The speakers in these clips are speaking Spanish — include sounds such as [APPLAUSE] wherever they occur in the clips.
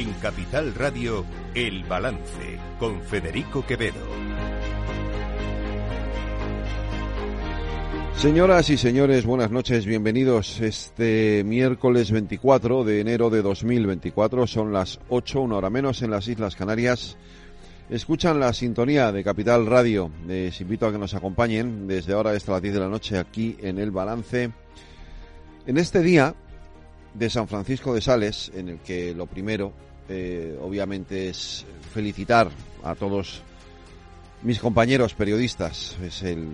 En Capital Radio, El Balance, con Federico Quevedo. Señoras y señores, buenas noches, bienvenidos. Este miércoles 24 de enero de 2024 son las 8, una hora menos en las Islas Canarias. Escuchan la sintonía de Capital Radio. Les invito a que nos acompañen desde ahora hasta las 10 de la noche aquí en El Balance. En este día de San Francisco de Sales, en el que lo primero, eh, obviamente, es felicitar a todos mis compañeros periodistas. Es el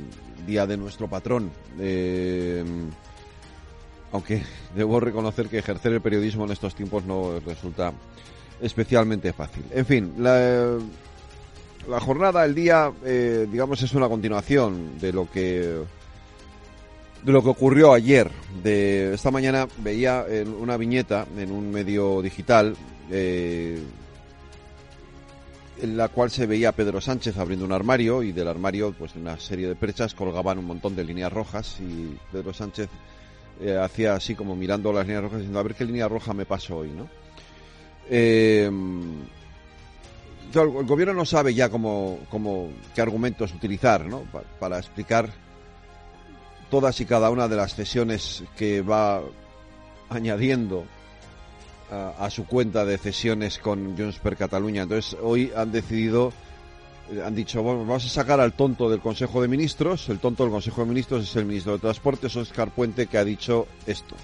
día de nuestro patrón. Eh, aunque debo reconocer que ejercer el periodismo en estos tiempos no resulta especialmente fácil. En fin, la, jornada, el día, eh, digamos, es una continuación de lo que de lo que ocurrió ayer. De esta mañana veía en una viñeta en un medio digital. Eh, en la cual se veía a Pedro Sánchez abriendo un armario y del armario, pues una serie de perchas colgaban un montón de líneas rojas y Pedro Sánchez eh, hacía así como mirando las líneas rojas diciendo a ver qué línea roja me paso hoy, ¿no? Eh, el gobierno no sabe ya cómo, cómo qué argumentos utilizar, ¿no? Para, explicar todas y cada una de las cesiones que va añadiendo a, su cuenta de cesiones con Junts per Cataluña. Entonces, hoy han decidido, eh, han dicho, bueno, vamos a sacar al tonto del Consejo de Ministros. El tonto del Consejo de Ministros es el ministro de Transportes, Oscar Puente, que ha dicho esto.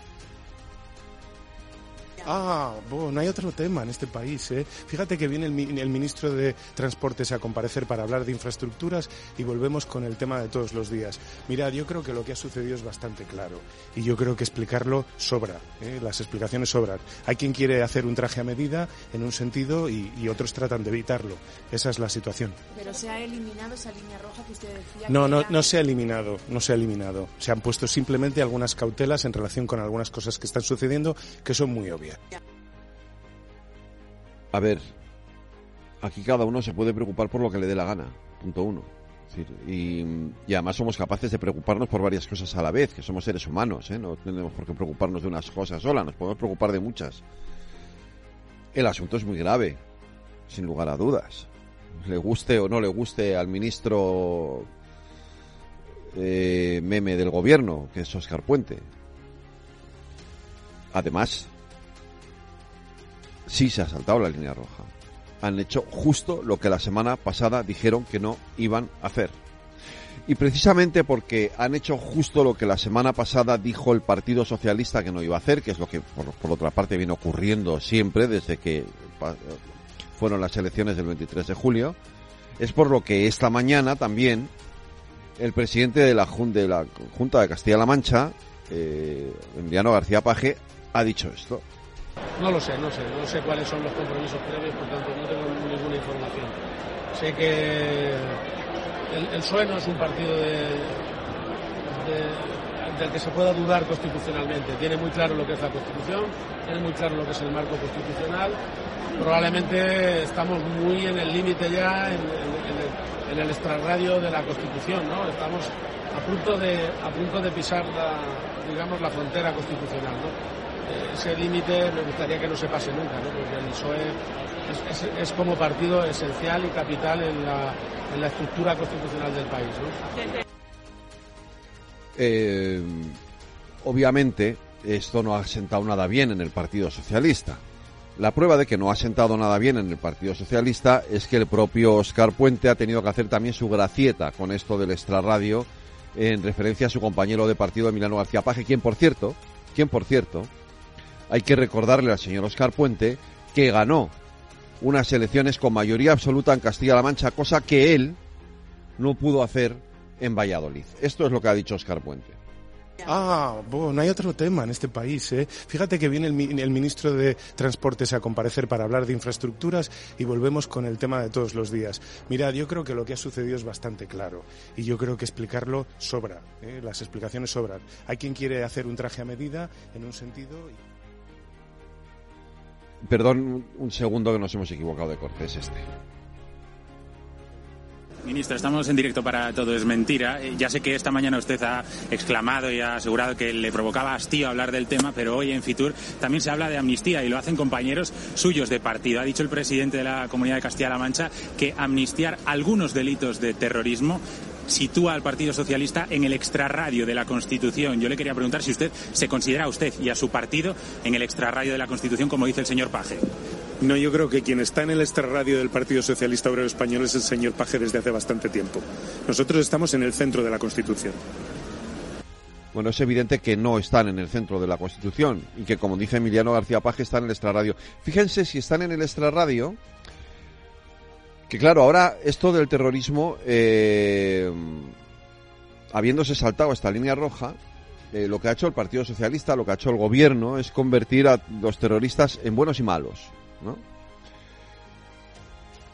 Ah, bueno, no hay otro tema en este país. ¿eh? Fíjate que viene el, el, ministro de Transportes a comparecer para hablar de infraestructuras y volvemos con el tema de todos los días. Mirad, yo creo que lo que ha sucedido es bastante claro y yo creo que explicarlo sobra. ¿eh? Las explicaciones sobran. Hay quien quiere hacer un traje a medida en un sentido y, y, otros tratan de evitarlo. Esa es la situación. Pero se ha eliminado esa línea roja que usted decía. No, que no, era... no se ha eliminado. No se ha eliminado. Se han puesto simplemente algunas cautelas en relación con algunas cosas que están sucediendo que son muy obvias. A ver, aquí cada uno se puede preocupar por lo que le dé la gana, punto uno. Y, y, además somos capaces de preocuparnos por varias cosas a la vez, que somos seres humanos, ¿eh? no tenemos por qué preocuparnos de unas cosas solas, nos podemos preocupar de muchas. El asunto es muy grave, sin lugar a dudas. Le guste o no le guste al ministro eh, meme del gobierno, que es Oscar Puente. Además, sí se ha saltado la línea roja. Han hecho justo lo que la semana pasada dijeron que no iban a hacer. Y precisamente porque han hecho justo lo que la semana pasada dijo el Partido Socialista que no iba a hacer, que es lo que por, otra parte viene ocurriendo siempre desde que fueron las elecciones del 23 de julio, es por lo que esta mañana también el presidente de la, de la Junta de Castilla-La Mancha, eh, Emiliano García Paje, ha dicho esto. No lo sé, no sé, no sé cuáles son los compromisos previos, por tanto no tengo ninguna información. Sé que el, el no es un partido de, de, del que se pueda dudar constitucionalmente. Tiene muy claro lo que es la Constitución, tiene muy claro lo que es el marco constitucional. Probablemente estamos muy en el límite ya, en, el, en extrarradio de la Constitución, ¿no? Estamos a punto de, a punto de pisar la, digamos, la frontera constitucional, ¿no? Ese límite me gustaría que no se pase nunca, ¿no? porque el PSOE es, como partido esencial y capital en la, estructura constitucional del país. Eh, obviamente, esto no ha sentado nada bien en el Partido Socialista. La prueba de que no ha sentado nada bien en el Partido Socialista es que el propio Oscar Puente ha tenido que hacer también su gracieta con esto del extrarradio en referencia a su compañero de partido Emiliano García Paje, quien por cierto, quien por cierto, hay que recordarle al señor Oscar Puente que ganó unas elecciones con mayoría absoluta en Castilla-La Mancha, cosa que él no pudo hacer en Valladolid. Esto es lo que ha dicho Oscar Puente. Ah, bueno, no hay otro tema en este país. ¿eh? Fíjate que viene el, el, ministro de Transportes a comparecer para hablar de infraestructuras y volvemos con el tema de todos los días. Mirad, yo creo que lo que ha sucedido es bastante claro y yo creo que explicarlo sobra. ¿eh? Las explicaciones sobran. Hay quien quiere hacer un traje a medida en un sentido. Perdón un segundo que nos hemos equivocado de corte, es este. Ministro, estamos en directo para Todo es Mentira. Eh, ya sé que esta mañana usted ha exclamado y ha asegurado que le provocaba hastío hablar del tema, pero hoy en Fitur también se habla de amnistía y lo hacen compañeros suyos de partido. Ha dicho el presidente de la Comunidad de Castilla-La Mancha que amnistiar algunos delitos de terrorismo sitúa al Partido Socialista en el extrarradio de la Constitución. Yo le quería preguntar si usted se considera a usted y a su partido en el extrarradio de la Constitución, como dice el señor Paje. No, yo creo que quien está en el extrarradio del Partido Socialista Obrero Español es el señor Paje desde hace bastante tiempo. Nosotros estamos en el centro de la Constitución. Bueno, es evidente que no están en el centro de la Constitución y que, como dice Emiliano García Paje, están en el extrarradio. Fíjense si están en el extrarradio, que claro, ahora esto del terrorismo, eh, habiéndose saltado esta línea roja, eh, lo que ha hecho el Partido Socialista, lo que ha hecho el gobierno, es convertir a los terroristas en buenos y malos. ¿no?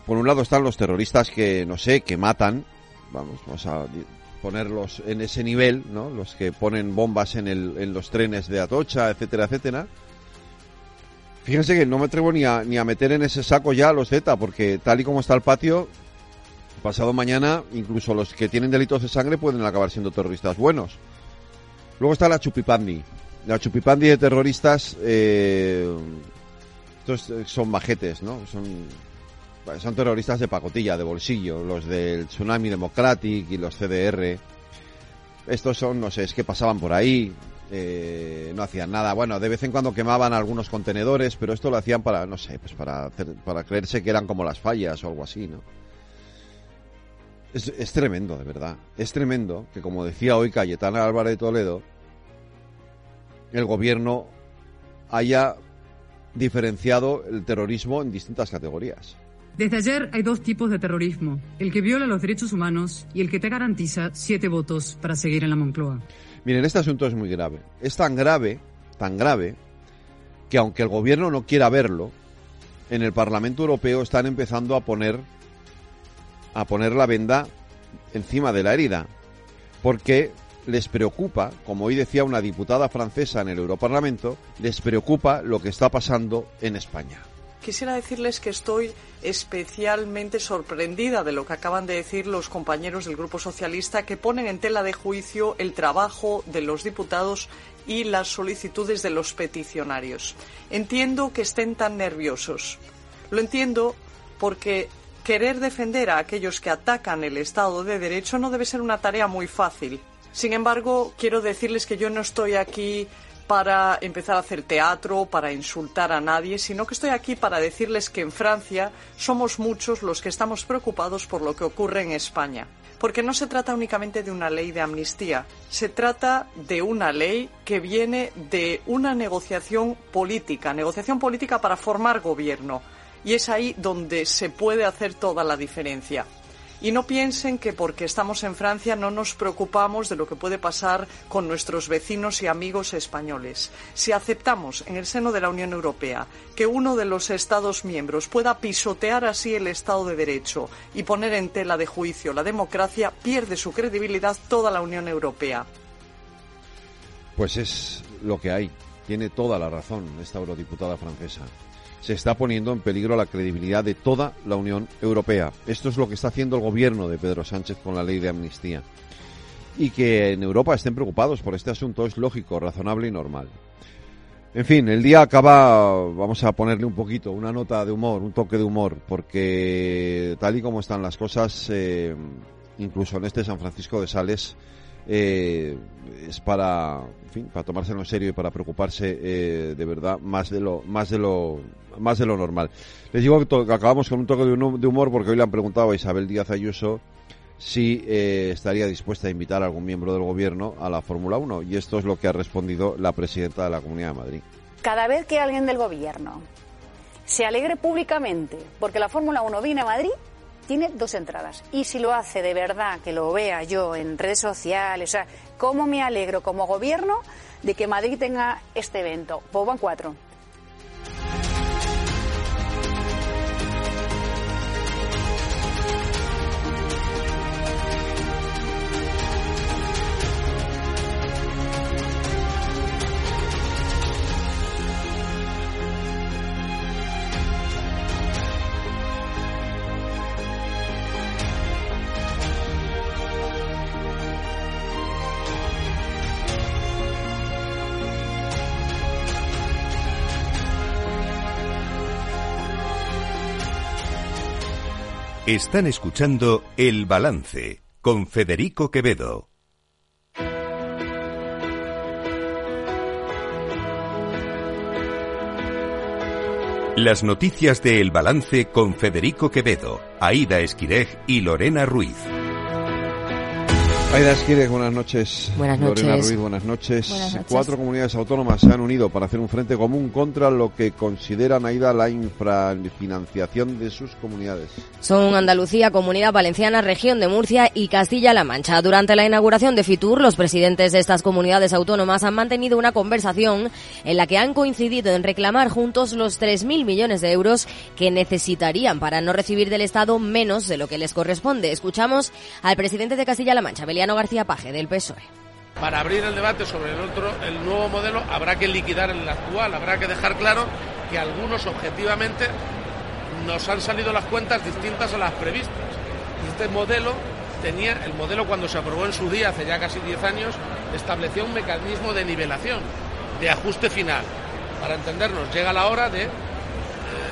Por un lado están los terroristas que, no sé, que matan, vamos, vamos a ponerlos en ese nivel, ¿no? Los que ponen bombas en, el, en los trenes de Atocha, etcétera, etcétera. Fíjense que no me atrevo ni a, ni a meter en ese saco ya a los Z, porque tal y como está el patio, pasado mañana, incluso los que tienen delitos de sangre pueden acabar siendo terroristas buenos. Luego está la chupipandi. La chupipandi de terroristas eh, estos eh, son majetes, ¿no? Son, son terroristas de pacotilla, de bolsillo, los del Tsunami Democratic y los CDR. Estos son, no sé, es que pasaban por ahí, eh, no hacían nada. Bueno, de vez en cuando quemaban algunos contenedores, pero esto lo hacían para, no sé, pues para, para creerse que eran como las fallas o algo así, ¿no? Es, es tremendo, de verdad. Es tremendo que, como decía hoy Cayetana Álvarez de Toledo, el gobierno haya diferenciado el terrorismo en distintas categorías. Desde ayer hay dos tipos de terrorismo, el que viola los derechos humanos y el que te garantiza siete votos para seguir en la Moncloa. Miren, este asunto es muy grave. Es tan grave, tan grave, que aunque el gobierno no quiera verlo, en el Parlamento Europeo están empezando a poner a poner la venda encima de la herida, porque les preocupa, como hoy decía una diputada francesa en el Europarlamento, les preocupa lo que está pasando en España. Quisiera decirles que estoy especialmente sorprendida de lo que acaban de decir los compañeros del Grupo Socialista que ponen en tela de juicio el trabajo de los diputados y las solicitudes de los peticionarios. Entiendo que estén tan nerviosos. Lo entiendo porque querer defender a aquellos que atacan el Estado de Derecho no debe ser una tarea muy fácil. Sin embargo, quiero decirles que yo no estoy aquí para empezar a hacer teatro, para insultar a nadie, sino que estoy aquí para decirles que en Francia somos muchos los que estamos preocupados por lo que ocurre en España. Porque no se trata únicamente de una ley de amnistía, se trata de una ley que viene de una negociación política, negociación política para formar gobierno. Y es ahí donde se puede hacer toda la diferencia. Y no piensen que porque estamos en Francia no nos preocupamos de lo que puede pasar con nuestros vecinos y amigos españoles. Si aceptamos en el seno de la Unión Europea que uno de los Estados miembros pueda pisotear así el Estado de Derecho y poner en tela de juicio la democracia, pierde su credibilidad toda la Unión Europea. Pues es lo que hay. Tiene toda la razón esta eurodiputada francesa se está poniendo en peligro la credibilidad de toda la Unión Europea. Esto es lo que está haciendo el gobierno de Pedro Sánchez con la ley de amnistía. Y que en Europa estén preocupados por este asunto es lógico, razonable y normal. En fin, el día acaba, vamos a ponerle un poquito, una nota de humor, un toque de humor, porque tal y como están las cosas, eh, incluso en este San Francisco de Sales, eh, es para, en fin, para tomárselo en serio y para preocuparse eh, de verdad más de lo, más de lo, más de lo normal. Les digo que, acabamos con un toque de, humor porque hoy le han preguntado a Isabel Díaz Ayuso si eh, estaría dispuesta a invitar a algún miembro del gobierno a la Fórmula 1 y esto es lo que ha respondido la presidenta de la Comunidad de Madrid. Cada vez que alguien del gobierno se alegre públicamente porque la Fórmula 1 viene a Madrid, tiene dos entradas. Y si lo hace de verdad, que lo vea yo en redes sociales, o sea, cómo me alegro como gobierno de que Madrid tenga este evento. Pues cuatro. Están escuchando El Balance con Federico Quevedo. Las noticias de El Balance con Federico Quevedo, Aida Esquirej y Lorena Ruiz. Aida Esquires, buenas noches. Buenas noches. Lorena Ruiz, buenas noches. Buenas noches. Cuatro comunidades autónomas se han unido para hacer un frente común contra lo que consideran, Aida, la infrafinanciación de sus comunidades. Son Andalucía, Comunidad Valenciana, Región de Murcia y Castilla-La Mancha. Durante la inauguración de Fitur, los presidentes de estas comunidades autónomas han mantenido una conversación en la que han coincidido en reclamar juntos los 3.000 millones de euros que necesitarían para no recibir del Estado menos de lo que les corresponde. Escuchamos al presidente de Castilla-La Mancha, García Paje, del PSOE. Para abrir el debate sobre el otro, el nuevo modelo, habrá que liquidar el actual, habrá que dejar claro que algunos objetivamente nos han salido las cuentas distintas a las previstas. Este modelo tenía, el modelo cuando se aprobó en su día, hace ya casi 10 años, establecía un mecanismo de nivelación, de ajuste final. Para entendernos, llega la hora de eh,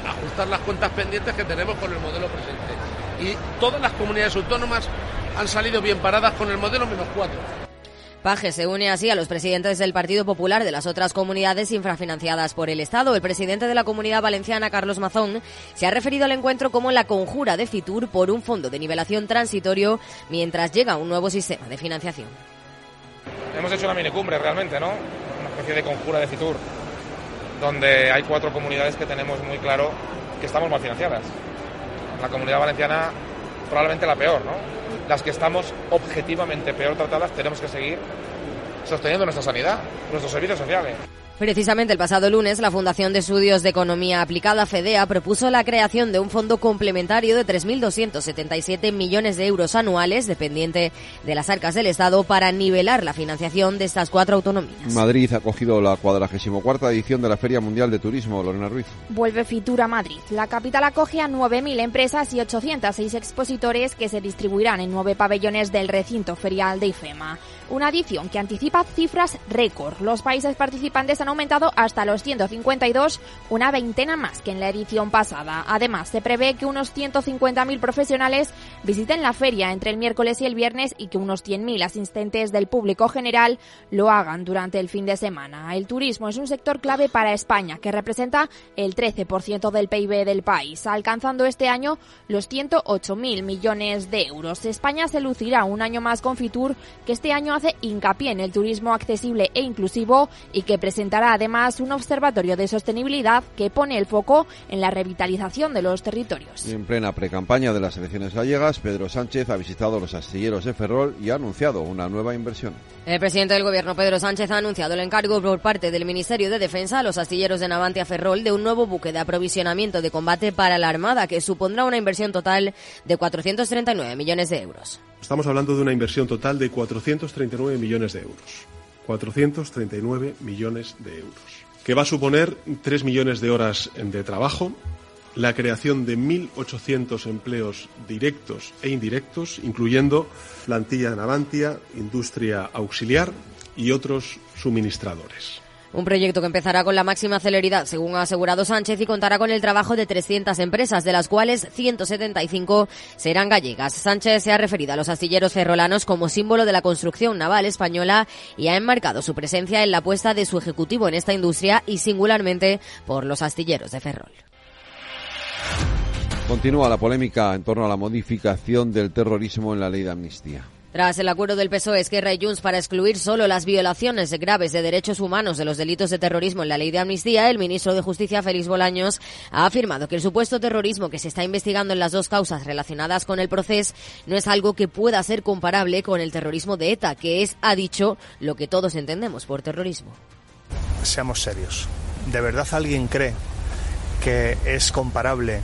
ajustar las cuentas pendientes que tenemos con el modelo presente. Y todas las comunidades autónomas han salido bien paradas con el modelo menos cuatro. Paje se une así a los presidentes del Partido Popular de las otras comunidades infrafinanciadas por el Estado. El presidente de la Comunidad Valenciana, Carlos Mazón, se ha referido al encuentro como la conjura de Fitur por un fondo de nivelación transitorio mientras llega un nuevo sistema de financiación. Hemos hecho una minicumbre realmente, ¿no? Una especie de conjura de Fitur, donde hay cuatro comunidades que tenemos muy claro que estamos mal financiadas. La Comunidad Valenciana probablemente la peor, ¿no? Las que estamos objetivamente peor tratadas tenemos que seguir sosteniendo nuestra sanidad, nuestros servicios sociales. Precisamente el pasado lunes, la Fundación de Estudios de Economía Aplicada, FEDEA, propuso la creación de un fondo complementario de 3.277 millones de euros anuales, dependiente de las arcas del Estado, para nivelar la financiación de estas cuatro autonomías. Madrid ha acogido la 44 edición de la Feria Mundial de Turismo, Lorena Ruiz. Vuelve Fitur a Madrid. La capital acoge a 9.000 empresas y 806 expositores que se distribuirán en nueve pabellones del recinto ferial de IFEMA. Una edición que anticipa cifras récord. Los países participantes han aumentado hasta los 152, una veintena más que en la edición pasada. Además, se prevé que unos 150.000 profesionales visiten la feria entre el miércoles y el viernes y que unos 100.000 asistentes del público general lo hagan durante el fin de semana. El turismo es un sector clave para España, que representa el 13% del PIB del país, alcanzando este año los 108.000 millones de euros. España se lucirá un año más con Fitur, que este año hace hincapié en el turismo accesible e inclusivo y que presentará además un observatorio de sostenibilidad que pone el foco en la revitalización de los territorios. En plena precampaña de las elecciones gallegas, Pedro Sánchez ha visitado los astilleros de Ferrol y ha anunciado una nueva inversión. El presidente del gobierno, Pedro Sánchez, ha anunciado el encargo por parte del Ministerio de Defensa a los astilleros de Navantia Ferrol de un nuevo buque de aprovisionamiento de combate para la Armada que supondrá una inversión total de 439 millones de euros. Estamos hablando de una inversión total de 439 millones de euros. 439 millones de euros. Que va a suponer 3 millones de horas de trabajo, la creación de 1.800 empleos directos e indirectos, incluyendo plantilla Navantia, industria auxiliar y otros suministradores. Un proyecto que empezará con la máxima celeridad, según ha asegurado Sánchez, y contará con el trabajo de 300 empresas, de las cuales 175 serán gallegas. Sánchez se ha referido a los astilleros ferrolanos como símbolo de la construcción naval española y ha enmarcado su presencia en la apuesta de su ejecutivo en esta industria y singularmente por los astilleros de Ferrol. Continúa la polémica en torno a la modificación del terrorismo en la ley de amnistía. Tras el acuerdo del PSOE, Esquerra y Junts para excluir solo las violaciones graves de derechos humanos de los delitos de terrorismo en la ley de amnistía, el ministro de Justicia, Félix Bolaños, ha afirmado que el supuesto terrorismo que se está investigando en las dos causas relacionadas con el proceso no es algo que pueda ser comparable con el terrorismo de ETA, que es, ha dicho, lo que todos entendemos por terrorismo. Seamos serios. ¿De verdad alguien cree que es comparable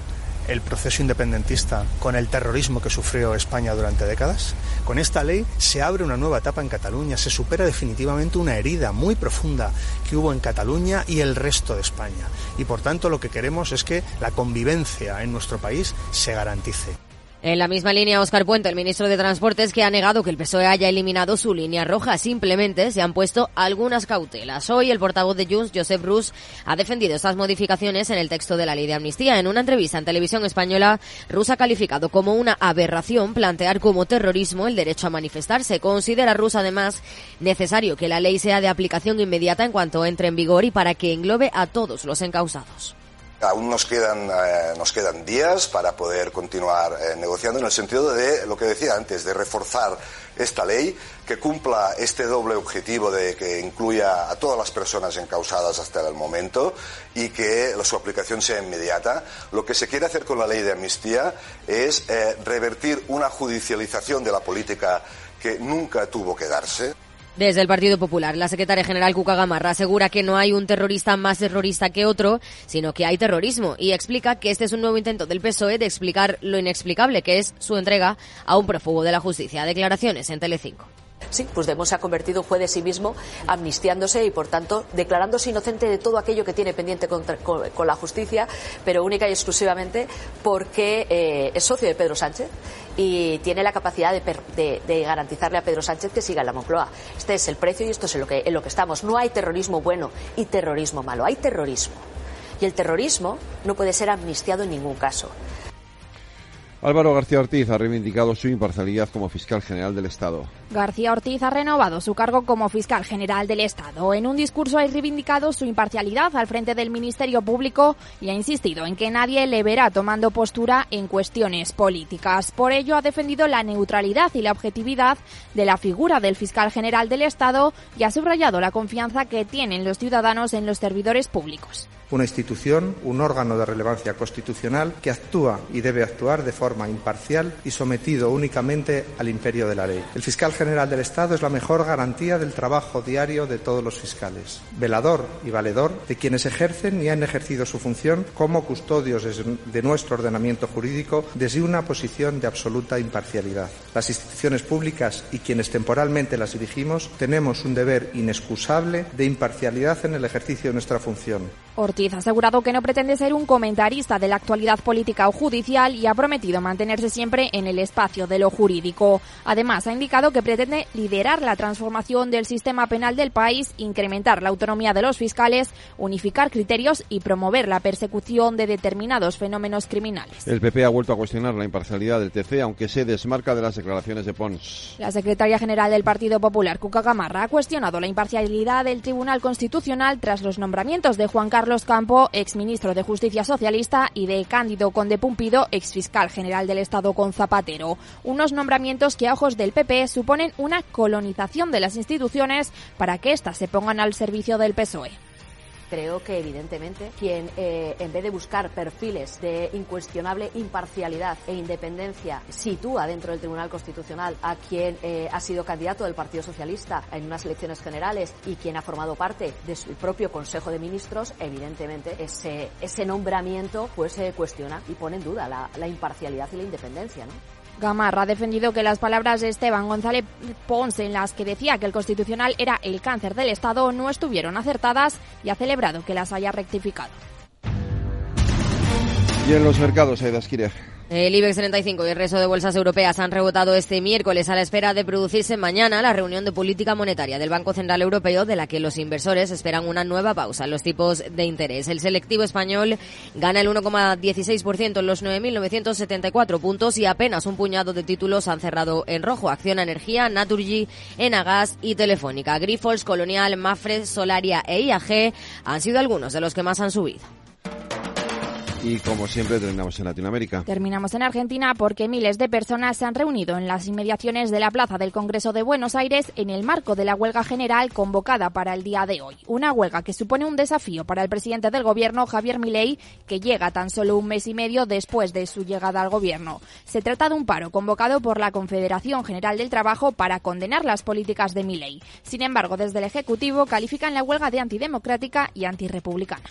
el proceso independentista con el terrorismo que sufrió España durante décadas? Con esta ley se abre una nueva etapa en Cataluña, se supera definitivamente una herida muy profunda que hubo en Cataluña y el resto de España. Y por tanto lo que queremos es que la convivencia en nuestro país se garantice. En la misma línea, Óscar Puente, el ministro de Transportes, que ha negado que el PSOE haya eliminado su línea roja. Simplemente se han puesto algunas cautelas. Hoy, el portavoz de Junts, Josep Rus, ha defendido estas modificaciones en el texto de la ley de amnistía. En una entrevista en televisión española, Rus ha calificado como una aberración plantear como terrorismo el derecho a manifestarse. Considera Rus, además, necesario que la ley sea de aplicación inmediata en cuanto entre en vigor y para que englobe a todos los encausados. Aún nos quedan, eh, nos quedan días para poder continuar eh, negociando en el sentido de lo que decía antes, de reforzar esta ley, que cumpla este doble objetivo de que incluya a todas las personas encausadas hasta el momento y que su aplicación sea inmediata. Lo que se quiere hacer con la ley de amnistía es eh, revertir una judicialización de la política que nunca tuvo que darse. Desde el Partido Popular, la secretaria general Cuca Gamarra asegura que no hay un terrorista más terrorista que otro, sino que hay terrorismo y explica que este es un nuevo intento del PSOE de explicar lo inexplicable que es su entrega a un prófugo de la justicia. Declaraciones en Telecinco. Sí, Puigdemont se ha convertido en juez de sí mismo, amnistiándose y, por tanto, declarándose inocente de todo aquello que tiene pendiente con, la justicia, pero única y exclusivamente porque eh, es socio de Pedro Sánchez y tiene la capacidad de, garantizarle a Pedro Sánchez que siga en la Moncloa. Este es el precio y esto es lo, en lo que estamos. No hay terrorismo bueno y terrorismo malo, hay terrorismo. Y el terrorismo no puede ser amnistiado en ningún caso. Álvaro García Ortiz ha reivindicado su imparcialidad como fiscal general del Estado. García Ortiz ha renovado su cargo como fiscal general del Estado. En un discurso ha reivindicado su imparcialidad al frente del Ministerio Público y ha insistido en que nadie le verá tomando postura en cuestiones políticas. Por ello ha defendido la neutralidad y la objetividad de la figura del fiscal general del Estado y ha subrayado la confianza que tienen los ciudadanos en los servidores públicos una institución, un órgano de relevancia constitucional que actúa y debe actuar de forma imparcial y sometido únicamente al imperio de la ley. El fiscal general del Estado es la mejor garantía del trabajo diario de todos los fiscales, velador y valedor de quienes ejercen y han ejercido su función como custodios de nuestro ordenamiento jurídico desde una posición de absoluta imparcialidad. Las instituciones públicas y quienes temporalmente las dirigimos tenemos un deber inexcusable de imparcialidad en el ejercicio de nuestra función. Ortiz ha asegurado que no pretende ser un comentarista de la actualidad política o judicial y ha prometido mantenerse siempre en el espacio de lo jurídico. Además, ha indicado que pretende liderar la transformación del sistema penal del país, incrementar la autonomía de los fiscales, unificar criterios y promover la persecución de determinados fenómenos criminales. El PP ha vuelto a cuestionar la imparcialidad del TC, aunque se desmarca de las declaraciones de Pons. La secretaria general del Partido Popular, Cuca Gamarra, ha cuestionado la imparcialidad del Tribunal Constitucional tras los nombramientos de Juan Carlos Carlos Campo, exministro de Justicia Socialista, y de Cándido Conde Pumpido, exfiscal general del Estado con Zapatero. Unos nombramientos que a ojos del PP suponen una colonización de las instituciones para que éstas se pongan al servicio del PSOE creo que evidentemente quien eh, en vez de buscar perfiles de incuestionable imparcialidad e independencia sitúa dentro del Tribunal Constitucional a quien eh, ha sido candidato del Partido Socialista en unas elecciones generales y quien ha formado parte de su propio Consejo de Ministros, evidentemente ese, ese nombramiento pues se cuestiona y pone en duda la, la imparcialidad y la independencia. Gamarra ha defendido que las palabras de Esteban González Pons en las que decía que el Constitucional era el cáncer del Estado no estuvieron acertadas y ha celebrado que las haya rectificado. Y en los mercados, Aida Esquirej. El IBEX 35 y el resto de bolsas europeas han rebotado este miércoles a la espera de producirse mañana la reunión de política monetaria del Banco Central Europeo de la que los inversores esperan una nueva pausa en los tipos de interés. El selectivo español gana el 1,16% en los 9.974 puntos y apenas un puñado de títulos han cerrado en rojo. Acciona Energía, Naturgy, Enagas y Telefónica. Grifols, Colonial, Mafre, Solaria e IAG han sido algunos de los que más han subido. Y como siempre terminamos en Latinoamérica. Terminamos en Argentina porque miles de personas se han reunido en las inmediaciones de la Plaza del Congreso de Buenos Aires en el marco de la huelga general convocada para el día de hoy. Una huelga que supone un desafío para el presidente del gobierno, Javier Milei, que llega tan solo un mes y medio después de su llegada al gobierno. Se trata de un paro convocado por la Confederación General del Trabajo para condenar las políticas de Milei. Sin embargo, desde el Ejecutivo califican la huelga de antidemocrática y antirrepublicana.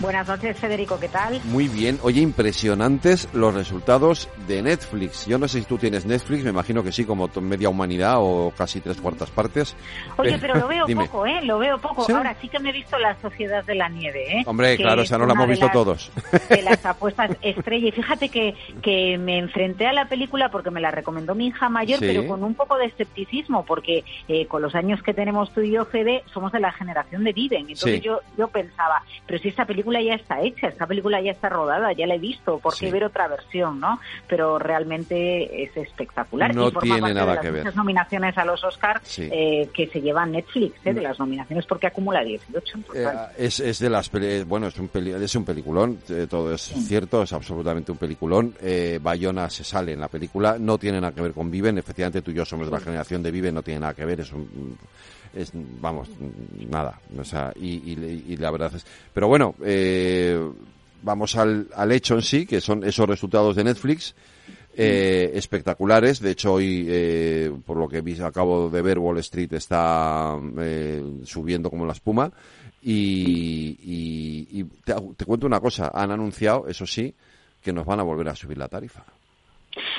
Buenas noches, Federico, ¿qué tal? Muy bien. Oye, impresionantes los resultados de Netflix. Yo no sé si tú tienes Netflix, me imagino que sí, como media humanidad o casi tres cuartas partes. Oye, pero lo veo [LAUGHS] poco, ¿eh? Lo veo poco. ¿Sí? Ahora sí que me he visto La Sociedad de la Nieve, ¿eh? Hombre, Que claro, es esa no la hemos visto las- todos. de [LAUGHS] las apuestas estrella. Y fíjate que, que me enfrenté a la película porque me la recomendó mi hija mayor, Sí. pero con un poco de escepticismo, porque eh, con los años que tenemos tú y yo, Fede, somos de la generación de Viven. Entonces Sí. yo, yo pensaba, pero si esta película ya está hecha, esta película ya está rodada, ya la he visto, ¿por qué Sí. ver otra versión, no? Pero realmente es espectacular. No y forma tiene parte de nada las que ver. nominaciones a los Oscars Sí. eh, que se lleva Netflix, ¿eh? de las nominaciones, porque acumula 18 en total. Eh, es, es de las peli- bueno es un peli- es un peliculón eh, todo es cierto es absolutamente un peliculón eh, Bayona se sale en la película no tiene nada que ver con Viven efectivamente tú y yo somos de la generación de Viven no tiene nada que ver es un es vamos nada o sea y, y- y la verdad es pero bueno eh, vamos al, al hecho en sí que son esos resultados de Netflix eh, espectaculares. De hecho, hoy, eh, por lo que acabo de ver, Wall Street está eh, subiendo como la espuma. Y, y- y te cuento una cosa, han anunciado, eso sí, que nos van a volver a subir la tarifa.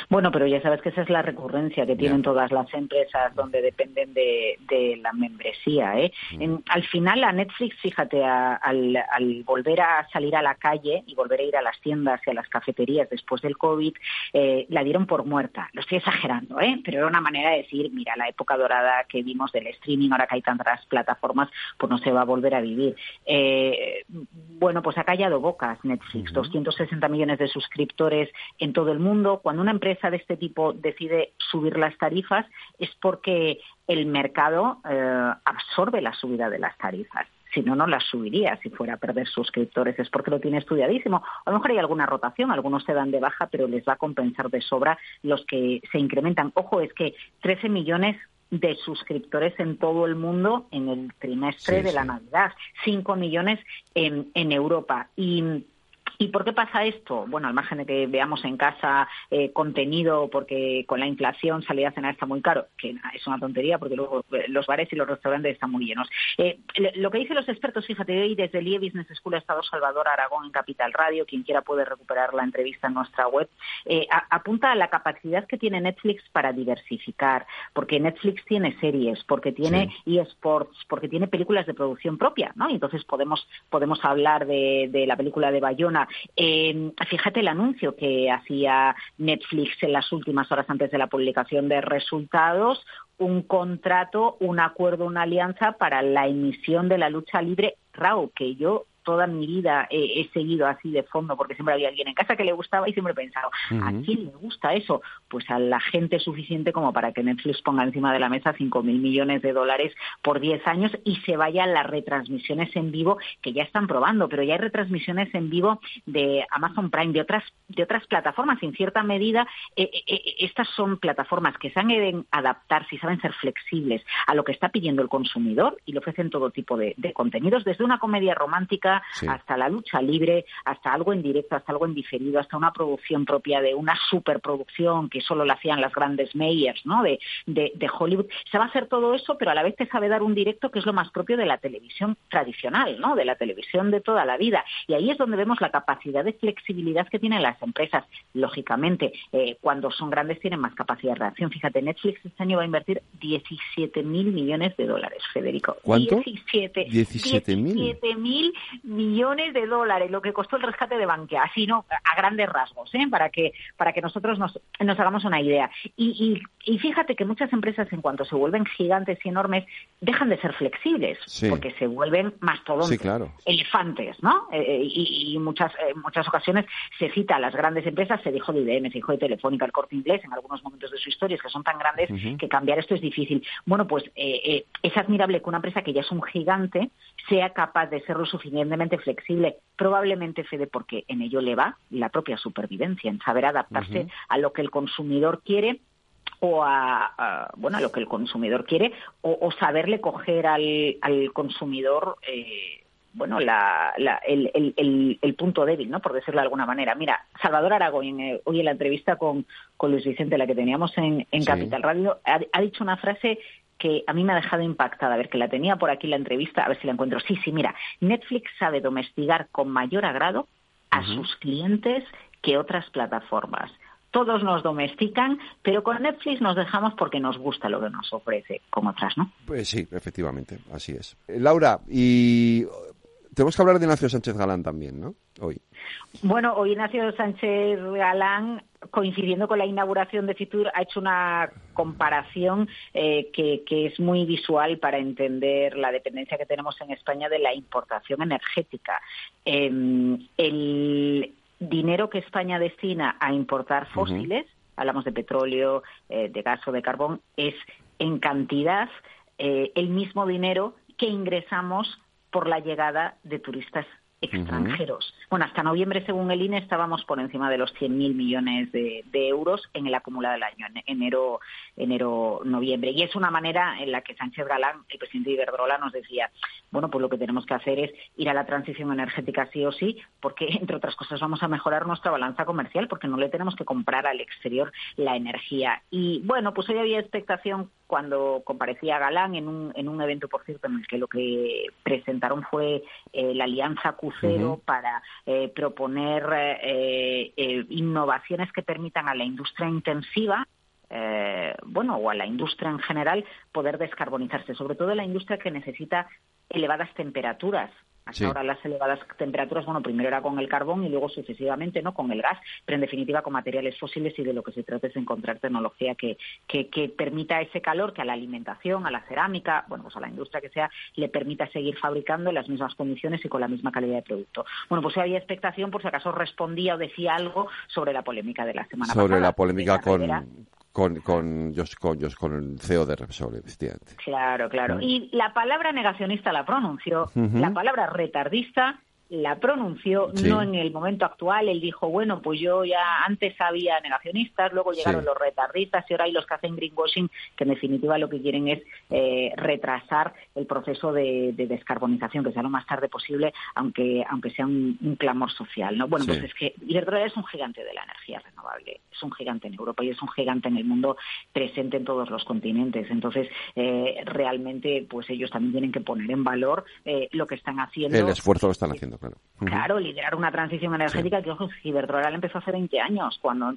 Bueno, pero ya sabes que esa es la recurrencia que tienen todas las empresas donde dependen de, de la membresía. ¿eh? En- al final, a Netflix, fíjate, a- al, al volver a salir a la calle y volver a ir a las tiendas y a las cafeterías después del COVID, eh, la dieron por muerta. Lo estoy exagerando, ¿eh? pero era una manera de decir, mira, la época dorada que vimos del streaming, ahora que hay tantas plataformas, pues no se va a volver a vivir. Eh, bueno, pues ha callado bocas Netflix, 260 millones de suscriptores en todo el mundo. Cuando una empresa de este tipo decide subir las tarifas es porque el mercado eh, absorbe la subida de las tarifas. Si no, no las subiría si fuera a perder suscriptores. Es porque lo tiene estudiadísimo. A lo mejor hay alguna rotación, algunos se dan de baja, pero les va a compensar de sobra los que se incrementan. Ojo, es que 13 millones de suscriptores en todo el mundo en el trimestre Sí, de la. Navidad, 5 millones en, en Europa. Y ¿Y por qué pasa esto? Bueno, al margen de que veamos en casa eh, contenido, porque con la inflación salir a cenar está muy caro, que es una tontería porque luego eh, los bares y los restaurantes están muy llenos. Eh, lo que dicen los expertos, fíjate, hoy desde el IE Business School ha estado Salvador Aragón en Capital Radio, quien quiera puede recuperar la entrevista en nuestra web, eh, a- apunta a la capacidad que tiene Netflix para diversificar, porque Netflix tiene series, porque tiene eSports, porque tiene películas de producción propia, ¿no? Y entonces podemos, podemos hablar de, de la película de Bayona. Eh, fíjate el anuncio que hacía Netflix en las últimas horas antes de la publicación de resultados, un contrato, un acuerdo, una alianza para la emisión de la lucha libre. RAW, que yo toda mi vida he, he seguido así de fondo porque siempre había alguien en casa que le gustaba y siempre he pensado, ¿a quién le gusta eso? Pues a la gente suficiente como para que Netflix ponga encima de la mesa 5.000 millones de dólares por 10 años y se vayan las retransmisiones en vivo que ya están probando, pero ya hay retransmisiones en vivo de Amazon Prime, de otras, de otras plataformas. En cierta medida, eh, eh, eh, estas son plataformas que saben adaptarse y saben ser flexibles a lo que está pidiendo el consumidor y le ofrecen todo tipo de, de contenidos, desde una comedia romántica hasta la lucha libre, hasta algo en directo, hasta algo en diferido, hasta una producción propia de una superproducción que solo la hacían las grandes mayors ¿no? de, de, Hollywood. Se va a hacer todo eso, pero a la vez te sabe dar un directo que es lo más propio de la televisión tradicional, ¿no? de la televisión de toda la vida. Y ahí es donde vemos la capacidad de flexibilidad que tienen las empresas. Lógicamente, eh, cuando son grandes tienen más capacidad de reacción. Fíjate, Netflix este año va a invertir 17 mil millones de dólares, Federico. ¿Cuánto? 17 mil millones de dólares, lo que costó el rescate de Bankia, así no, a grandes rasgos, ¿eh? para que para que nosotros nos, nos hagamos una idea. Y, y, fíjate que muchas empresas, en cuanto se vuelven gigantes y enormes, dejan de ser flexibles, porque se vuelven mastodontes, elefantes, ¿no? Eh, eh, y, muchas en muchas ocasiones se cita a las grandes empresas, se dijo de IBM, se dijo de Telefónica, el Corte Inglés, en algunos momentos de su historia, es que son tan grandes que cambiar esto es difícil. Bueno, pues eh, es admirable que una empresa que ya es un gigante sea capaz de ser lo flexible, probablemente, Fede, porque en ello le va la propia supervivencia, en saber adaptarse a lo que el consumidor quiere o a, bueno a lo que el consumidor quiere o, saberle coger al, al consumidor eh, bueno la, el, el, el, punto débil no por decirlo de alguna manera. Mira Salvador Aragón eh, hoy en la entrevista con, con Luis Vicente la que teníamos en, en Capital Radio ha, dicho una frase que a mí me ha dejado impactada, a ver, que la tenía por aquí la entrevista, a ver si la encuentro. Sí, sí, mira, Netflix sabe domesticar con mayor agrado a sus clientes que otras plataformas. Todos nos domestican, pero con Netflix nos dejamos porque nos gusta lo que nos ofrece, como otras, ¿no? Pues sí, efectivamente, así es. Eh, Laura, y tenemos que hablar de Ignacio Sánchez Galán también, ¿no? Hoy. Bueno, hoy Ignacio Sánchez Galán, coincidiendo con la inauguración de Fitur, ha hecho una comparación eh, que, es muy visual para entender la dependencia que tenemos en España de la importación energética. Em, el dinero que España destina a importar fósiles, hablamos de petróleo, eh, de gas o de carbón, es en cantidad eh, el mismo dinero que ingresamos por la llegada de turistas extranjeros. Bueno, hasta noviembre, según el INE, estábamos por encima de los 100.000 millones de, euros en el acumulado del año, en enero, enero, noviembre. Y es una manera en la que Sánchez Galán, el presidente de Iberdrola, nos decía, bueno, pues lo que tenemos que hacer es ir a la transición energética sí o sí, porque, [LAUGHS] entre otras cosas, vamos a mejorar nuestra balanza comercial, porque no le tenemos que comprar al exterior la energía. Y, bueno, pues hoy había expectación cuando comparecía Galán en un, en un evento, por cierto, en el que lo que presentaron fue eh, la alianza Crucero para eh, proponer eh, innovaciones que permitan a la industria intensiva bueno, o a la industria en general, poder descarbonizarse, sobre todo la industria que necesita elevadas temperaturas hasta ahora las elevadas temperaturas, bueno, primero era con el carbón y luego sucesivamente, ¿no? Con el gas, pero en definitiva con materiales fósiles y de lo que se trata es encontrar tecnología que, que, permita ese calor que a la alimentación, a la cerámica, bueno, pues a la industria que sea, le permita seguir fabricando en las mismas condiciones y con la misma calidad de producto. Bueno, pues había expectación por si acaso respondía o decía algo sobre la polémica de la semana pasada. Sobre la polémica con, con, con, con, con el CEO de Repsol, efectivamente. Claro, claro. Y la palabra negacionista la pronunció, la palabra retardista la pronunció, no en el momento actual. Él dijo, bueno, pues yo ya antes había negacionistas, luego llegaron los retardistas y ahora hay los que hacen greenwashing, que en definitiva lo que quieren es eh, retrasar el proceso de, descarbonización, que sea lo más tarde posible, aunque aunque sea un, clamor social. ¿no? Bueno, pues es que Iberdrola es un gigante de la energía renovable, es un gigante en Europa y es un gigante en el mundo presente en todos los continentes. Entonces, eh, realmente, pues ellos también tienen que poner en valor eh, lo que están haciendo. El esfuerzo lo están haciendo claro. Claro, liderar una transición energética que, ojo, Iberdrola empezó hace 20 años, cuando,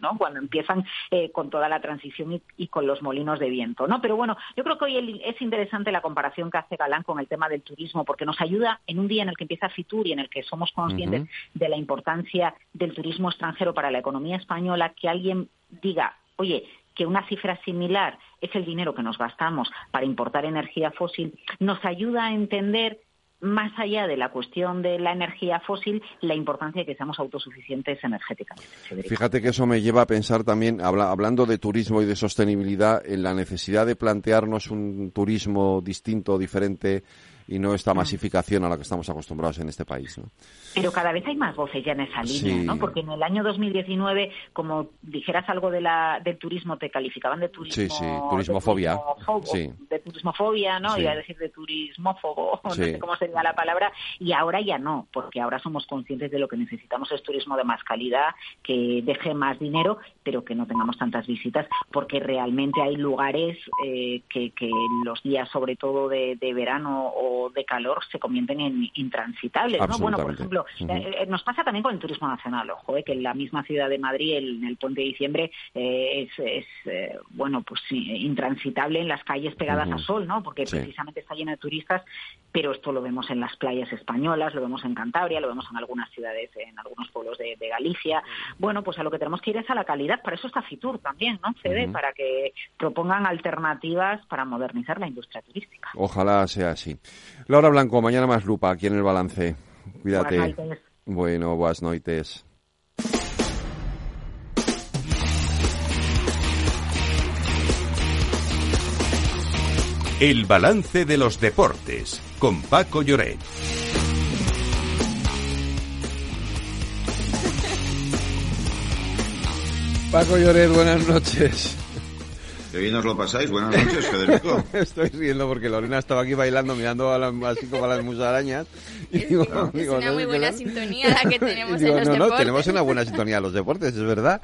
¿no? cuando empiezan eh, con toda la transición y, con los molinos de viento, ¿no? Pero bueno, yo creo que hoy es interesante la comparación que hace Galán con el tema del turismo, porque nos ayuda en un día en el que empieza Fitur y en el que somos conscientes de la importancia del turismo extranjero para la economía española, que alguien diga, oye, que una cifra similar es el dinero que nos gastamos para importar energía fósil, nos ayuda a entender más allá de la cuestión de la energía fósil, la importancia de que seamos autosuficientes energéticamente. Fíjate que eso me lleva a pensar también, hablando de turismo y de sostenibilidad, en la necesidad de plantearnos un turismo distinto, diferente y no esta masificación a la que estamos acostumbrados en este país. ¿no? Pero cada vez hay más voces ya en esa línea, ¿no? Porque en el año 2019, como dijeras algo de la, del turismo, te calificaban de turismo... Sí, sí, turismofobia. sí. De turismofobia, ¿no? Iba a decir de turismófobo, [LAUGHS] no sé cómo sería la palabra, y ahora ya no, porque ahora somos conscientes de lo que necesitamos es turismo de más calidad, que deje más dinero, pero que no tengamos tantas visitas, porque realmente hay lugares eh, que, que los días, sobre todo de, de verano o de calor, se convierten en intransitables, ¿no? Bueno, por ejemplo, eh, eh, nos pasa también con el turismo nacional, ojo, que en la misma ciudad de Madrid, en el puente de diciembre, es, es bueno, pues intransitable en las calles pegadas a sol, ¿no? Porque precisamente está lleno de turistas, pero esto lo vemos en las playas españolas, lo vemos en Cantabria, lo vemos en algunas ciudades, en algunos pueblos de, Galicia. Bueno, pues a lo que tenemos que ir es a la calidad, para eso está Fitur también, ¿no? CD, para que propongan alternativas para modernizar la industria turística. Ojalá sea así. Laura Blanco, mañana más lupa aquí en el balance. Cuídate. Bueno, buenas noches. El balance de los deportes con Paco Lloret. Paco Lloret, buenas noches. Que bien os lo pasáis. Buenas noches, Federico. [LAUGHS] Estoy riendo porque Lorena estaba aquí bailando, mirando a así como a las musarañas. Y es, digo, una muy buena sintonía la que [LAUGHS] tenemos en los no, deportes. No, tenemos una buena sintonía en los deportes, es verdad.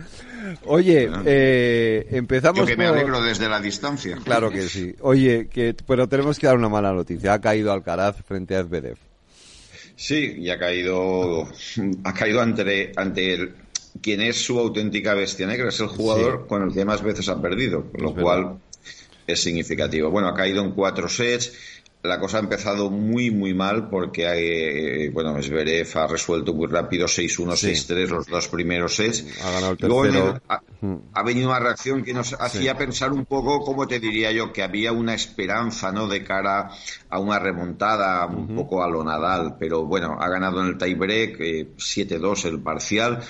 Oye, eh, empezamos Yo que me alegro desde la distancia. Claro que sí. Oye, que, pero tenemos que dar una mala noticia. Ha caído Alcaraz frente a Zverev. Sí, y ha caído, ha caído ante, ante el quien es su auténtica bestia negra, es el jugador con el que más veces ha perdido, lo cual es significativo. Bueno, ha caído en cuatro sets. La cosa ha empezado muy, muy mal porque, hay, eh, bueno, Zverev ha resuelto muy rápido 6-1, 6-3 los dos primeros sets. Ha ganado el tercero. Mm. ha, venido una reacción que nos hacía pensar un poco, como te diría yo, que había una esperanza, ¿no? De cara a una remontada un poco a lo Nadal. Pero bueno, ha ganado en el tiebreak, eh, 7-2 el parcial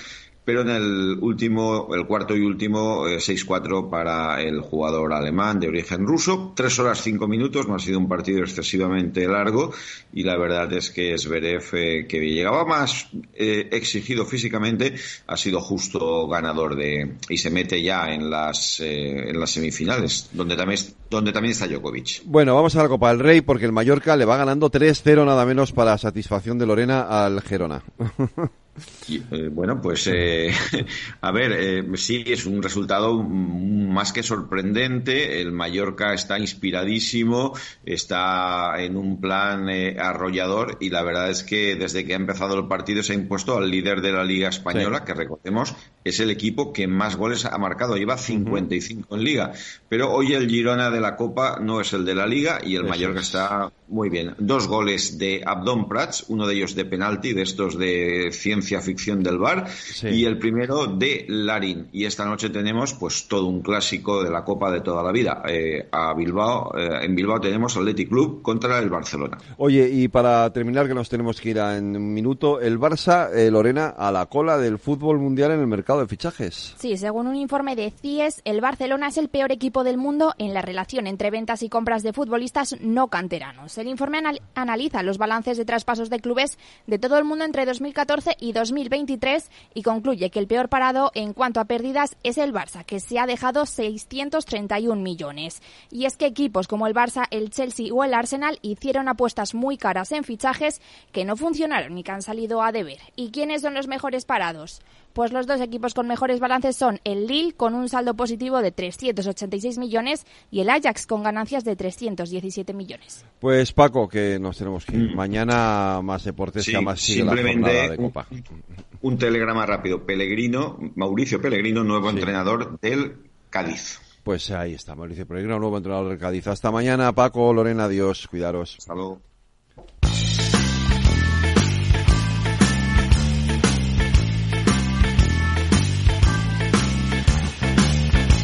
pero en el último, el cuarto y último, 6-4 eh, para el jugador alemán de origen ruso. Tres horas cinco minutos, no ha sido un partido excesivamente largo y la verdad es que Zverev, eh, que llegaba más eh, exigido físicamente, ha sido justo ganador de y se mete ya en las en las semifinales, donde también donde también está Djokovic. Bueno, vamos a la Copa del Rey porque el Mallorca le va ganando 3-0 nada menos para satisfacción de Lorena al Gerona. [LAUGHS] Eh, bueno, pues eh, [LAUGHS] a ver, eh, sí, es un resultado más que sorprendente. El Mallorca está inspiradísimo, está en un plan arrollador y la verdad es que desde que ha empezado el partido se ha impuesto al líder de la Liga Española, que recordemos es el equipo que más goles ha marcado, lleva 55 en Liga. Pero hoy el Girona de la Copa no es el de la Liga y el Mallorca está muy bien. Dos goles de Abdón Prats, uno de ellos de penalti, de estos de ciencia ficción del bar, y el primero de Larín. Y esta noche tenemos pues todo un clásico de la Copa de toda la vida. Eh, a Bilbao, eh, en Bilbao tenemos Athletic Club contra el Barcelona. Oye, y para terminar, que nos tenemos que ir a, en un minuto, el Barça, eh, Lorena, a la cola del fútbol mundial en el mercado de fichajes. Sí, según un informe de CIES, el Barcelona es el peor equipo del mundo en la relación entre ventas y compras de futbolistas no canteranos. El informe analiza los balances de traspasos de clubes de todo el mundo entre 2014 y 2023 y concluye que el peor parado en cuanto a pérdidas es el Barça, que se ha dejado 631 millones. Y es que equipos como el Barça, el Chelsea o el Arsenal hicieron apuestas muy caras en fichajes que no funcionaron y que han salido a deber. ¿Y quiénes son los mejores parados? Pues los dos equipos con mejores balances son el Lille con un saldo positivo de 386 millones y el Ajax con ganancias de 317 millones. Pues Paco, que nos tenemos que ir. Mm. Mañana más deportes sí, que más simplemente la de Copa. Un, un, telegrama rápido. Pellegrino, Mauricio Pellegrino, nuevo sí. entrenador del Cádiz. Pues ahí está, Mauricio Pellegrino, nuevo entrenador del Cádiz. Hasta mañana, Paco, Lorena, adiós, cuidaros. Hasta luego.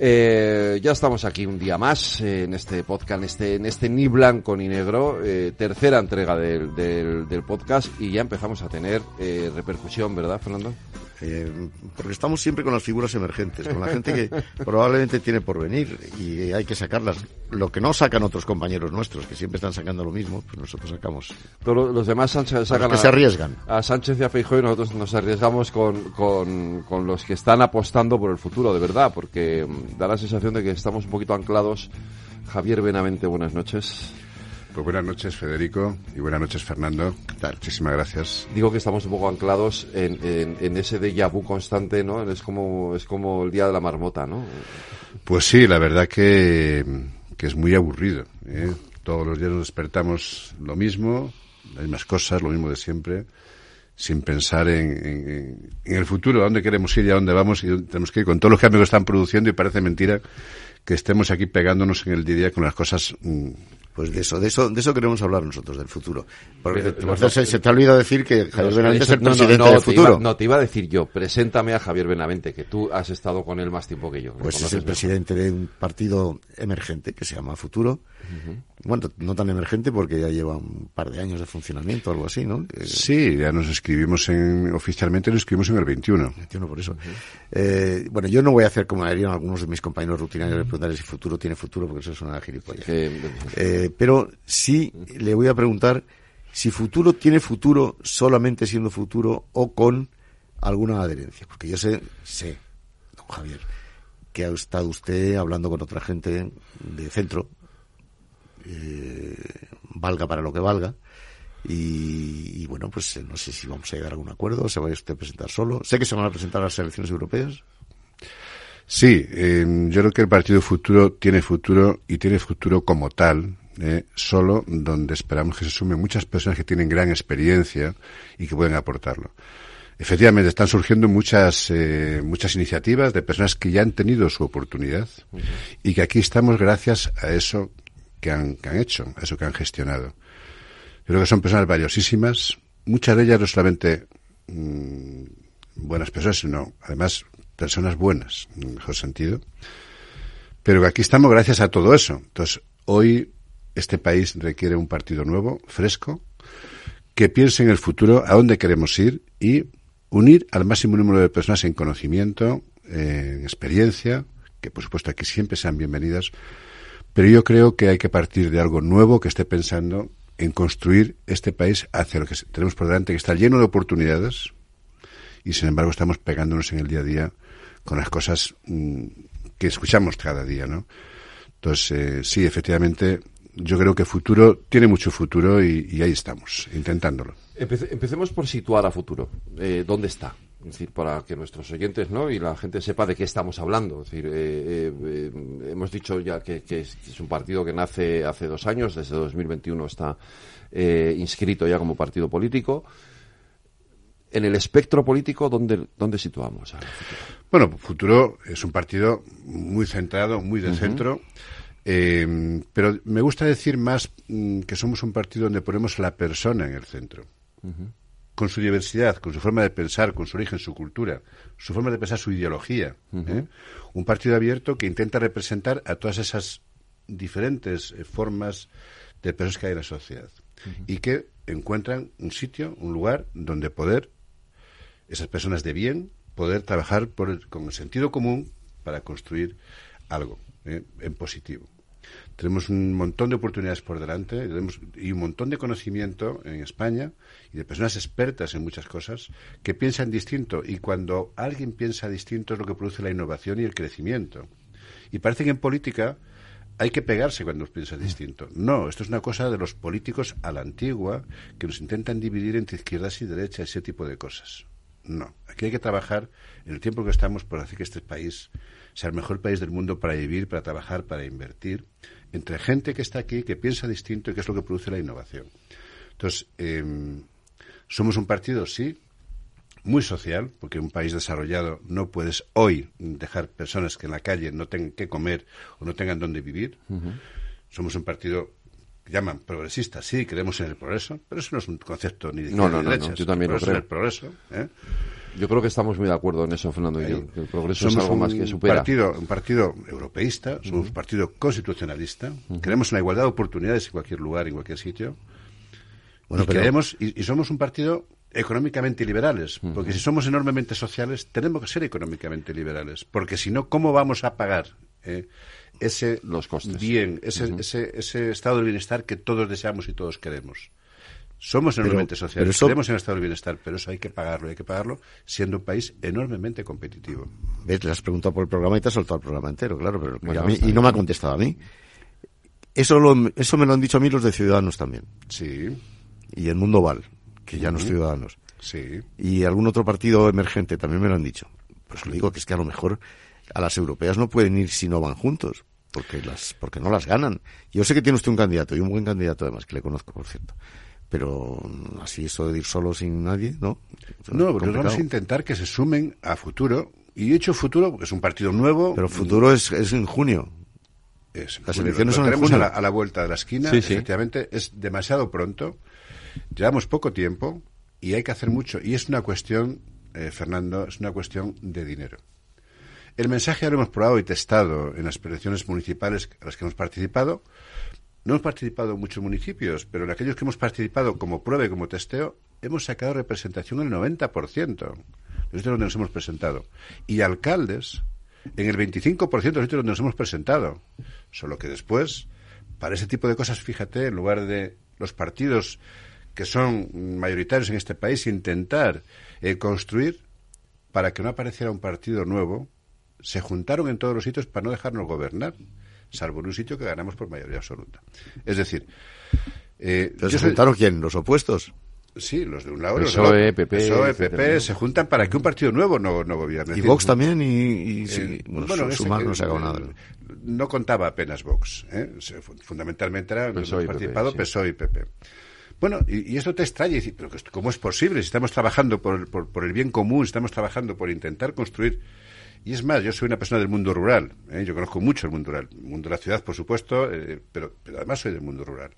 Eh, ya estamos aquí un día más eh, en este podcast, en este, en este ni blanco ni negro, eh, tercera entrega del, del, del, podcast y ya empezamos a tener eh, repercusión, ¿verdad, Fernando? Eh, porque estamos siempre con las figuras emergentes, con la gente que [LAUGHS] probablemente tiene por venir y hay que sacarlas. Lo que no sacan otros compañeros nuestros, que siempre están sacando lo mismo, pues nosotros sacamos. Todos los demás Sánchez, sacan que a, se arriesgan. A Sánchez y a Feijóo y nosotros nos arriesgamos con, con, con los que están apostando por el futuro, de verdad, porque mm, da la sensación de que estamos un poquito anclados. Javier Benavente, buenas noches. Pues buenas noches, Federico, y buenas noches, Fernando. Muchísimas gracias. Digo que estamos un poco anclados en, en, en ese déjà vu constante, ¿no? Es como, es como el día de la marmota, ¿no? Pues sí, la verdad que, que es muy aburrido. ¿eh? Todos los días nos despertamos lo mismo, las mismas cosas, lo mismo de siempre, sin pensar en, en, en el futuro, a dónde queremos ir y a dónde vamos, y tenemos que ir con todos los cambios que están produciendo, y parece mentira que estemos aquí pegándonos en el día a día con las cosas mmm, pues de eso, de eso, de eso queremos hablar nosotros, del futuro. Porque no, no, se, se, te ha olvidado decir que Javier Benavente es el presidente del futuro. Iba, no, te iba a decir yo, preséntame a Javier Benavente, que tú has estado con él más tiempo que yo. Pues es el presidente de un partido emergente que se llama Futuro. Uh -huh. Bueno, no tan emergente porque ya lleva un par de años de funcionamiento, algo así, ¿no? Sí, ya nos escribimos en, oficialmente nos escribimos en el 21. 21 por eso. Uh -huh. eh, bueno, yo no voy a hacer como harían algunos de mis compañeros rutinarios de preguntarle si futuro tiene futuro, porque eso es una gilipollas. Eh, pero sí le voy a preguntar si futuro tiene futuro solamente siendo futuro o con alguna adherencia. Porque yo sé, sé, don Javier, que ha estado usted hablando con otra gente de centro, eh, valga para lo que valga, y, y, bueno, pues no sé si vamos a llegar a algún acuerdo, se va a usted a presentar solo. Sé que se van a presentar las elecciones europeas. Sí, eh, yo creo que el Partido Futuro tiene futuro y tiene futuro como tal, eh, solo donde esperamos que se sumen muchas personas que tienen gran experiencia y que pueden aportarlo. Efectivamente, están surgiendo muchas, eh, muchas iniciativas de personas que ya han tenido su oportunidad uh -huh. y que aquí estamos gracias a eso que han, que han hecho, a eso que han gestionado. Yo creo que son personas valiosísimas, muchas de ellas no solamente mmm, buenas personas, sino además personas buenas, en el mejor sentido. Pero que aquí estamos gracias a todo eso. Entonces, hoy este país requiere un partido nuevo, fresco, que piense en el futuro, a dónde queremos ir y unir al máximo número de personas en conocimiento, en experiencia, que por supuesto aquí siempre sean bienvenidas, pero yo creo que hay que partir de algo nuevo que esté pensando en construir este país hacia lo que tenemos por delante, que está lleno de oportunidades y sin embargo estamos pegándonos en el día a día con las cosas mmm, que escuchamos cada día, ¿no? Entonces, eh, sí, efectivamente, yo creo que futuro tiene mucho futuro y, y ahí estamos, intentándolo. Empece, empecemos por situar a futuro. Eh, ¿Dónde está? Es decir, para que nuestros oyentes ¿no? y la gente sepa de qué estamos hablando. Es decir, eh, eh, hemos dicho ya que, que, es, es, un partido que nace hace dos años, desde 2021 está eh, inscrito ya como partido político. En el espectro político, ¿dónde, dónde situamos? A bueno, Futuro es un partido muy centrado, muy de uh -huh. centro. Eh, pero me gusta decir más mm, que somos un partido donde ponemos a la persona en el centro. Uh -huh. Con su diversidad, con su forma de pensar, con su origen, su cultura, su forma de pensar, su ideología. Uh -huh. ¿eh? Un partido abierto que intenta representar a todas esas diferentes eh, formas de personas que hay en la sociedad. Uh -huh. Y que encuentran un sitio, un lugar donde poder, esas personas de bien, poder trabajar por el, con el sentido común para construir algo eh, en positivo. Tenemos un montón de oportunidades por delante y un montón de conocimiento en España y de personas expertas en muchas cosas que piensan distinto. Y cuando alguien piensa distinto es lo que produce la innovación y el crecimiento. Y parece que en política hay que pegarse cuando piensa distinto. No, esto es una cosa de los políticos a la antigua que nos intentan dividir entre izquierdas y derechas, ese tipo de cosas. No, aquí hay que trabajar en el tiempo que estamos por hacer que este país sea el mejor país del mundo para vivir, para trabajar, para invertir entre gente que está aquí, que piensa distinto y que es lo que produce la innovación. Entonces, eh, somos un partido, sí, muy social, porque en un país desarrollado no puedes hoy dejar personas que en la calle no tengan que comer o no tengan dónde vivir. Uh -huh. Somos un partido llaman progresistas, sí, creemos en el progreso, pero eso no es un concepto ni de no, no, no, no, yo también lo creo. el progreso, ¿eh? Yo creo que estamos muy de acuerdo en eso, Fernando. el progreso es algo más que supera. Partido, un partido europeísta, somos un partido constitucionalista, creemos en la igualdad de oportunidades en cualquier lugar, en cualquier sitio. Bueno, y, queremos, y, somos un partido económicamente liberales, porque si somos enormemente sociales, tenemos que ser económicamente liberales, porque si no, ¿cómo vamos a pagar eh, ese Los costes. bien, ese, ese, ese estado de bienestar que todos deseamos y todos queremos? Somos enormemente sociales, pero en el estado del bienestar, pero eso hay que pagarlo, hay que pagarlo siendo un país enormemente competitivo. ¿Ves? Le has preguntado por el programa y te has soltado el programa entero, claro, pero y, no me ha contestado a mí. Eso, lo, eso me lo han dicho a mí los de Ciudadanos también. Sí. Y el Mundo Val, que ya no es Ciudadanos. Sí. Y algún otro partido emergente también me lo han dicho. Pues lo digo que es que a lo mejor a las europeas no pueden ir si no van juntos, porque las porque no las ganan. Yo sé que tiene usted un candidato, y un buen candidato además, que le conozco, por cierto pero así eso de ir solo sin nadie, ¿no? no, pero vamos a intentar que se sumen a futuro. Y he hecho futuro porque es un partido nuevo. Pero futuro es, es en junio. Las elecciones son en junio. A la, vuelta de la esquina. Efectivamente, es demasiado pronto. Llevamos poco tiempo y hay que hacer mucho. Y es una cuestión, eh, Fernando, es una cuestión de dinero. El mensaje ya lo hemos probado y testado en las elecciones municipales a las que hemos participado no hemos participado en muchos municipios, pero en aquellos que hemos participado como prueba y como testeo, hemos sacado representación en el 90% de los sitios donde nos hemos presentado. Y alcaldes en el 25% de los sitios donde nos hemos presentado. Solo que después, para ese tipo de cosas, fíjate, en lugar de los partidos que son mayoritarios en este país, intentar eh, construir para que no apareciera un partido nuevo, se juntaron en todos los sitios para no dejarnos gobernar salvo en un sitio que ganamos por mayoría absoluta. Es decir... Eh, ¿Se juntaron quién? ¿Los opuestos? Sí, los de un lado. PSOE, PP, PSOE, PP, se juntan para que un partido nuevo no, no gobierne. Y Vox también, y, eh, bueno, sumar no se ha nada. No contaba apenas Vox. ¿eh? Fundamentalmente era PSOE participado PSOE y PP. Bueno, y, eso te extraña, y pero ¿cómo es posible? Si estamos trabajando por, por, por el bien común, estamos trabajando por intentar construir y es más, yo soy una persona del mundo rural, ¿eh? yo conozco mucho el mundo rural, el mundo de la ciudad, por supuesto, eh, pero, pero además soy del mundo rural.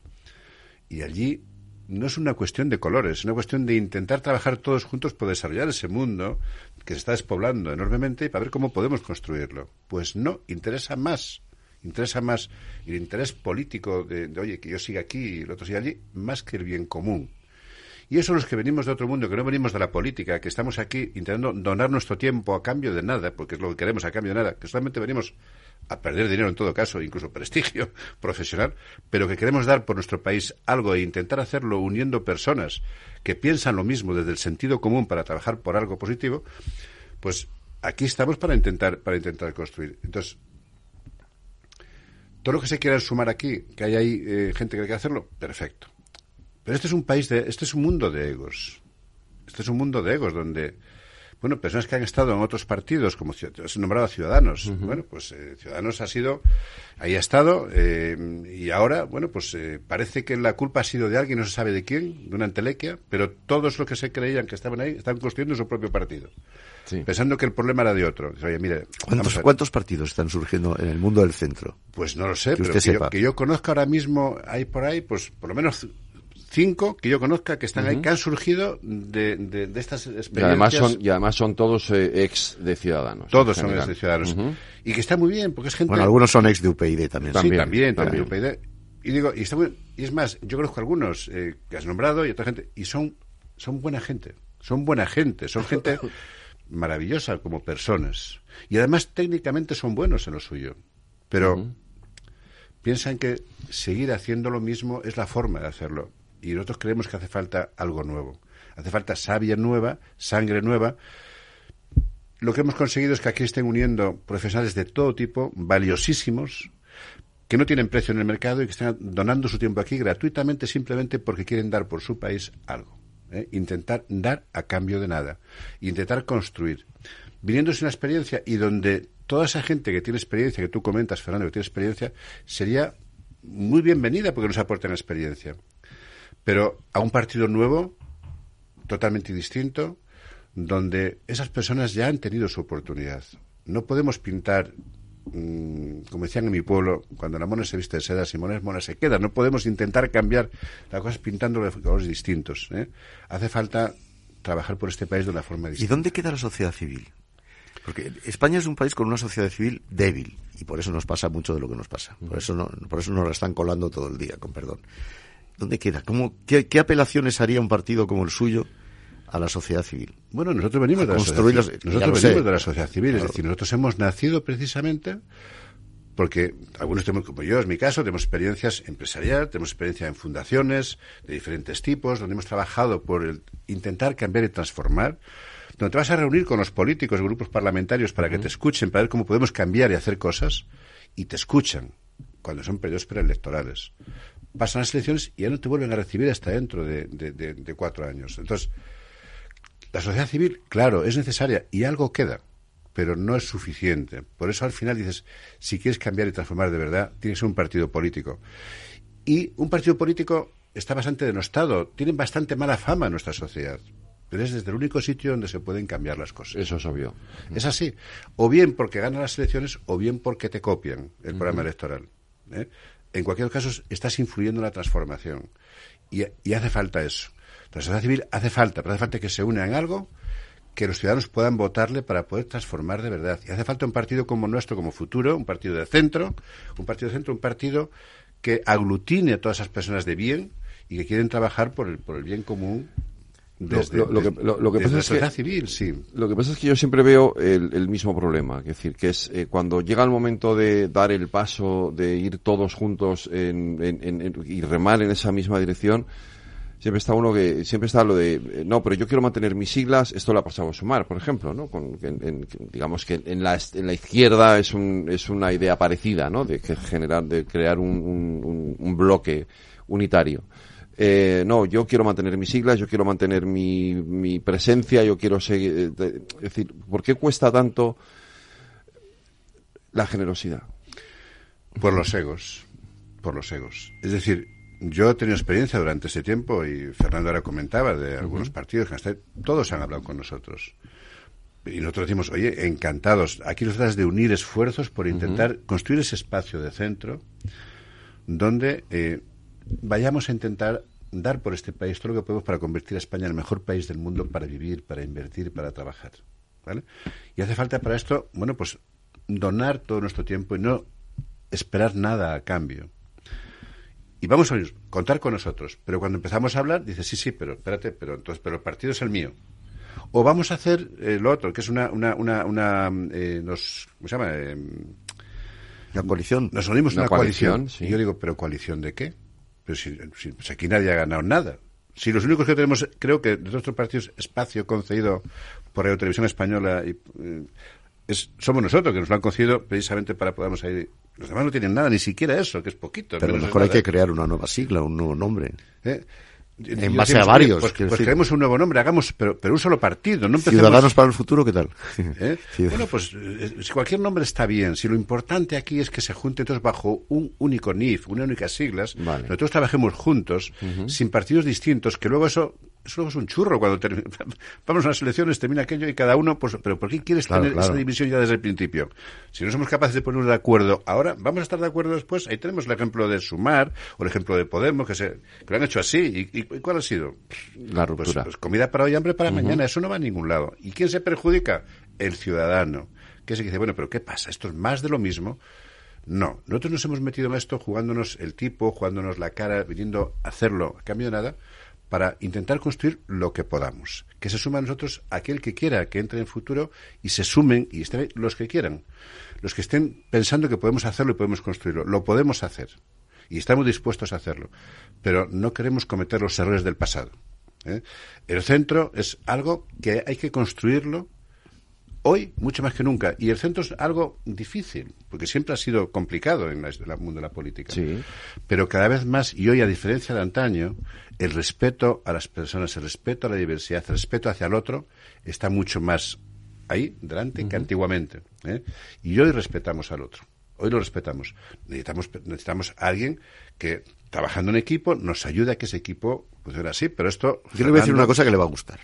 Y allí no es una cuestión de colores, es una cuestión de intentar trabajar todos juntos por desarrollar ese mundo que se está despoblando enormemente y para ver cómo podemos construirlo. Pues no, interesa más, interesa más el interés político de, de oye, que yo siga aquí y el otro siga allí, más que el bien común. Y eso los que venimos de otro mundo, que no venimos de la política, que estamos aquí intentando donar nuestro tiempo a cambio de nada, porque es lo que queremos a cambio de nada, que solamente venimos a perder dinero en todo caso, incluso [LAUGHS] prestigio profesional, pero que queremos dar por nuestro país algo e intentar hacerlo uniendo personas que piensan lo mismo desde el sentido común para trabajar por algo positivo, pues aquí estamos para intentar, para intentar construir. Entonces, todo lo que se quiera sumar aquí, que hay ahí eh, gente que quiere hacerlo, perfecto. Pero este es un país de, este es un mundo de egos. Este es un mundo de egos donde, bueno, personas que han estado en otros partidos, como se nombrado a Ciudadanos. Bueno, pues eh, Ciudadanos ha sido, ahí ha estado, eh, y ahora, bueno, pues eh, parece que la culpa ha sido de alguien, no se sabe de quién, de una entelequia, pero todos los que se creían que estaban ahí están construyendo su propio partido. Pensando que el problema era de otro. Oye, mire, ¿Cuántos, ¿Cuántos partidos están surgiendo en el mundo del centro? Pues no lo sé, pero que yo, que yo conozca ahora mismo, hay por ahí, pues por lo menos cinco que yo conozca que están ahí, que han surgido de, de, estas experiencias. Y además son, y además son todos eh, ex de Ciudadanos. Todos son ex de Ciudadanos. Y que está muy bien, porque es gente... Bueno, algunos son ex de UPyD también. Sí, también, también, de UPyD. Y digo, y, está muy, y es más, yo conozco algunos eh, que has nombrado y otra gente, y son, son buena gente, son buena gente, son gente [LAUGHS] maravillosa como personas. Y además técnicamente son buenos en lo suyo. Pero piensan que seguir haciendo lo mismo es la forma de hacerlo y nosotros creemos que hace falta algo nuevo. Hace falta savia nueva, sangre nueva. Lo que hemos conseguido es que aquí estén uniendo profesionales de todo tipo, valiosísimos, que no tienen precio en el mercado y que están donando su tiempo aquí gratuitamente simplemente porque quieren dar por su país algo. ¿eh? Intentar dar a cambio de nada. Intentar construir. Viniendo sin experiencia y donde toda esa gente que tiene experiencia, que tú comentas, Fernando, que tiene experiencia, sería muy bienvenida porque nos aporten experiencia pero a un partido nuevo, totalmente distinto, donde esas personas ya han tenido su oportunidad. No podemos pintar mm, como decían en mi pueblo, cuando la mona se viste de seda, si mona es mona se queda. No podemos intentar cambiar las cosas pintándolo de colores distintos. ¿eh? Hace falta trabajar por este país de una forma distinta. ¿Y dónde queda la sociedad civil? Porque España es un país con una sociedad civil débil y por eso nos pasa mucho de lo que nos pasa. Por eso, no, por eso nos la están colando todo el día, con perdón. ¿Dónde queda? ¿Cómo, qué, apelaciones haría un partido como el suyo a la sociedad civil? Bueno, nosotros venimos, de la sociedad, nosotros venimos de la sociedad civil, es decir, nosotros hemos nacido precisamente porque algunos tenemos, como yo, es mi caso, tenemos experiencias empresariales, tenemos experiencia en fundaciones de diferentes tipos, donde hemos trabajado por intentar cambiar y transformar donde te vas a reunir con los políticos, grupos parlamentarios para que te escuchen, para ver cómo podemos cambiar y hacer cosas, y te escuchan cuando son periodos preelectorales. Pasan las elecciones y ya no te vuelven a recibir hasta dentro de, de cuatro años. Entonces, la sociedad civil, claro, es necesaria y algo queda, pero no es suficiente. Por eso al final dices, si quieres cambiar y transformar de verdad, tiene que ser un partido político. Y un partido político está bastante denostado, tiene bastante mala fama en nuestra sociedad pero es desde el único sitio donde se pueden cambiar las cosas. Eso es obvio. Es así. O bien porque ganan las elecciones o bien porque te copian el programa electoral. ¿eh? En cualquier caso, estás influyendo en la transformación. Y, hace falta eso. La sociedad civil hace falta, pero hace falta que se una en algo que los ciudadanos puedan votarle para poder transformar de verdad. Y hace falta un partido como nuestro, como futuro, un partido de centro, un partido de centro, un partido que aglutine a todas esas personas de bien y que quieren trabajar por el, por el bien común lo, que, lo, que pasa es que, civil, sí. Lo que pasa es que yo siempre veo el, mismo problema, es decir, que es eh, cuando llega el momento de dar el paso, de ir todos juntos y remar en esa misma dirección, siempre está uno que siempre está lo de eh, no pero yo quiero mantener mis siglas esto lo ha pasado a sumar por ejemplo no con digamos que en la en la izquierda es un, es una idea parecida no de que generar de crear un, un bloque unitario eh, no, yo quiero mantener mis siglas, yo quiero mantener mi, mi presencia, yo quiero seguir. Eh, es decir, ¿por qué cuesta tanto la generosidad? Por los egos, por los egos. Es decir, yo he tenido experiencia durante ese tiempo y Fernando ahora comentaba de algunos partidos que todos han hablado con nosotros. Y nosotros decimos, oye, encantados. Aquí nos das de unir esfuerzos por intentar construir ese espacio de centro donde eh, vayamos a intentar dar por este país todo lo que podemos para convertir a España en el mejor país del mundo para vivir, para invertir, para trabajar. ¿vale? Y hace falta para esto, bueno, pues donar todo nuestro tiempo y no esperar nada a cambio. Y vamos a contar con nosotros. Pero cuando empezamos a hablar, dice, sí, sí, pero espérate, pero entonces, pero el partido es el mío. O vamos a hacer eh, lo otro, que es una, una, una, una eh, nos, ¿cómo se llama? Eh, una coalición. Nos unimos una, coalición. Y yo digo, ¿pero coalición de qué? Pero si, pues aquí nadie ha ganado nada. Si los únicos que tenemos, creo que de nuestros partidos, espacio concedido por Radio Televisión Española, y, eh, es, somos nosotros que nos lo han concedido precisamente para podernos ir. Los demás no tienen nada, ni siquiera eso, que es poquito. Pero a lo mejor hay que crear una nueva sigla, un nuevo nombre. ¿Eh? En base a varios. Pues, pues creemos un nuevo nombre, hagamos, pero, pero un solo partido. No Ciudadanos para el futuro, ¿qué tal? ¿Eh? [LAUGHS] Bueno, pues eh, si cualquier nombre está bien. Si lo importante aquí es que se junten todos bajo un único NIF, una única siglas, nosotros trabajemos juntos, sin partidos distintos, que luego eso eso es un churro cuando [LAUGHS] vamos a las elecciones, termina aquello y cada uno, pues, pero ¿por qué quieres tener esa división ya desde el principio? Si no somos capaces de ponernos de acuerdo ahora, vamos a estar de acuerdo después. Ahí tenemos el ejemplo de Sumar o el ejemplo de Podemos, que, se, que lo han hecho así. ¿Y, cuál ha sido? La pues, ruptura. Pues, comida para hoy, hambre para mañana. Eso no va a ningún lado. ¿Y quién se perjudica? El ciudadano. Que se dice, bueno, pero ¿qué pasa? Esto es más de lo mismo. No, nosotros nos hemos metido en esto jugándonos el tipo, jugándonos la cara, viniendo a hacerlo a cambio de nada para intentar construir lo que podamos. Que se sume a nosotros aquel que quiera que entre en futuro y se sumen y estén los que quieran. Los que estén pensando que podemos hacerlo y podemos construirlo. Lo podemos hacer. Y estamos dispuestos a hacerlo. Pero no queremos cometer los errores del pasado. ¿eh? El centro es algo que hay que construirlo hoy mucho más que nunca. Y el centro es algo difícil, porque siempre ha sido complicado en, el mundo de la política. Pero cada vez más, y hoy a diferencia de antaño, el respeto a las personas, el respeto a la diversidad, el respeto hacia el otro, está mucho más ahí, delante, que antiguamente. ¿eh? Y hoy respetamos al otro. Hoy lo respetamos. Necesitamos, necesitamos a alguien que, trabajando en equipo, nos ayude a que ese equipo funcione así. Pero esto. Yo le voy a decir una cosa que le va a gustar.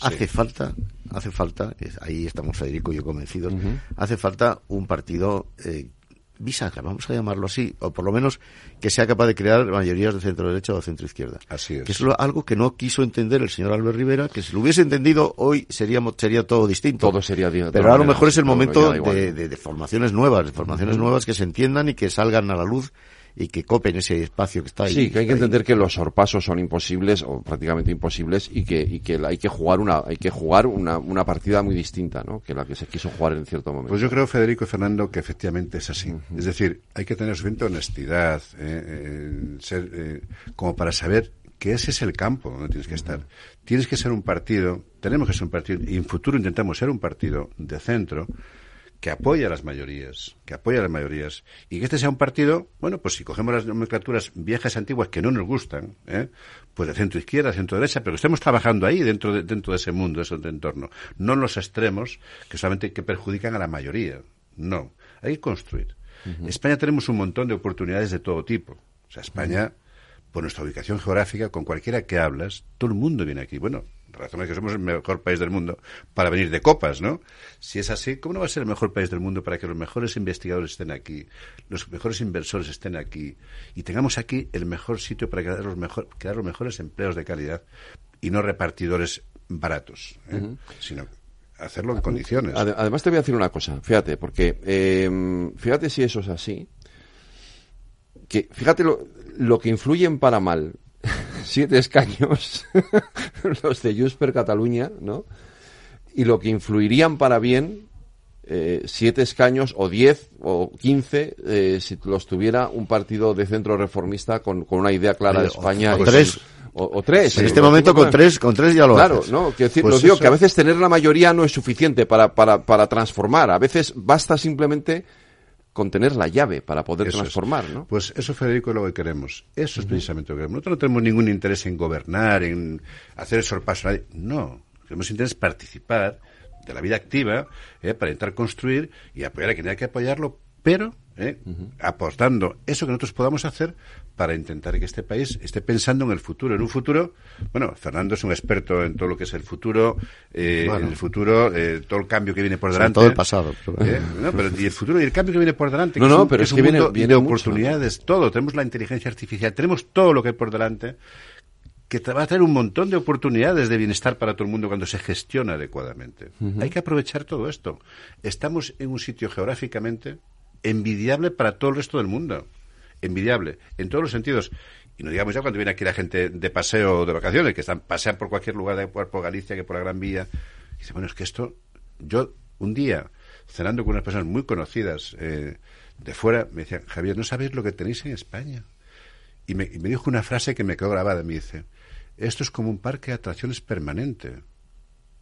Hace falta hace falta, ahí estamos Federico y yo convencidos, hace falta un partido eh, bisagra, vamos a llamarlo así, o por lo menos que sea capaz de crear mayorías de centro derecha o centro izquierda. Así es. Que es algo que no quiso entender el señor Albert Rivera, que si lo hubiese entendido hoy sería, sería todo distinto. Todo sería Pero a lo mejor es el momento de, de, formaciones nuevas, de formaciones nuevas que se entiendan y que salgan a la luz y que copen ese espacio que está ahí. Sí, que hay que entender que los sorpasos son imposibles o prácticamente imposibles y que, y que hay que jugar una hay que jugar una, una partida muy distinta, ¿no? Que la que se quiso jugar en cierto momento. Pues yo creo, Federico y Fernando, que efectivamente es así. Es decir, hay que tener suficiente honestidad, eh, eh, ser, eh, como para saber que ese es el campo donde tienes que estar. Tienes que ser un partido, tenemos que ser un partido, y en futuro intentamos ser un partido de centro, que apoya a las mayorías, que apoya a las mayorías, y que este sea un partido, bueno, pues si cogemos las nomenclaturas viejas antiguas que no nos gustan, ¿eh? pues de centro izquierda, centro derecha, pero que estemos trabajando ahí dentro de, dentro de ese mundo, de ese entorno, no en los extremos que solamente que perjudican a la mayoría, no, hay que construir. En España tenemos un montón de oportunidades de todo tipo, o sea, España, por nuestra ubicación geográfica, con cualquiera que hablas, todo el mundo viene aquí, bueno, razón es que somos el mejor país del mundo para venir de copas, ¿no? Si es así, ¿cómo no va a ser el mejor país del mundo para que los mejores investigadores estén aquí, los mejores inversores estén aquí y tengamos aquí el mejor sitio para crear los, mejor, crear los mejores empleos de calidad y no repartidores baratos, ¿eh? sino hacerlo en condiciones. Además te voy a decir una cosa, fíjate, porque eh, fíjate si eso es así, que fíjate lo, lo que influyen para mal [LAUGHS] siete escaños, [LAUGHS] los de Junts per Cataluña, ¿no? Y lo que influirían para bien, eh, siete escaños o diez o quince, eh, si los tuviera un partido de centro reformista con, con una idea clara de España. O, tres. O, tres. En este momento con tres, con tres ya lo Claro, ¿no? Quiero decir, pues digo que a veces tener la mayoría no es suficiente para, para, para transformar. A veces basta simplemente contener la llave para poder transformar, ¿no? Pues eso, Federico, es lo que queremos. Eso es precisamente lo que queremos. Nosotros no tenemos ningún interés en gobernar, en hacer el sorpaso. No, tenemos interés en participar de la vida activa eh, para intentar construir y apoyar a quien haya que apoyarlo, pero ¿eh? aportando eso que nosotros podamos hacer para intentar que este país esté pensando en el futuro, en un futuro, bueno, Fernando es un experto en todo lo que es el futuro, eh, en el futuro, eh, todo el cambio que viene por delante. todo el pasado. ¿Eh? y el futuro y el cambio que viene por delante. No, no, pero es, que viene, viene de oportunidades, todo. Tenemos la inteligencia artificial, tenemos todo lo que hay por delante que va a traer un montón de oportunidades de bienestar para todo el mundo cuando se gestiona adecuadamente. Hay que aprovechar todo esto. Estamos en un sitio geográficamente envidiable para todo el resto del mundo. Envidiable, en todos los sentidos. Y no digamos ya cuando viene aquí la gente de paseo o de vacaciones, que están, pasean por cualquier lugar, de, por, Galicia, que por la Gran Vía. Y dice, bueno, es que esto, yo un día, cenando con unas personas muy conocidas eh, de fuera, me decían, Javier, no sabéis lo que tenéis en España. Y me, y me dijo una frase que me quedó grabada, me dice, esto es como un parque de atracciones permanente.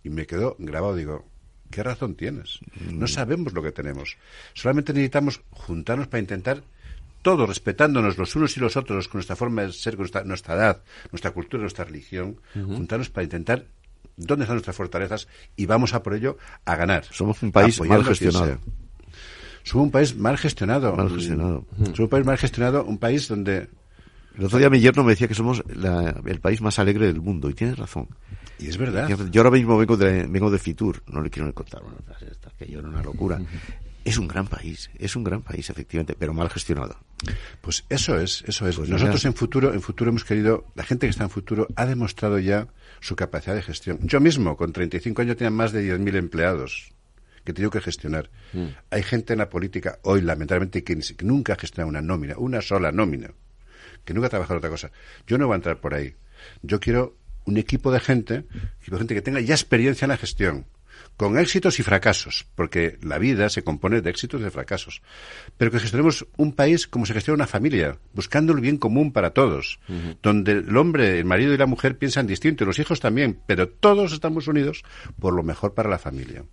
Y me quedó grabado, digo, ¿Qué razón tienes? No sabemos lo que tenemos. Solamente necesitamos juntarnos para intentar todos respetándonos los unos y los otros con nuestra forma de ser, con nuestra, edad, nuestra cultura, nuestra religión, juntarnos para intentar dónde están nuestras fortalezas y vamos a por ello a ganar. Somos un país mal gestionado. Somos un país mal gestionado. Mal gestionado. Somos un país mal gestionado, un país donde el otro día mi yerno me decía que somos el país más alegre del mundo, y tienes razón. Y es verdad. Yo ahora mismo vengo de, vengo de Fitur, no le quiero contar una frase que yo era una locura. [LAUGHS] Es un gran país, es un gran país, efectivamente, pero mal gestionado. Pues eso es, eso es. Pues Nosotros en futuro, en futuro hemos querido, la gente que está en futuro ha demostrado ya su capacidad de gestión. Yo mismo, con 35 años, tenía más de 10.000 empleados que he tenido que gestionar. Mm. Hay gente en la política hoy, lamentablemente, que, nunca ha gestionado una nómina, una sola nómina que nunca ha trabajado en otra cosa. Yo no voy a entrar por ahí. Yo quiero un equipo de gente, equipo de gente que tenga ya experiencia en la gestión, con éxitos y fracasos, porque la vida se compone de éxitos y de fracasos. Pero que gestionemos un país como se gestiona una familia, buscando el bien común para todos, donde el hombre, el marido y la mujer piensan distinto, y los hijos también, pero todos estamos unidos por lo mejor para la familia.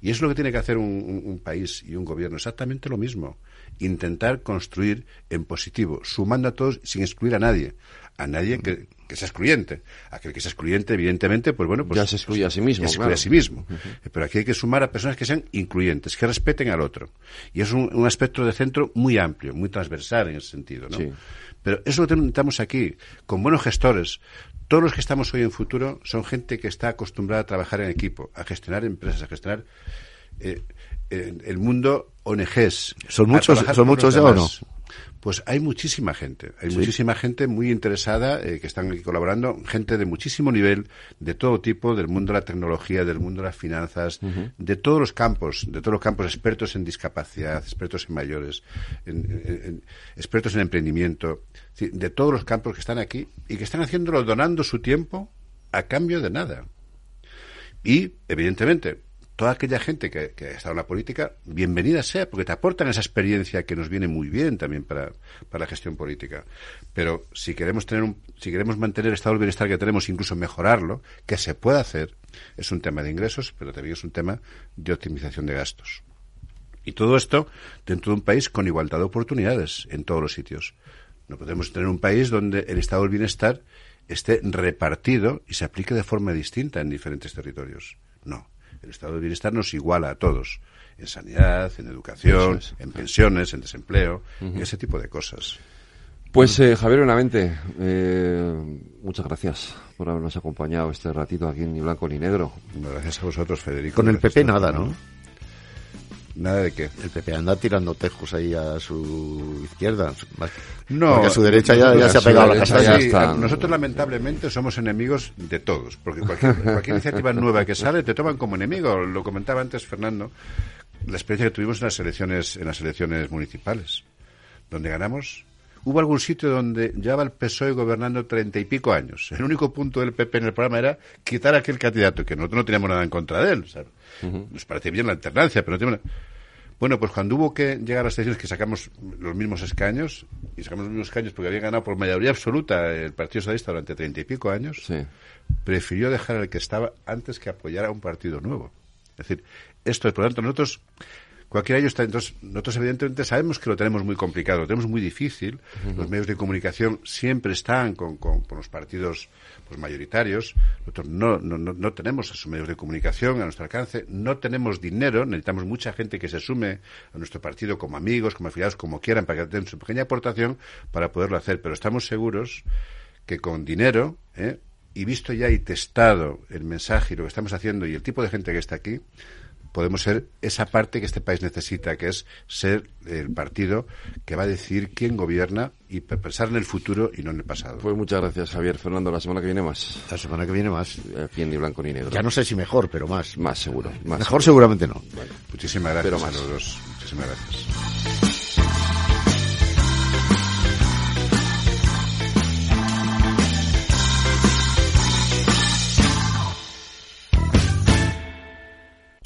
Y eso es lo que tiene que hacer un país y un gobierno, exactamente lo mismo intentar construir en positivo, sumando a todos sin excluir a nadie. A nadie que, sea excluyente. Aquel que sea excluyente, evidentemente, pues bueno, pues. Ya se excluye a sí mismo. Se excluye a sí mismo. Pero aquí hay que sumar a personas que sean incluyentes, que respeten al otro. Y es un, aspecto de centro muy amplio, muy transversal en ese sentido, ¿no? Pero eso lo necesitamos aquí, con buenos gestores, todos los que estamos hoy en futuro son gente que está acostumbrada a trabajar en equipo, a gestionar empresas, a gestionar eh, el mundo ONGs. ¿Son muchos, ¿son muchos ya o no? Pues hay muchísima gente, hay muchísima gente muy interesada eh, que están aquí colaborando, gente de muchísimo nivel, de todo tipo, del mundo de la tecnología, del mundo de las finanzas, de todos los campos, de todos los campos, expertos en discapacidad, expertos en mayores, expertos en emprendimiento, de todos los campos que están aquí y que están haciéndolo donando su tiempo a cambio de nada. Y, evidentemente, toda aquella gente que, ha estado en la política, bienvenida sea, porque te aportan esa experiencia que nos viene muy bien también para, la gestión política. Pero si queremos tener un, si queremos mantener el estado del bienestar que tenemos, incluso mejorarlo, que se puede hacer, es un tema de ingresos, pero también es un tema de optimización de gastos. Y todo esto dentro de un país con igualdad de oportunidades en todos los sitios. No podemos tener un país donde el estado del bienestar esté repartido y se aplique de forma distinta en diferentes territorios. No el estado de bienestar nos iguala a todos, en sanidad, en educación, en pensiones, en desempleo, ese tipo de cosas. Pues eh, Javier Benavente, eh, muchas gracias por habernos acompañado este ratito aquí en Ni Blanco ni Negro. Gracias a vosotros, Federico. Con el PP nada, ¿no? Nada de qué. El PP anda tirando tejos ahí a su izquierda. No. Porque a su derecha ya, se ha pegado la casa. nosotros lamentablemente somos enemigos de todos. Porque cualquier, [LAUGHS] cualquier iniciativa nueva que sale te toman como enemigo. Lo comentaba antes Fernando. La experiencia que tuvimos en las elecciones, en las elecciones municipales. Donde ganamos hubo algún sitio donde llevaba el PSOE gobernando treinta y pico años. El único punto del PP en el programa era quitar a aquel candidato, que nosotros no teníamos nada en contra de él. Nos parece bien la alternancia, pero no teníamos Bueno, pues cuando hubo que llegar a las elecciones que sacamos los mismos escaños, y sacamos los mismos escaños porque había ganado por mayoría absoluta el Partido Socialista durante treinta y pico años, prefirió dejar al que estaba antes que apoyar a un partido nuevo. Es decir, esto es, por lo tanto, nosotros cualquiera de ellos está. Entonces, nosotros evidentemente sabemos que lo tenemos muy complicado, lo tenemos muy difícil. Los medios de comunicación siempre están con, con, los partidos pues, mayoritarios. Nosotros no, no, no, tenemos esos medios de comunicación a nuestro alcance, no tenemos dinero, necesitamos mucha gente que se sume a nuestro partido como amigos, como afiliados, como quieran, para que den su pequeña aportación para poderlo hacer. Pero estamos seguros que con dinero, ¿eh? y visto ya y testado el mensaje y lo que estamos haciendo y el tipo de gente que está aquí, podemos ser esa parte que este país necesita, que es ser el partido que va a decir quién gobierna y pensar en el futuro y no en el pasado. Pues muchas gracias, Javier. Fernando, la semana que viene más. La semana que viene más. Aquí en Ni Blanco ni Negro. Ya no sé si mejor, pero más. Más seguro. mejor seguramente no. muchísimas gracias a los dos. Muchísimas gracias.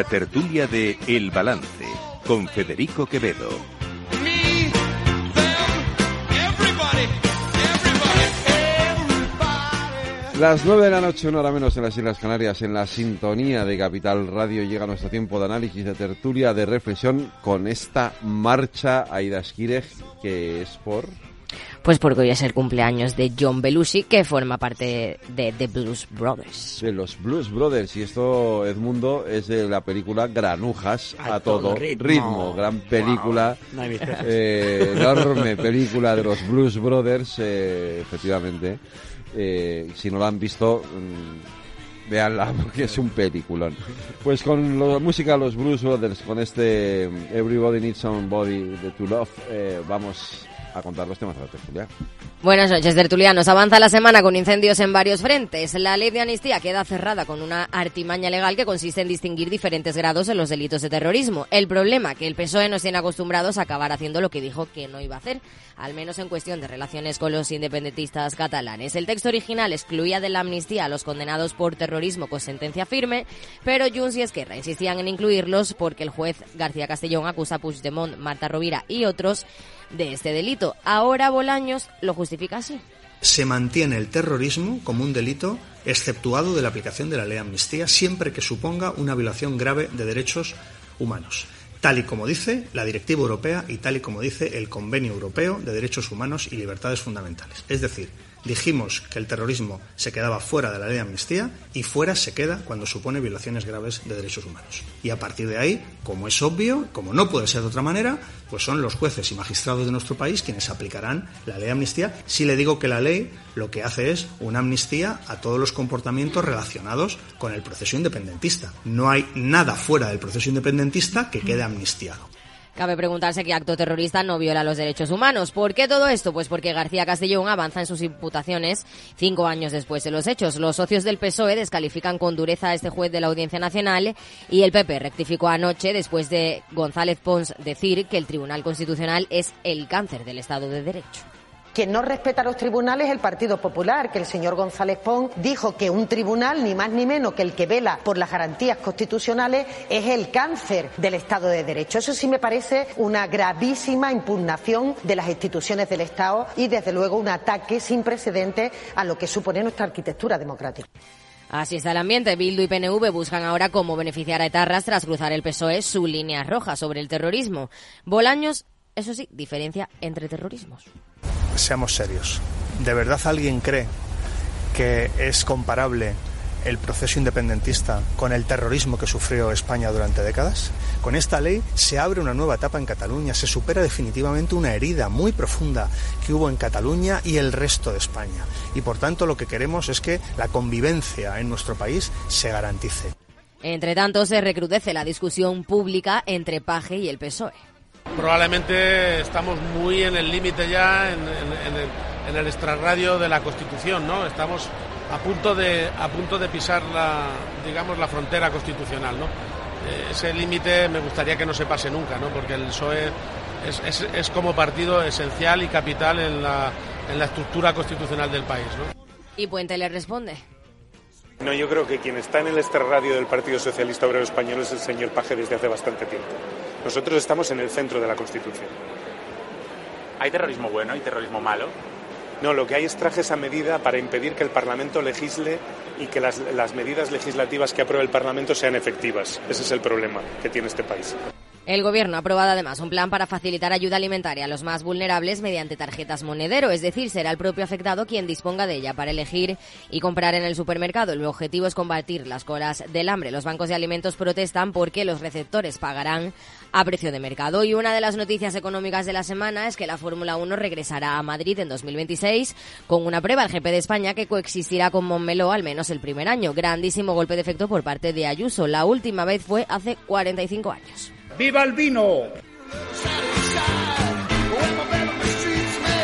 La tertulia de El Balance con Federico Quevedo. Las nueve de la noche, una hora menos en las Islas Canarias, en la sintonía de Capital Radio, llega nuestro tiempo de análisis, de tertulia, de reflexión con esta marcha Aida Esquireg, que es por... Pues porque hoy es el cumpleaños de John Belushi, que forma parte de The Blues Brothers. De los Blues Brothers, y esto, Edmundo, es de la película Granujas a, A todo, todo ritmo. gran película, Wow, no eh, enorme película de los Blues Brothers, eh, efectivamente. Eh, si no la han visto, mm, véanla [LAUGHS] porque es un peliculón. Pues con la música de los Blues Brothers, con este mm, Everybody Needs Somebody To Love, eh, vamos a contar los temas de la tertulia. Buenas noches, tertulianos. Avanza la semana con incendios en varios frentes. La ley de amnistía queda cerrada con una artimaña legal que consiste en distinguir diferentes grados en los delitos de terrorismo. El problema que el PSOE nos tiene acostumbrados a acabar haciendo lo que dijo que no iba a hacer, al menos en cuestión de relaciones con los independentistas catalanes. El texto original excluía de la amnistía a los condenados por terrorismo con sentencia firme, pero Junts y Esquerra insistían en incluirlos porque el juez García Castellón acusa a Puigdemont, Marta Rovira y otros de este delito. Ahora Bolaños lo justifica se mantiene el terrorismo como un delito exceptuado de la aplicación de la ley de amnistía siempre que suponga una violación grave de derechos humanos, tal y como dice la Directiva Europea y tal y como dice el Convenio Europeo de Derechos Humanos y Libertades Fundamentales. Es decir, dijimos que el terrorismo se quedaba fuera de la ley de amnistía y fuera se queda cuando supone violaciones graves de derechos humanos. Y a partir de ahí, como es obvio, como no puede ser de otra manera, pues son los jueces y magistrados de nuestro país quienes aplicarán la ley de amnistía. Si le digo que la ley lo que hace es una amnistía a todos los comportamientos relacionados con el proceso independentista. No hay nada fuera del proceso independentista que quede amnistiado. Cabe preguntarse qué acto terrorista no viola los derechos humanos. ¿Por qué todo esto? Pues porque García Castellón avanza en sus imputaciones cinco años después de los hechos. Los socios del PSOE descalifican con dureza a este juez de la Audiencia Nacional y el PP rectificó anoche después de González Pons decir que el Tribunal Constitucional es el cáncer del Estado de Derecho. Quien no respeta los tribunales es el Partido Popular, que el señor González Pons dijo que un tribunal, ni más ni menos que el que vela por las garantías constitucionales, es el cáncer del Estado de Derecho. Eso sí me parece una gravísima impugnación de las instituciones del Estado y, desde luego, un ataque sin precedentes a lo que supone nuestra arquitectura democrática. Así está el ambiente. Bildu y PNV buscan ahora cómo beneficiar a etarras tras cruzar el PSOE su línea roja sobre el terrorismo. Bolaños, eso sí, diferencia entre terrorismos. Seamos serios. ¿De verdad alguien cree que es comparable el proceso independentista con el terrorismo que sufrió España durante décadas? Con esta ley se abre una nueva etapa en Cataluña, se supera definitivamente una herida muy profunda que hubo en Cataluña y el resto de España. Y por tanto lo que queremos es que la convivencia en nuestro país se garantice. Entre tanto, se recrudece la discusión pública entre Paje y el PSOE. Probablemente estamos muy en el límite ya, en, en- en el, en el extrarradio de la Constitución, ¿no? Estamos a punto de, a punto de pisar la, digamos, la frontera constitucional, ¿no? Eh, ese límite me gustaría que no se pase nunca, ¿no? Porque el PSOE es, es, es como partido esencial y capital en la, en la estructura constitucional del país, ¿no? Y Puente le responde. No, yo creo que quien está en el extrarradio del Partido Socialista Obrero Español es el señor Paje desde hace bastante tiempo. Nosotros estamos en el centro de la Constitución. ¿Hay terrorismo bueno y terrorismo malo? No, lo que hay es trajes a medida para impedir que el Parlamento legisle y que las, las medidas legislativas que apruebe el Parlamento sean efectivas. Ese es el problema que tiene este país. El Gobierno ha aprobado además un plan para facilitar ayuda alimentaria a los más vulnerables mediante tarjetas monedero, es decir, será el propio afectado quien disponga de ella para elegir y comprar en el supermercado. El objetivo es combatir las colas del hambre. Los bancos de alimentos protestan porque los receptores pagarán a precio de mercado. Y una de las noticias económicas de la semana es que la Fórmula 1 regresará a Madrid en 2026 con una prueba al GP de España que coexistirá con Montmeló al menos el primer año. Grandísimo golpe de efecto por parte de Ayuso. La última vez fue hace 45 años. ¡Viva el vino!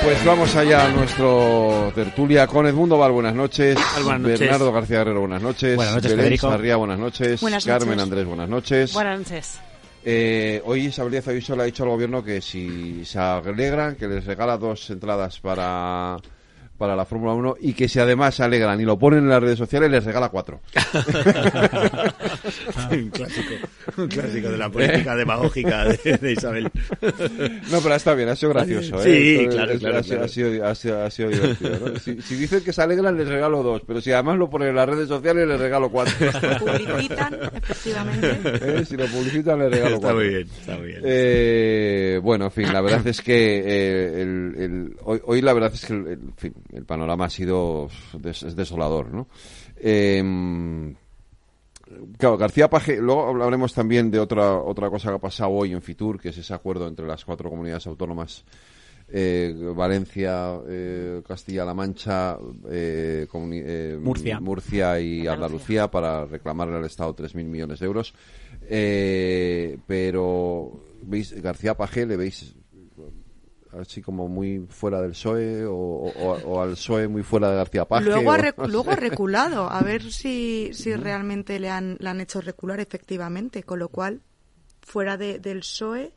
Pues vamos allá a nuestro tertulia con Edmundo Val, buenas noches. Buenas noches. Bernardo García Guerrero, buenas noches. Buenas noches, Belén Federico. Sarria, buenas noches. Buenas Carmen noches. Andrés, buenas noches. Buenas noches. Eh, hoy Isabel Díaz Ayuso le ha dicho al gobierno que si se alegran, que les regala dos entradas para, para la Fórmula 1 y que si además se alegran y lo ponen en las redes sociales, les regala cuatro. [LAUGHS] [LAUGHS] un clásico, un clásico de la política demagógica de, de Isabel. No, pero está bien, ha sido gracioso. ¿eh? Sí, Entonces, claro, es- claro, ha, sido- claro. ha sido, ha sido- ha sido divertido. ¿no? Si, si dicen que se alegran, les regalo dos, pero si además lo ponen en las redes sociales, les regalo cuatro. [LAUGHS] Publicitan, efectivamente. ¿Eh? Si lo publicitan, les regalo Está cuatro. muy bien, está muy bien. Eh, bueno, en fin, la verdad es que eh, el- el- hoy, hoy la verdad es que el, el- en fin, el panorama ha sido des- es desolador, ¿no? Eh, Claro, García Paje, luego hablaremos también de otra otra cosa que ha pasado hoy en Fitur, que es ese acuerdo entre las cuatro comunidades autónomas, eh, Valencia, eh, Castilla-La Mancha, eh, comuni- eh, Murcia. Murcia y Andalucía para reclamarle al Estado 3.000 millones de euros. Eh, pero, ¿veis? García Paje, ¿le veis así como muy fuera del PSOE o, o- o al PSOE muy fuera de García Paje? [LAUGHS] Luego ha, o- no luego ha reculado, a ver si, si realmente le han, le han hecho recular efectivamente, con lo cual, fuera de, del PSOE,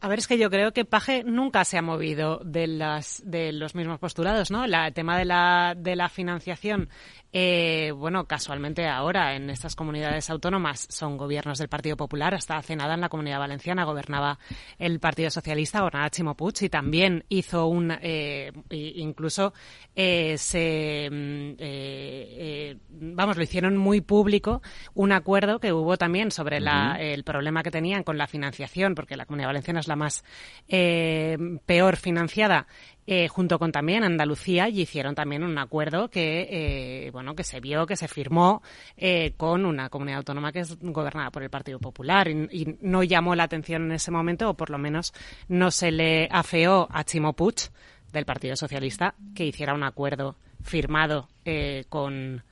A ver, es que yo creo que Paje nunca se ha movido de, las, de los mismos postulados, ¿no? La- el tema de la, de la financiación, eh, bueno, casualmente ahora en estas comunidades autónomas son gobiernos del Partido Popular. Hasta hace nada en la Comunidad Valenciana gobernaba el Partido Socialista, gobernaba Chimo Puig y también hizo un, eh, incluso eh, se, mm, eh, eh, vamos, lo hicieron muy público un acuerdo que hubo también sobre la, el problema que tenían con la financiación, porque la Comunidad Valenciana es la más eh, peor financiada, eh, junto con también Andalucía, y hicieron también un acuerdo que, eh, bueno, que se vio, que se firmó eh, con una comunidad autónoma que es gobernada por el Partido Popular y, y no llamó la atención en ese momento, o por lo menos no se le afeó a Chimo Puig del Partido Socialista que hiciera un acuerdo firmado eh, con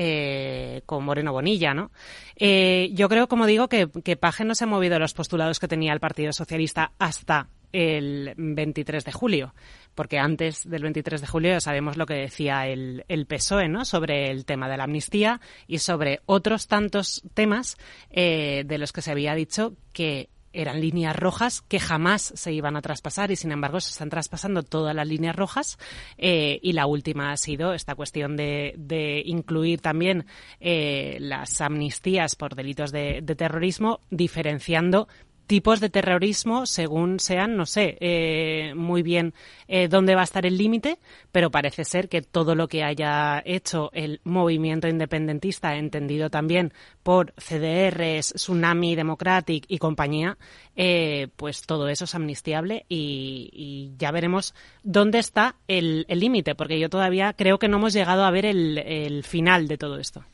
eh, con Moreno Bonilla, ¿no? Eh, yo creo, como digo, que, que Paje no se ha movido los postulados que tenía el Partido Socialista hasta el 23 de julio, porque antes del 23 de julio ya sabemos lo que decía el, PSOE, ¿no? Sobre el tema de la amnistía y sobre otros tantos temas eh, de los que se había dicho que eran líneas rojas que jamás se iban a traspasar y sin embargo se están traspasando todas las líneas rojas eh, y la última ha sido esta cuestión de, incluir también eh, las amnistías por delitos de, de terrorismo diferenciando tipos de terrorismo según sean, no sé eh, muy bien eh, dónde va a estar el límite, pero parece ser que todo lo que haya hecho el movimiento independentista, entendido también por CDRs, Tsunami Democratic y compañía, eh, pues todo eso es amnistiable y, ya veremos dónde está el el límite, porque yo todavía creo que no hemos llegado a ver el, el final de todo esto.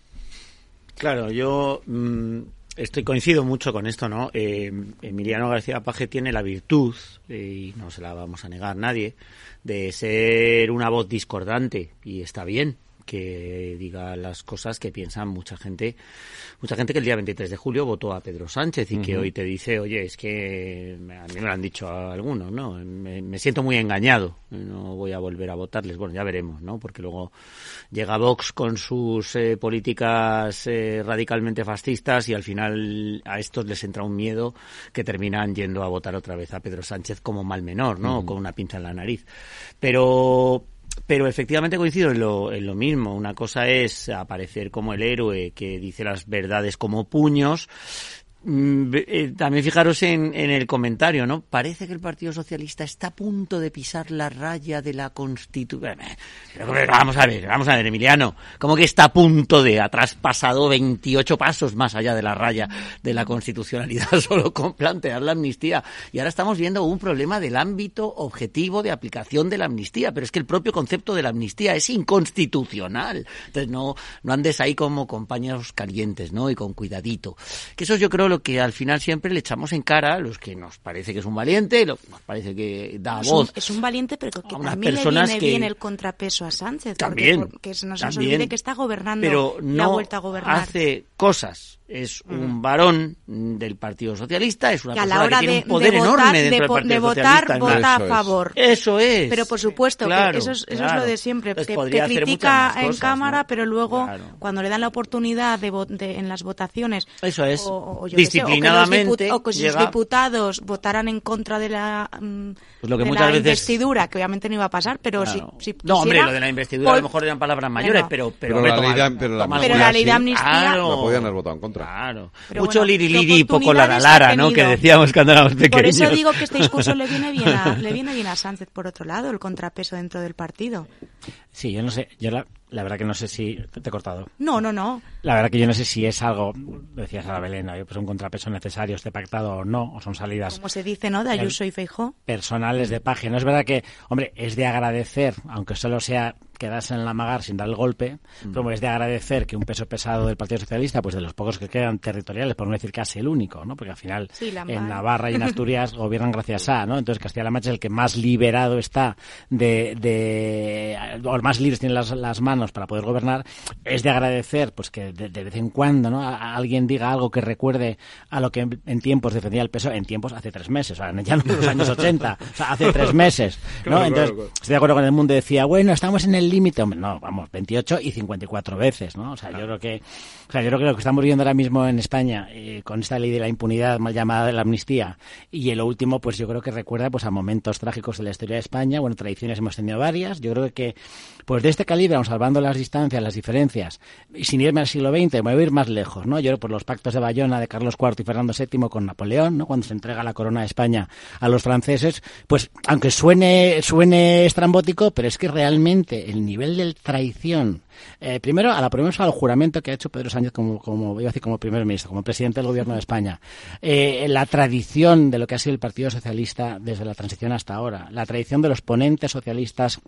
Claro, yo mm, estoy coincido mucho con esto, ¿no? Eh, Emiliano García Paje tiene la virtud, eh, y no se la vamos a negar nadie, de ser una voz discordante, y está bien que diga las cosas que piensan mucha gente, mucha gente que el día 23 de julio votó a Pedro Sánchez y que hoy te dice, oye, es que a mí me lo han dicho algunos, ¿no? Me, siento muy engañado, no voy a volver a votarles. Bueno, ya veremos, ¿no? Porque luego llega Vox con sus eh, políticas eh, radicalmente fascistas y al final a estos les entra un miedo que terminan yendo a votar otra vez a Pedro Sánchez como mal menor, ¿no? Con una pinza en la nariz. Pero pero efectivamente coincido en lo, en lo mismo. Una cosa es aparecer como el héroe que dice las verdades como puños también fijaros en, el comentario, ¿no? Parece que el Partido Socialista está a punto de pisar la raya de la Constitución. Vamos a ver, vamos a ver, Emiliano. ¿Cómo que está a punto de? Ha traspasado 28 pasos más allá de la raya de la constitucionalidad [LAUGHS] solo con plantear la amnistía. Y ahora estamos viendo un problema del ámbito objetivo de aplicación de la amnistía. Pero es que el propio concepto de la amnistía es inconstitucional. Entonces no, no andes ahí como compañeros calientes, ¿no? Y con cuidadito. Que eso yo creo que al final siempre le echamos en cara a los que nos parece que es un valiente, lo, nos parece que da voz. es un valiente, pero que también le viene bien el contrapeso a Sánchez. También. Porque, que no se nos olvide que está gobernando pero no la vuelta a gobernar. hace cosas es un varón del Partido Socialista, es una persona que tiene un poder enorme dentro del Partido de votar, vota a favor. Eso es. Pero por supuesto, que eso, es, eso es lo de siempre, que, critica en Cámara, pero luego cuando le dan la oportunidad de, en las votaciones, eso es. O, disciplinadamente, o que, los diputados votaran en contra de la, mm, pues de la investidura, que obviamente no iba a pasar, pero si, si No, hombre, lo de la investidura a lo mejor eran palabras mayores, pero, pero, la, de, pero, la, ley de amnistía... No podían haber votado en contra. Claro. Mucho liri liri y poco lara lara, ¿no? Que decíamos cuando éramos pequeños. Por eso digo que este discurso le viene bien a, [LAUGHS] le viene bien a Sánchez, por otro lado, el contrapeso dentro del partido. Sí, yo no sé, yo la, la verdad que no sé si... Te he cortado. No, no, no. La verdad que yo no sé si es algo, decías a la Belén, pues un contrapeso necesario este pactado o no, o son salidas... Como se dice, ¿no? De Ayuso y Feijó. Personales de página. Es verdad que, hombre, es de agradecer, aunque solo sea quedarse en la magar sin dar el golpe, mm. pero es de agradecer que un peso pesado del Partido Socialista, pues de los pocos que quedan territoriales, por no decir casi el único, ¿no? Porque al final en Navarra y en Asturias [LAUGHS] gobiernan gracias a, ¿no? Entonces Castilla-La Mancha es el que más liberado está de, de o más libres tiene las, las manos para poder gobernar. Es de agradecer, pues que de, vez en cuando, ¿no? alguien diga algo que recuerde a lo que en, tiempos defendía el peso, en tiempos hace tres meses, o sea, ya no en los años 80, o sea, hace tres meses, [LAUGHS] ¿no? Entonces, estoy de acuerdo con el mundo, decía, bueno, estamos en el límite, hombre, no, vamos, 28 y 54 veces, ¿no? O sea, yo creo que, o sea, yo creo que lo que estamos viendo ahora mismo en España, eh, con esta ley de la impunidad mal llamada de la amnistía, y el último, pues yo creo que recuerda pues a momentos trágicos de la historia de España, bueno, tradiciones hemos tenido varias, yo creo que, pues de este calibre, vamos salvando las distancias, las diferencias, y sin irme al siglo XX, me voy a ir más lejos, ¿no? Yo por los pactos de Bayona de Carlos IV y Fernando VII con Napoleón, ¿no? Cuando se entrega la corona de España a los franceses, pues aunque suene, suene estrambótico, pero es que realmente el nivel de traición eh, primero, a la promesa al juramento que ha hecho Pedro Sánchez como, como, decir, como primer ministro, como presidente del gobierno de España. Eh, la tradición de lo que ha sido el Partido Socialista desde la transición hasta ahora. La tradición de los ponentes socialistas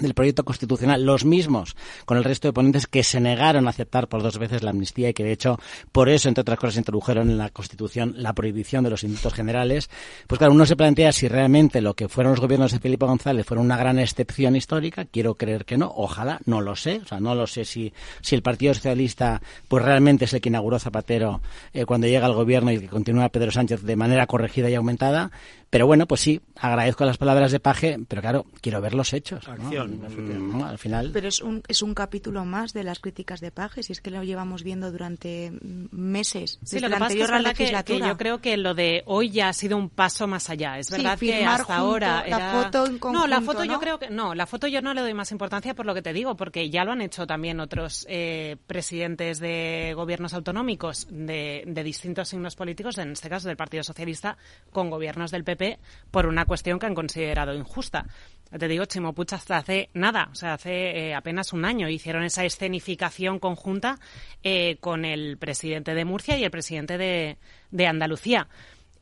del proyecto constitucional, los mismos con el resto de ponentes que se negaron a aceptar por dos veces la amnistía y que de hecho por eso, entre otras cosas, introdujeron en la Constitución la prohibición de los indultos generales, pues claro, uno se plantea si realmente lo que fueron los gobiernos de Felipe González fueron una gran excepción histórica, quiero creer que no, ojalá, no lo sé, o sea, no lo sé si, si el Partido Socialista pues realmente es el que inauguró Zapatero eh, cuando llega al gobierno y que continúa Pedro Sánchez de manera corregida y aumentada, pero bueno, pues sí, agradezco las palabras de Paje, pero claro, quiero ver los hechos. Mm, al final. Pero es un, es un capítulo más de las críticas de Paje, si es que lo llevamos viendo durante meses. Sí, lo que pasa es que, yo creo que lo de hoy ya ha sido un paso más allá. Es verdad que hasta ahora la foto en conjunto, No, la foto yo creo que no, la foto yo no le doy más importancia por lo que te digo, porque ya lo han hecho también otros eh, presidentes de gobiernos autonómicos de, de distintos signos políticos, en este caso del Partido Socialista, con gobiernos del PP por una cuestión que han considerado injusta. Te digo, Chimopuch hasta hace nada, o sea, hace eh, apenas un año hicieron esa escenificación conjunta eh, con el presidente de Murcia y el presidente de, de Andalucía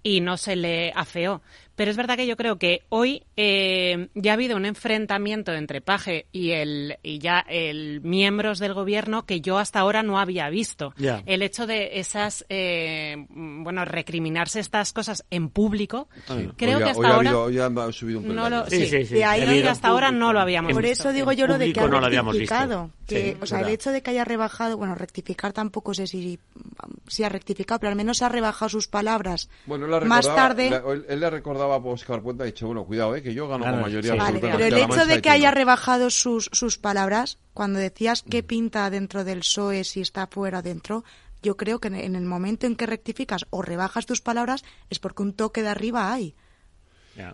y no se le afeó Pero es verdad que yo creo que hoy eh, ya ha habido un enfrentamiento entre Paje y el y ya el miembros del gobierno que yo hasta ahora no había visto. El hecho de esas, eh, bueno, recriminarse estas cosas en público, Sí. creo Hoy que ha- hasta hoy ha ahora habido- hoy ha subido un no lo, sí, De ahí Ha habido hasta ahora no lo habíamos Por visto. eso digo yo lo de que ha no lo habíamos visto. Que, Sí, o sea, el hecho de que haya rebajado, bueno, rectificar tampoco sé si, si ha rectificado, pero al menos ha rebajado sus palabras. Bueno, él, la Más recordaba- tarde. la- él, él le recordaba a Oscar Puente, ha dicho, bueno, cuidado, eh, que yo gano Claro, con mayoría sí. Vale, absoluta. pero el hecho de que haya rebajado sus, sus palabras, cuando decías qué pinta dentro del PSOE, si está fuera o dentro, yo creo que en- en el momento en que rectificas o rebajas tus palabras es porque un toque de arriba hay.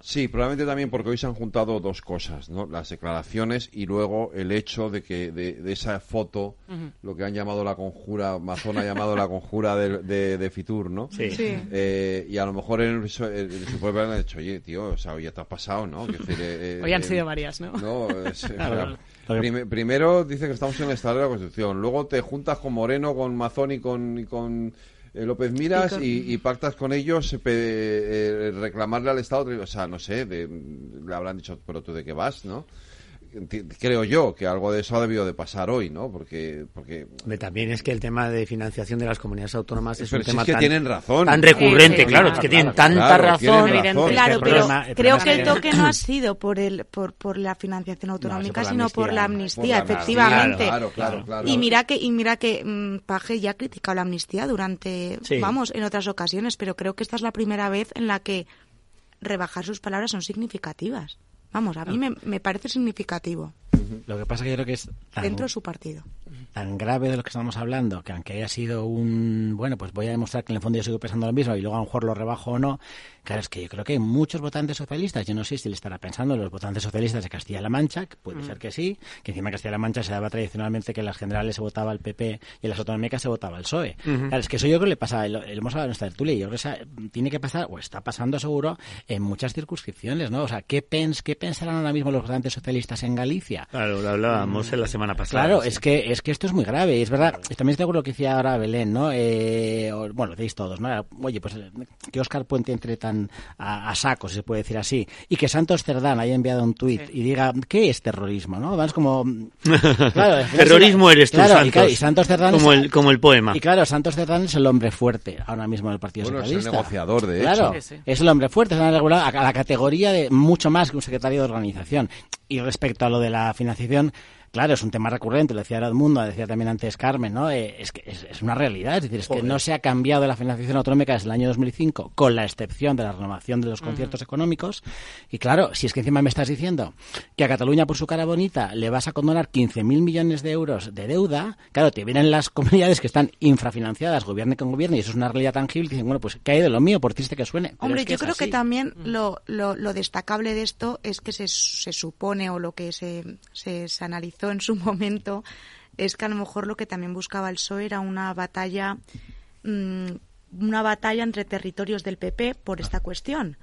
Sí, probablemente también porque hoy se han juntado dos cosas, ¿no? Las declaraciones y luego el hecho de que de, de esa foto, lo que han llamado la conjura, Mazón ha llamado la conjura de, de, de Fitur, ¿no? Sí. Sí. Eh, y a lo mejor en, su- su pueblo han dicho, oye, tío, o sea, hoy ya te has pasado, ¿no? Decir, eh, [LAUGHS] Hoy han eh, sido varias, ¿no? No, es- [LAUGHS] Claro, claro. Prime- primero dice que estamos en el estado de la Constitución, luego te juntas con Moreno, con Mazón y con, y con eh, López Miras Y con- y, y pactas con ellos eh, eh, reclamarle al Estado, o sea, no sé, de- le habrán dicho, pero tú de qué vas, ¿no? Creo yo que algo de eso ha debido de pasar hoy, ¿no? Porque, porque Hombre, También es que el tema de financiación de las comunidades autónomas es Pero un si tema es que tan, tienen razón. tan recurrente, claro, es que claro, tienen tanta claro, tienen razón. razón. Claro, pero problema- creo que el que- toque [CLEARS THROAT] no ha sido por el por, por la financiación autonómica, sino por la amnistía. amnistía, Por la efectivamente. Claro, claro, claro. Y mira que y mira que mm, Paje ya ha criticado la amnistía durante, Sí. vamos, en otras ocasiones, pero creo que esta es la primera vez en la que rebajar sus palabras son significativas. Vamos, a mí me, me parece significativo Lo que pasa que yo creo que es dentro de su partido. Tan grave de lo que estamos hablando, que aunque haya sido un, bueno, pues voy a demostrar que en el fondo yo sigo pensando lo mismo y luego a lo mejor lo rebajo o no, claro, es que yo creo que hay muchos votantes socialistas, yo no sé si le estará pensando en los votantes socialistas de Castilla-La Mancha, que puede ser que sí, que encima en Castilla-La Mancha se daba tradicionalmente que en las generales se votaba el PP y en las autonómicas se votaba el PSOE. Ujú. Claro, es que eso yo creo que le pasa, lo, lo hemos hablado en esta tertulia, y yo creo que tiene que pasar, o está pasando seguro, en muchas circunscripciones, ¿no? O sea, ¿qué, pens, qué pensarán ahora mismo los votantes socialistas en Galicia? Claro, lo hablábamos en la semana pasada. Claro, sí. es que es que esto es muy grave. y Es verdad, y también estoy de acuerdo con lo que decía ahora Belén, ¿no? Eh, bueno, lo decís todos, ¿no? Oye, pues que Oscar Puente entre tan a, a saco, si se puede decir así, y que Santos Cerdán haya enviado un tuit y diga, ¿qué es terrorismo, no? Vamos como... [LAUGHS] Claro, Terrorismo eres tú, claro, y Santos. claro, y Santos Cerdán como, es- el, como el poema. y claro, Santos Cerdán es el hombre fuerte ahora mismo del Partido Bueno, es el Socialista. negociador, de claro, hecho. Sí, sí. es el hombre fuerte, es el regulado a a la categoría de mucho más que un secretario de organización. Y respecto a lo de la financiación, claro, es un tema recurrente, lo decía ahora Mundo, decía también antes Carmen, ¿no? Eh, es que es, es una realidad, es decir, es que no se ha cambiado la financiación autonómica desde el año 2005, con la excepción de la renovación de los conciertos económicos. Y claro, si es que encima me estás diciendo que a Cataluña por su cara bonita le vas a condonar 15.000 millones de euros de deuda, claro, te vienen las comunidades que están infrafinanciadas, gobierne con gobierno, y eso es una realidad tangible, y dicen, bueno, pues que hay de lo mío, por triste que suene. Pero Hombre, es que yo creo que también lo, lo, lo destacable de esto es que se, se supone o lo que se, se, se analizó en su [LAUGHS] momento es que a lo mejor lo que también buscaba el PSOE era una batalla mm, una batalla entre territorios del PP por esta cuestión.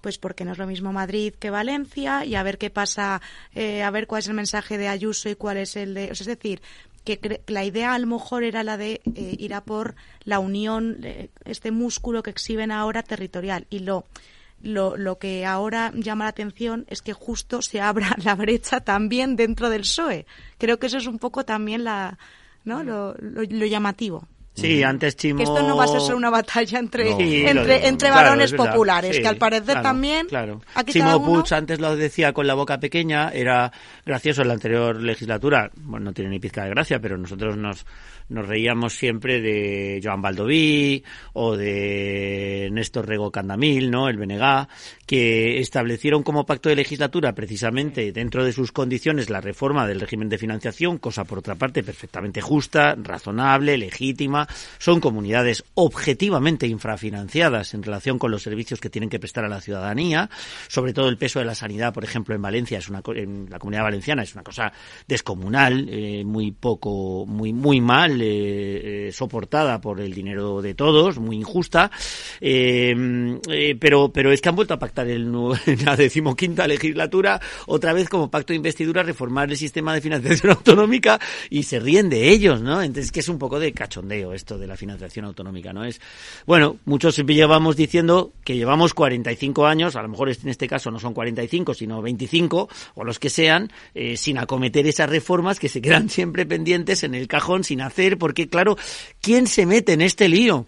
Pues porque no es lo mismo Madrid que Valencia y a ver qué pasa, eh, a ver cuál es el mensaje de Ayuso y cuál es el de... o sea, es decir, que la idea a lo mejor era la de eh, ir a por la unión, eh, este músculo que exhiben ahora territorial. Y lo, lo, lo que ahora llama la atención es que justo se abra [LAUGHS] la brecha también dentro del PSOE. Creo que eso es un poco también la, ¿no? lo, lo- lo llamativo. Sí, antes Chimo... Que esto no va a ser solo una batalla entre, No. Sí, entre, lo digo. entre Claro, varones populares, Sí, que al parecer claro, también Claro. aquí Chimo uno... Puig antes lo decía con la boca pequeña, era gracioso en la anterior legislatura. Bueno, no tiene ni pizca de gracia, pero nosotros nos, nos reíamos siempre de Joan Baldoví o de Néstor Rego Candamil, ¿no? El Benegá, que establecieron como pacto de legislatura precisamente dentro de sus condiciones la reforma del régimen de financiación, cosa por otra parte perfectamente justa, razonable, legítima. Son comunidades objetivamente infrafinanciadas en relación con los servicios que tienen que prestar a la ciudadanía, sobre todo el peso de la sanidad, por ejemplo, en Valencia es una en la comunidad valenciana es una cosa descomunal, eh, muy poco, muy muy mal eh, eh, soportada por el dinero de todos, muy injusta, pero pero es que han vuelto a pactar el [LAUGHS] la decimoquinta legislatura otra vez como pacto de investidura reformar el sistema de financiación [LAUGHS] autonómica y se ríen de ellos, ¿no? Entonces que es un poco de cachondeo esto de la financiación autonómica, ¿no? Es, bueno, muchos llevamos diciendo que llevamos 45 años, a lo mejor en este caso no son 45, sino 25, o los que sean, eh, sin acometer esas reformas que se quedan [LAUGHS] siempre pendientes en el cajón sin hacer, porque claro, ¿quién se mete en este lío?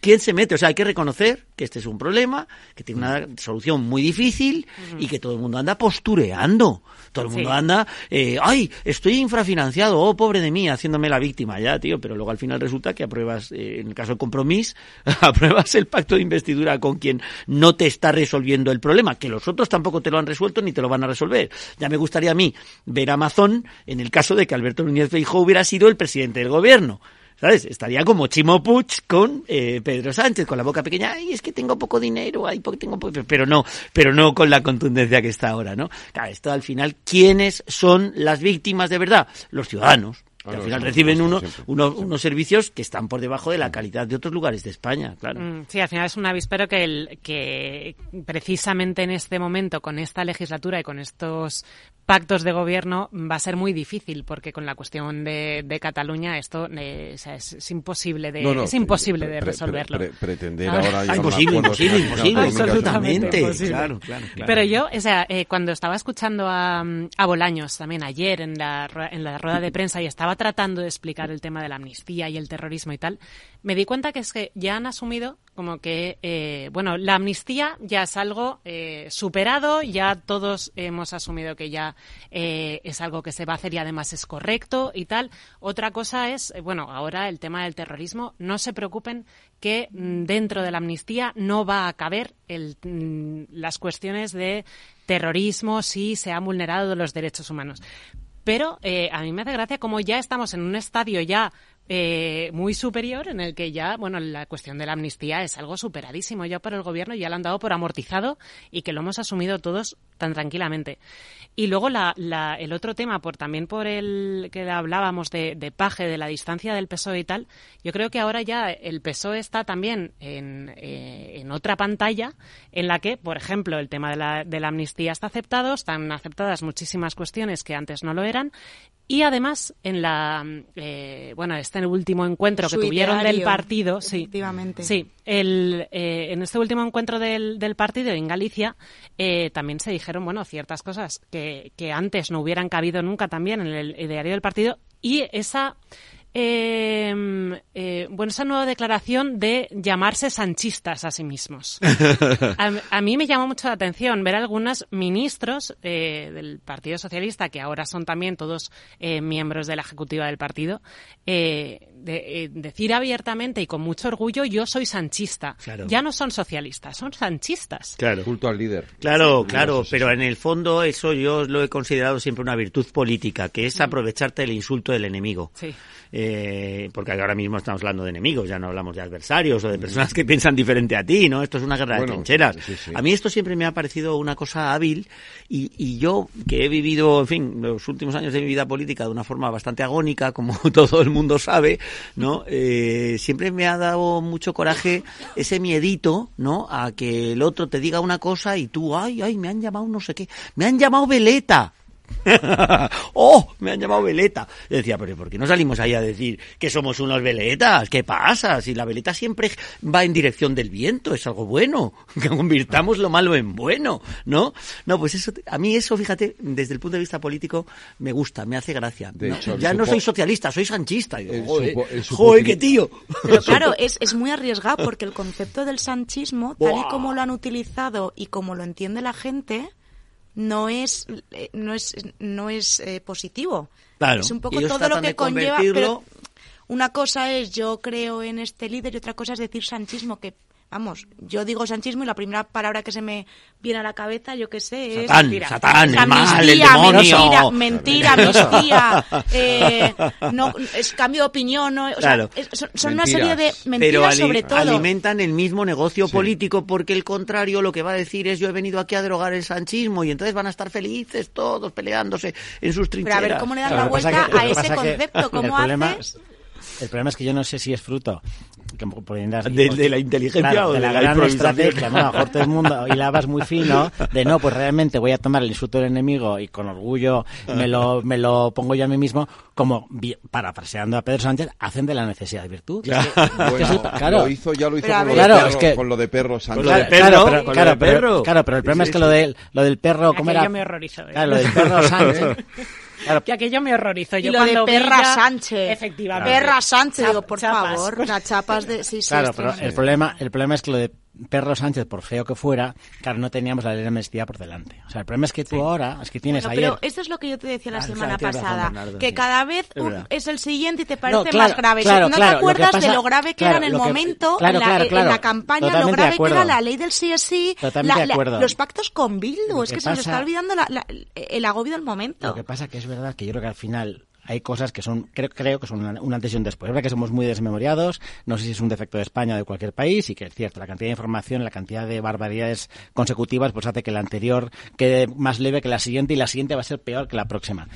¿Quién se mete? O sea, hay que reconocer que este es un problema, que tiene una solución muy difícil y que todo el mundo anda postureando. Todo el mundo Sí. anda, eh, ay, estoy infrafinanciado, oh, pobre de mí, haciéndome la víctima ya, tío. Pero luego al final resulta que apruebas, eh, en el caso del compromiso, [LAUGHS] apruebas el pacto de investidura con quien no te está resolviendo el problema, que los otros tampoco te lo han resuelto ni te lo van a resolver. Ya me gustaría a mí ver a Amazon en el caso de que Alberto Núñez Feijóo hubiera sido el presidente del gobierno. ¿Sabes? Estaría como Chimo Puig con eh, Pedro Sánchez, con la boca pequeña. Ay, es que tengo poco dinero, ay, porque tengo poco... Pero no, pero no con la contundencia que está ahora, ¿no? Claro, esto al final, ¿quiénes son las víctimas de verdad? Los ciudadanos. Que al final reciben uno- unos, unos servicios que están por debajo de la calidad de otros lugares de España, claro. Mm, Sí, al final es un avispero que, el, que precisamente en este momento, con esta legislatura y con estos pactos de gobierno, va a ser muy difícil, porque con la cuestión de, de Cataluña esto eh, o sea, es, es imposible de, No, no, es imposible pre- de resolverlo. pre- pretender Ah, ahora un imposible, imposible, imposible, absolutamente, imposible. claro, claro, claro. Pero yo, o sea, eh, cuando estaba escuchando a, a Bolaños también ayer en la, en la rueda de prensa y estaba tratando de explicar el tema de la amnistía y el terrorismo y tal, me di cuenta que es que ya han asumido como que, eh, bueno, la amnistía ya es algo eh, superado, ya todos hemos asumido que ya eh, es algo que se va a hacer y además es correcto y tal. Otra cosa es, bueno, ahora el tema del terrorismo, no se preocupen que mm, dentro de la amnistía no va a caber mm, las cuestiones de terrorismo si se han vulnerado los derechos humanos. Pero eh, a mí me hace gracia como ya estamos en un estadio ya eh, muy superior en el que ya, bueno, la cuestión de la amnistía es algo superadísimo ya por el gobierno, ya lo han dado por amortizado y que lo hemos asumido todos tan tranquilamente. Y luego la, la- el otro tema, por también por el que hablábamos de, de Paje, de la distancia del PSOE y tal, yo creo que ahora ya el PSOE está también en, eh, en otra pantalla en la que, por ejemplo, el tema de la, de la amnistía está aceptado, están aceptadas muchísimas cuestiones que antes no lo eran. Y además, en la, eh, bueno, este último encuentro que tuvieron del partido, sí, efectivamente. sí, el, eh, en este último encuentro del, del partido en Galicia eh, también se dijeron, bueno, ciertas cosas que, que antes no hubieran cabido nunca también en el ideario del partido y esa eh, eh, bueno, esa nueva declaración de llamarse sanchistas a sí mismos. [LAUGHS] A, a mí me llamó mucho la atención ver algunos ministros eh, del Partido Socialista, que ahora son también todos eh, miembros de la ejecutiva del partido, eh, de- eh, decir abiertamente y con mucho orgullo, yo soy sanchista. Claro. Ya no son socialistas, son sanchistas. Claro. Culto al líder. Claro, Sí, claro, pero en el fondo eso yo lo he considerado siempre una virtud política, que es aprovecharte del insulto del enemigo. Sí. Eh, porque ahora mismo estamos hablando de enemigos, ya no hablamos de adversarios o de personas que piensan diferente a ti, ¿no? Esto es una guerra Bueno, de trincheras. sí, sí. A mí esto siempre me ha parecido una cosa hábil y, y yo que he vivido, en fin, los últimos años de mi vida política de una forma bastante agónica, como [LAUGHS] todo el mundo sabe, ¿no? Eh, siempre me ha dado mucho coraje ese miedito, ¿no? A que el otro te diga una cosa y tú, ay, ay, me han llamado no sé qué, me han llamado veleta. [LAUGHS] ¡Oh! Me han llamado veleta. Yo decía, pero ¿por qué no salimos ahí a decir que somos unos veletas? ¿Qué pasa? Si la veleta siempre va en dirección del viento, es algo bueno. [LAUGHS] Que convirtamos lo malo en bueno, ¿no? No, pues eso, a mí eso, fíjate, desde el punto de vista político, me gusta, me hace gracia. De No, hecho, ya no soy socialista, soy sanchista. Joder, joder, qué tío. Pero [LAUGHS] claro, es, es muy arriesgado porque el concepto del sanchismo, tal y como lo han utilizado y como lo entiende la gente, no es eh, no es no es eh, positivo. Claro, Es un poco ellos todo lo que conlleva, pero una cosa es yo creo en este líder y otra cosa es decir sanchismo que Vamos, yo digo sanchismo y la primera palabra que se me viene a la cabeza, yo qué sé, es... Satán, mentira. Satán, el mal, el demonio. Mentira, mentira, eh, no, es cambio de opinión, no, o sea, Claro. es- son, son una serie de Pero mentiras sobre todo. alimentan el mismo negocio político porque el contrario lo que va a decir es yo he venido aquí a derogar el sanchismo y entonces van a estar felices todos peleándose en sus Pero trincheras. a ver cómo le dan Claro, la vuelta que- a ese concepto, ¿cómo haces? El problema es que yo no sé si es fruto que poniendo así, ¿De, de la inteligencia claro, o de de la, la, gran improvisación? estrategia, ¿no? A lo mejor todo el mundo hilabas muy fino de no, pues realmente voy a tomar el insulto del enemigo y con orgullo me lo, me lo pongo yo a mí mismo, como parafraseando a Pedro Sánchez, hacen de la necesidad de virtud. Es que- es que Bueno, es el- claro. lo hizo, ya lo hizo Pero con, lo de Claro, perro, es que- con lo de perro Sánchez. Claro, claro, pero, claro, pero, claro, pero el problema Sí, es que sí, lo, del lo del perro, ¿cómo era? me ¿eh? Claro, lo del perro Sánchez. [LAUGHS] Claro. Que aquello me horrorizó. Y Yo lo de cuando vi Perra Sánchez. Efectivamente. Perra Sánchez, Chap- digo, por chapas. favor, las chapas de... Sí, sí, Claro, pero el problema, el problema es que lo de Perro Sánchez, por feo que fuera, claro, no teníamos la ley de amnistía por delante. O sea, el problema es que tú ahora, es que tienes Bueno, ayer... pero esto es lo que yo te decía la Claro, semana claro, razón, pasada, Bernardo, que sí. cada vez Es un- es el siguiente y te parece No, claro, más grave. claro, ¿No te acuerdas pasa- de lo grave que era en el que- momento, en, la, en la campaña, lo Totalmente grave que era la ley del sí es sí, la- los pactos con Bildu, es que que se nos pasa- está olvidando la- la- el agobio del momento. Lo que pasa que es verdad que yo creo que al final hay cosas que son, creo, creo que son una- un antes y un después. Es verdad que somos muy desmemoriados, no sé si es un defecto de España o de cualquier país, y que es cierto, la cantidad de información, la cantidad de barbaridades consecutivas, pues hace que la anterior quede más leve que la siguiente y la siguiente va a ser peor que la próxima.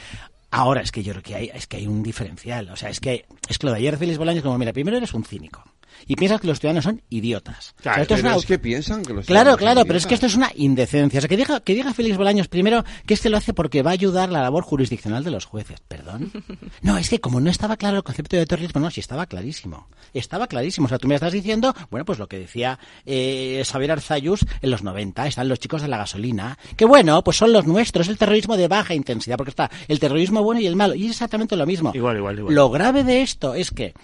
Ahora es que yo creo que hay, es que hay un diferencial. O sea, es que, es que lo de ayer Félix Bolaños como, mira, primero eres un cínico. Y piensas que los ciudadanos son idiotas. O sea, esto es pero una- es que piensan que los Claro, ciudadanos claro, son pero es que esto es una indecencia. O sea, que diga, que diga Félix Bolaños primero que este lo hace porque va a ayudar la labor jurisdiccional de los jueces. ¿Perdón? [LAUGHS] No, es que como no estaba claro el concepto de terrorismo, no, sí estaba clarísimo. Estaba clarísimo. O sea, tú me estás diciendo, bueno, pues lo que decía eh, Xavier Arzayus en los 90, están los chicos de la gasolina, que bueno, pues son los nuestros, el terrorismo de baja intensidad, porque está el terrorismo bueno y el malo, y es exactamente lo mismo. Igual, igual, igual. Lo grave de esto es que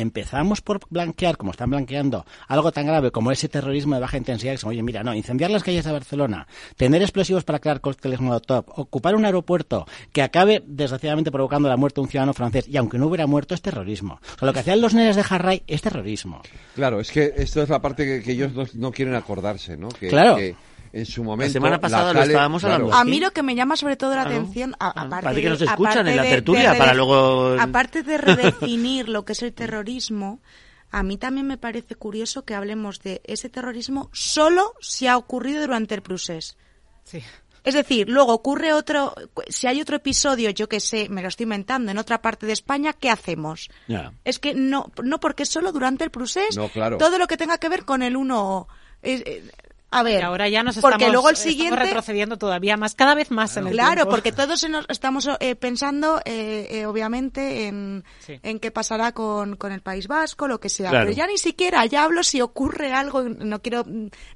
empezamos por blanquear, como están blanqueando, algo tan grave como ese terrorismo de baja intensidad, que oye, mira, no, incendiar las calles de Barcelona, tener explosivos para crear cócteles Molotov, ocupar un aeropuerto que acabe, desgraciadamente, provocando la muerte de un ciudadano francés, y aunque no hubiera muerto, es terrorismo. O sea, lo que hacían los nenes de Harray es terrorismo. Claro, es que esto es la parte que, que ellos no, no quieren acordarse, ¿no? Que, Claro. que en su momento... semana pasada lo Cale- estábamos claro. hablando A mí lo que me llama sobre todo la Claro. atención, a- aparte Parece que de- nos escuchan en la tertulia de para luego- Aparte de redefinir lo que es el terrorismo, a mí también me parece curioso que hablemos de ese terrorismo solo si ha ocurrido durante el procés. Sí. Es decir, luego ocurre otro, si hay otro episodio, yo que sé, me lo estoy inventando, en otra parte de España, ¿qué hacemos? Ya. Es que no, no porque solo durante el procés, No, claro. todo lo que tenga que ver con el 1 a ver, Y ahora ya nos porque estamos, luego el estamos siguiente retrocediendo todavía más, cada vez más en el Claro, tiempo. porque todos nos- estamos eh, pensando, eh, eh, obviamente, en, Sí. en qué pasará con, con el País Vasco, lo que sea. Claro. Pero ya ni siquiera, ya hablo si ocurre algo, no quiero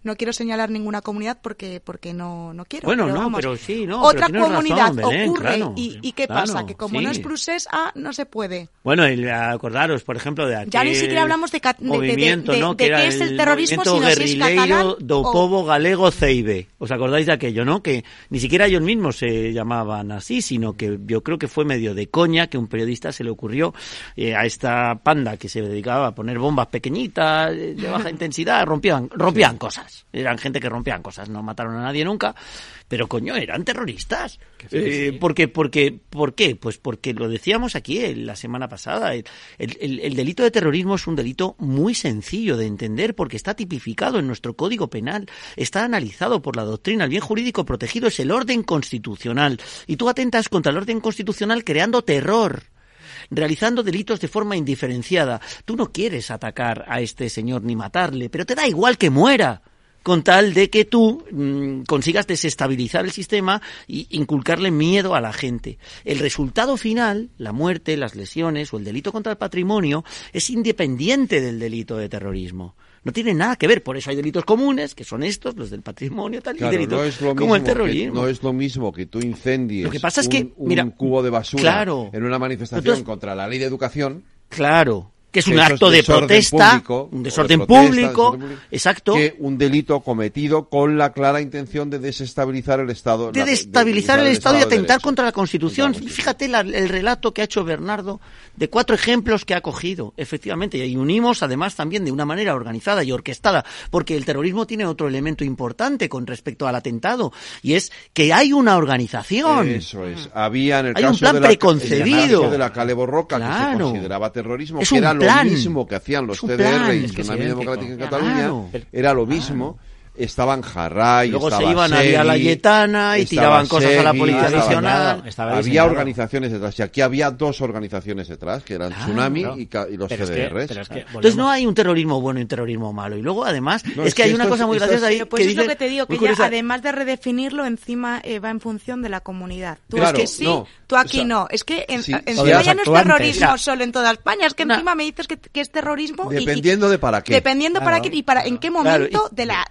no quiero señalar ninguna comunidad porque porque no, no quiero. Bueno, pero no, vamos, pero sí, no, Otra pero comunidad razón, Belén, ocurre claro, y, y ¿qué claro, pasa? Que como sí. no es procés, ah, no se puede. Bueno, y acordaros, por ejemplo, de aquel Ya ni siquiera hablamos de de- de- de- ¿no? de que qué era es el terrorismo, sino si es catalán do o- povo galego Ceibe. ¿Os acordáis de aquello, no? Que ni siquiera ellos mismos se llamaban así, sino que yo creo que fue medio de coña que un periodista se le ocurrió eh, a esta panda que se dedicaba a poner bombas pequeñitas eh, de baja [LAUGHS] intensidad, rompían rompían cosas. Eran gente que rompían cosas, no mataron a nadie nunca, pero coño, eran terroristas. Eh, porque, porque, ¿Por qué? Pues porque lo decíamos aquí eh, la semana pasada. El, el- el delito de terrorismo es un delito muy sencillo de entender porque está tipificado en nuestro Código Penal, está analizado por la doctrina. El bien jurídico protegido es el orden constitucional. Y tú atentas contra el orden constitucional creando terror realizando delitos de forma indiferenciada. Tú no quieres atacar a este señor ni matarle, pero te da igual que muera con tal de que tú mm, consigas desestabilizar el sistema y inculcarle miedo a la gente. El resultado final, la muerte, las lesiones o el delito contra el patrimonio, es independiente del delito de terrorismo. No tiene nada que ver, por eso hay delitos comunes, que son estos, los del patrimonio, tal, Claro, y delitos no es lo como el que- terrorismo. no es lo mismo que tú incendies Lo que pasa es un, que, un mira, cubo de basura claro. en una manifestación contra la ley de educación. Claro, que es un acto de protesta, público, un desorden de protesta, público, desorden público, exacto. Que un delito cometido con la clara intención de desestabilizar el Estado. de destabilizar el Estado y atentar contra la Constitución. Fíjate la- el relato que ha hecho Bernardo de cuatro ejemplos que ha cogido, efectivamente, y unimos además también de una manera organizada y orquestada, porque el terrorismo tiene otro elemento importante con respecto al atentado, y es que hay una organización. Eso es. Había en el Hay un caso plan de la, preconcebido. de la Cale Borroca, que se consideraba terrorismo, Es que un era plan. lo mismo que hacían los TDR y Tsunami. Democrática en Claro. Cataluña, era lo mismo. Estaban Jarray, Luego estaba se iban a Segui, Vía Layetana y tiraban cosas a la Policía. Estaba había diseñado. organizaciones detrás. Y aquí había dos organizaciones detrás, que eran Claro, Tsunami claro. y, los Pero es que- CDRs. pero es que Entonces no hay un terrorismo bueno y un terrorismo malo. Y luego, además, No, es, es que hay una cosa muy graciosa ahí pues que es lo que te digo, que ya además de redefinirlo, encima eh, va en función de la comunidad. Tú Claro, es que sí, no, tú aquí o sea, no. Es que en, sí, en sí, España los no es terrorismo Ya. solo en toda España, es que encima me dices que, es terrorismo Dependiendo de para qué. Dependiendo para qué y para en qué momento de la...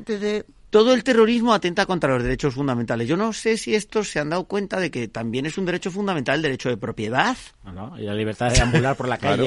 Todo el terrorismo atenta contra los derechos fundamentales. Yo no sé si estos se han dado cuenta de que también es un derecho fundamental el derecho de propiedad. No, no, y la libertad de ambular por la [LAUGHS] Claro.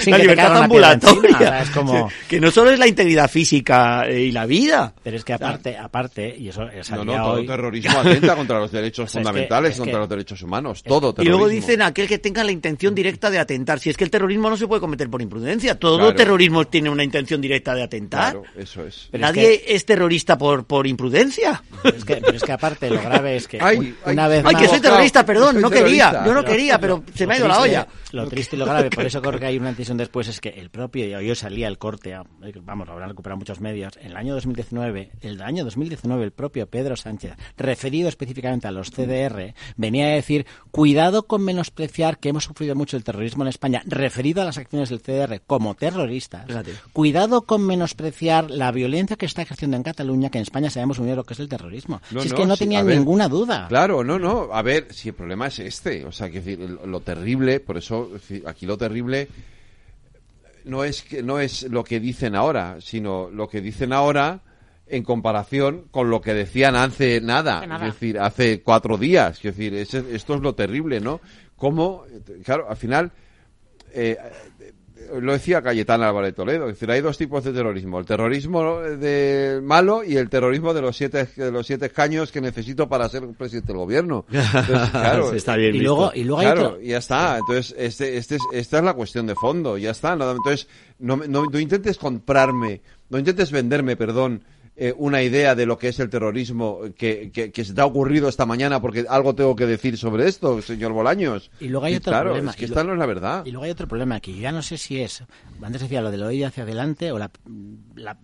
Sin la que libertad una encima, ambulatoria. o sea, es como... Que no solo es la integridad física eh, y la vida. Pero es que aparte, aparte, y eso No, salía no, todo hoy... terrorismo atenta contra los [LAUGHS] derechos O sea, es que- fundamentales, es contra que- los derechos humanos. Todo Y terrorismo. luego dicen aquel que tenga la intención directa de atentar. Si es que el terrorismo no se puede cometer por imprudencia. Todo Claro. terrorismo tiene una intención directa de atentar. Claro, eso es. Pero es Nadie es, terrorista por, por imprudencia. Es que, pero es que aparte lo grave es que Ay, un- ay, una vez ay, que más- soy terrorista, perdón, Soy no quería, terrorista. yo no quería, pero se me ha ido la olla. Lo triste y lo grave, por [LAUGHS] eso creo que hay una decisión después, es que el propio, y hoy salía el corte, vamos, lo habrán recuperado muchos medios, en el año 2019, el año 2019, el propio Pedro Sánchez, referido específicamente a los CDR, venía a decir, cuidado con menospreciar que hemos sufrido mucho el terrorismo en España, referido a las acciones del CDR como terroristas, cuidado con menospreciar la violencia que está ejerciendo en Cataluña, que en España sabemos muy bien lo que es el terrorismo. si es que no sí, tenían ver. ninguna duda. Claro, no, no. A ver, si el problema es este. O sea, que lo, terrible, por eso aquí lo terrible no es que no es lo que dicen ahora, sino lo que dicen ahora en comparación con lo que decían hace nada, es decir, hace cuatro días. Es decir, esto es lo terrible, ¿no? Cómo, claro, al final eh, lo decía Cayetana Álvarez de Toledo, es decir, hay dos tipos de terrorismo, el terrorismo de malo y el terrorismo de los siete de los siete escaños que necesito para ser presidente del gobierno. [LAUGHS] Entonces, claro, está bien Y visto. luego- y luego hay claro, ya está. Entonces, este, este es- esta es la cuestión de fondo, ya está. Entonces, no, me- no, no intentes comprarme, no intentes venderme, perdón, eh, una idea de lo que es el terrorismo que, que, que se te ha ocurrido esta mañana porque algo tengo que decir sobre esto, señor Bolaños. Y luego hay otro claro, problema. es que y esta no es la verdad. Y luego hay otro problema que yo ya no sé si es, antes decía lo de lo ir hacia adelante o la, la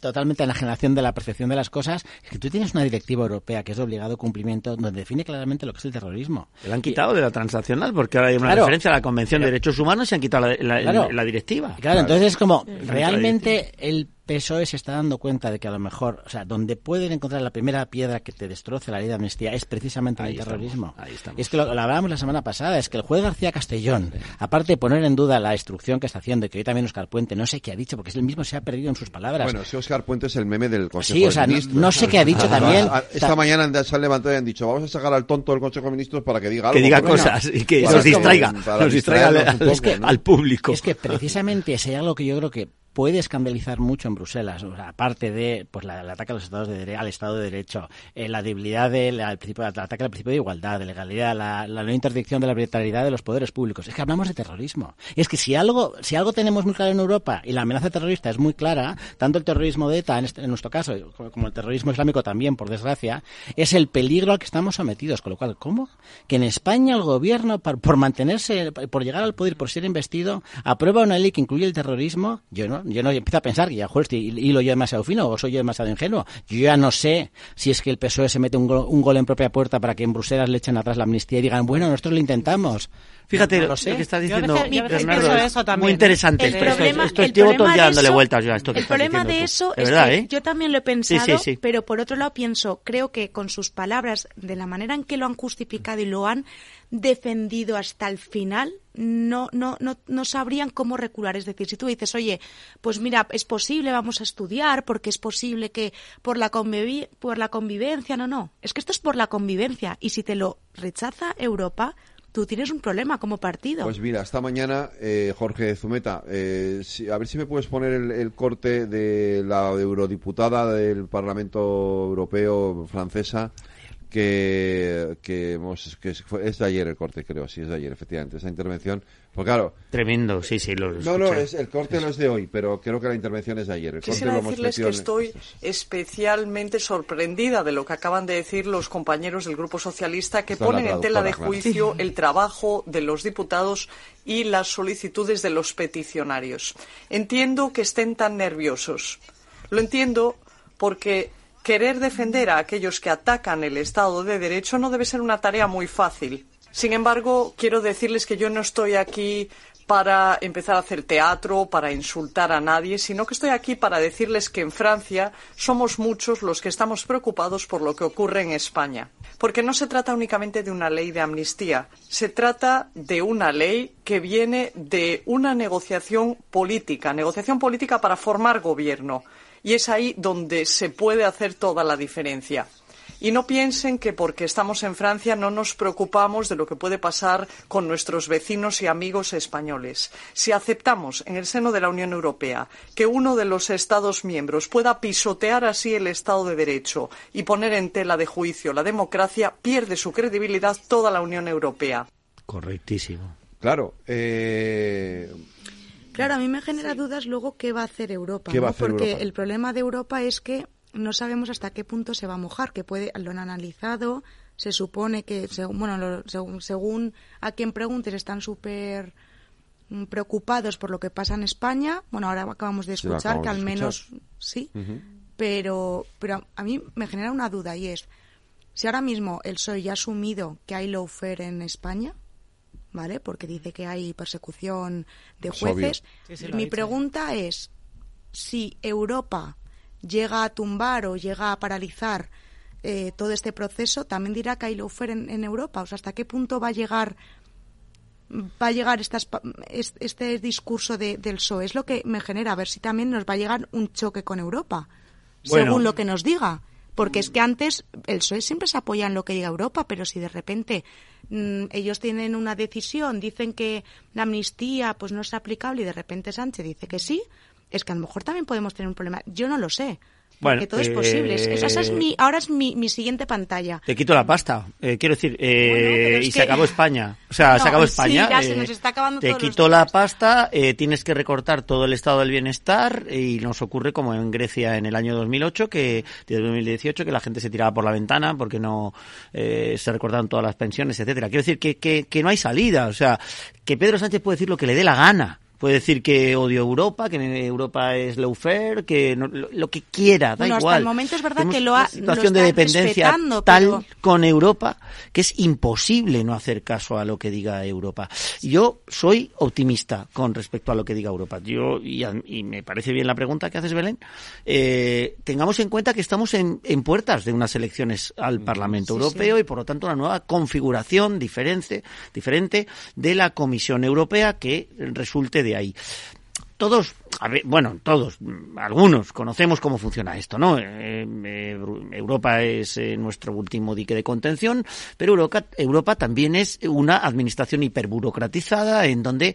totalmente enajenación de la percepción de las cosas, es que tú tienes una directiva europea que es de obligado cumplimiento donde define claramente lo que es el terrorismo. La han quitado de la transaccional porque ahora hay una Claro. referencia a la Convención de Derechos Humanos y se han quitado la, la- Claro. la directiva. Claro, entonces es como, realmente el PSOE se está dando cuenta de que a lo mejor, o sea, donde pueden encontrar la primera piedra que te destroce la ley de amnistía es precisamente en Ahí el estamos, terrorismo. ahí estamos. Y es que lo, lo hablábamos la semana pasada, es que el juez García Castellón, aparte de poner en duda la instrucción que está haciendo, y que hoy también Oscar Puente, no sé qué ha dicho, porque es el mismo se ha perdido en sus palabras. Bueno, si Oscar Puente es el meme del Consejo Sí, o sea, no- Ministros. no sé qué ha dicho también. Esta mañana se han levantado y han dicho, vamos a sacar al tonto del Consejo de Ministros para que diga algo. Que diga Bueno, cosas y que nos distraiga, nos distraiga al, público. Es que precisamente si hay algo que yo creo que puede escandalizar mucho en Bruselas, o sea, aparte de pues la- ataque a los estados de dere- al Estado de Derecho, eh, la debilidad del principio, el ataque al principio de igualdad, de legalidad, la, no interdicción de la arbitrariedad de los poderes públicos. Es que hablamos de terrorismo. Y es que si algo, si algo tenemos muy claro en Europa y la amenaza terrorista es muy clara, tanto el terrorismo de ETA en, este- en nuestro caso como el terrorismo islámico también, por desgracia, es el peligro al que estamos sometidos. Con lo cual, ¿cómo? Que en España el gobierno, por, por mantenerse, por llegar al poder, por ser investido, aprueba una ley que incluye el terrorismo. Yo no, yo no empiezo a pensar que ya, joder, estoy hilo yo demasiado fino o soy yo demasiado ingenuo. Yo ya no sé si es que el PSOE se mete un, gol- un gol en propia puerta para que en Bruselas le echen atrás la amnistía y digan, bueno, nosotros lo intentamos. Fíjate No lo, lo sé. que está Yo a diciendo veces- yo a veces Bernardo. es eso también. Muy interesante. El esto, esto- problema- esto el llevo todo problema el día de dándole eso- vueltas yo a esto que El estás problema de eso es verdad, que ¿eh? yo también lo he Sí, pensado, sí, sí. pero por otro lado pienso, creo que con sus palabras, de la manera en que lo han justificado y lo han defendido hasta el final, no, no, no, no sabrían cómo recular. Es decir, si tú dices, oye, pues mira, es posible, vamos a estudiar, porque es posible que por la, convivi- por la convivencia, no, no, es que esto es por la convivencia. Y si te lo rechaza Europa, tú tienes un problema como partido. Pues mira, esta mañana, eh, Jorge Zumeta, eh, si- a ver si me puedes poner el, el corte de la eurodiputada del Parlamento Europeo francesa que, que, hemos, que fue- es de ayer el corte, creo, sí, es de ayer, efectivamente, esa intervención. Pues claro, Tremendo, sí, sí, lo no, no, es, el corte no es de hoy, pero creo que la intervención es de ayer. El corte Quisiera lo hemos decirles que en- estoy especialmente sorprendida de lo que acaban de decir los compañeros del Grupo Socialista que Está ponen en tela de claro. juicio el trabajo de los diputados y las solicitudes de los peticionarios. Entiendo que estén tan nerviosos. Lo entiendo porque querer defender a aquellos que atacan el Estado de Derecho no debe ser una tarea muy fácil. Sin embargo, quiero decirles que yo no estoy aquí para empezar a hacer teatro, para insultar a nadie, sino que estoy aquí para decirles que en Francia somos muchos los que estamos preocupados por lo que ocurre en España. Porque no se trata únicamente de una ley de amnistía, se trata de una ley que viene de una negociación política, negociación política para formar gobierno. Y es ahí donde se puede hacer toda la diferencia. Y no piensen que porque estamos en Francia no nos preocupamos de lo que puede pasar con nuestros vecinos y amigos españoles. Si aceptamos en el seno de la Unión Europea que uno de los Estados miembros pueda pisotear así el Estado de Derecho y poner en tela de juicio la democracia, pierde su credibilidad toda la Unión Europea. Correctísimo. Claro. Eh... Claro, a mí me genera dudas luego qué va a hacer Europa. ¿Qué va a hacer Porque Europa? el problema de Europa es que no sabemos hasta qué punto se va a mojar, que puede, lo han analizado, se supone que, según, bueno, lo- según, según a quien preguntes, están súper mm, preocupados por lo que pasa en España. Bueno, ahora acabamos de escuchar que al menos escuchar. sí, pero, pero a mí me genera una duda y es, si ahora mismo el PSOE ya ha asumido que hay lawfare en España, ¿vale? Porque dice que hay persecución de jueces. Sí, sí, Mi pregunta es, si Europa llega a tumbar o llega a paralizar eh, todo este proceso, también dirá que hay lawfare en, en Europa. O sea, ¿hasta qué punto va a llegar va a llegar estas, este discurso de, del PSOE? Es lo que me genera, a ver si también nos va a llegar un choque con Europa, Bueno. según lo que nos diga. Porque es que antes el PSOE siempre se apoya en lo que diga Europa, pero si de repente ellos tienen una decisión, dicen que la amnistía pues no es aplicable y de repente Sánchez dice que sí, es que a lo mejor también podemos tener un problema. Yo no lo sé. Bueno, Porque todo es eh, posible. Es- Esa es mi, ahora es mi, mi siguiente pantalla. Te quito la pasta. Eh, quiero decir, eh, y que- se acabó España. O sea, No, se acabó sí, España. ya se eh, nos está acabando Te quito la pasta, eh, tienes que recortar todo el estado del bienestar y nos ocurre como en Grecia en el año 2008, que de 2018, que la gente se tiraba por la ventana porque no eh, se recortaron todas las pensiones, etcétera. Quiero decir que, que, que no hay salida. O sea, que Pedro Sánchez puede decir lo que le dé la gana. Puede decir que odio Europa, que Europa es lawfare, que no- lo, lo que quiera, da Bueno, hasta igual. el momento es verdad Tenemos que lo ha- una situación lo de dependencia tal pero- con Europa que es imposible no hacer caso a lo que diga Europa. Yo soy optimista con respecto a lo que diga Europa. Yo y, a- y me parece bien la pregunta que haces Belén. Eh, tengamos en cuenta que estamos en, en puertas de unas elecciones al Parlamento Sí, Europeo sí. y por lo tanto una nueva configuración diferente, diferente de la Comisión Europea que resulte de ahí. Todos, a ver, bueno, todos, algunos conocemos cómo funciona esto, ¿no? Eh, eh, Europa es eh, nuestro último dique de contención, pero Europa, también es una administración hiperburocratizada en donde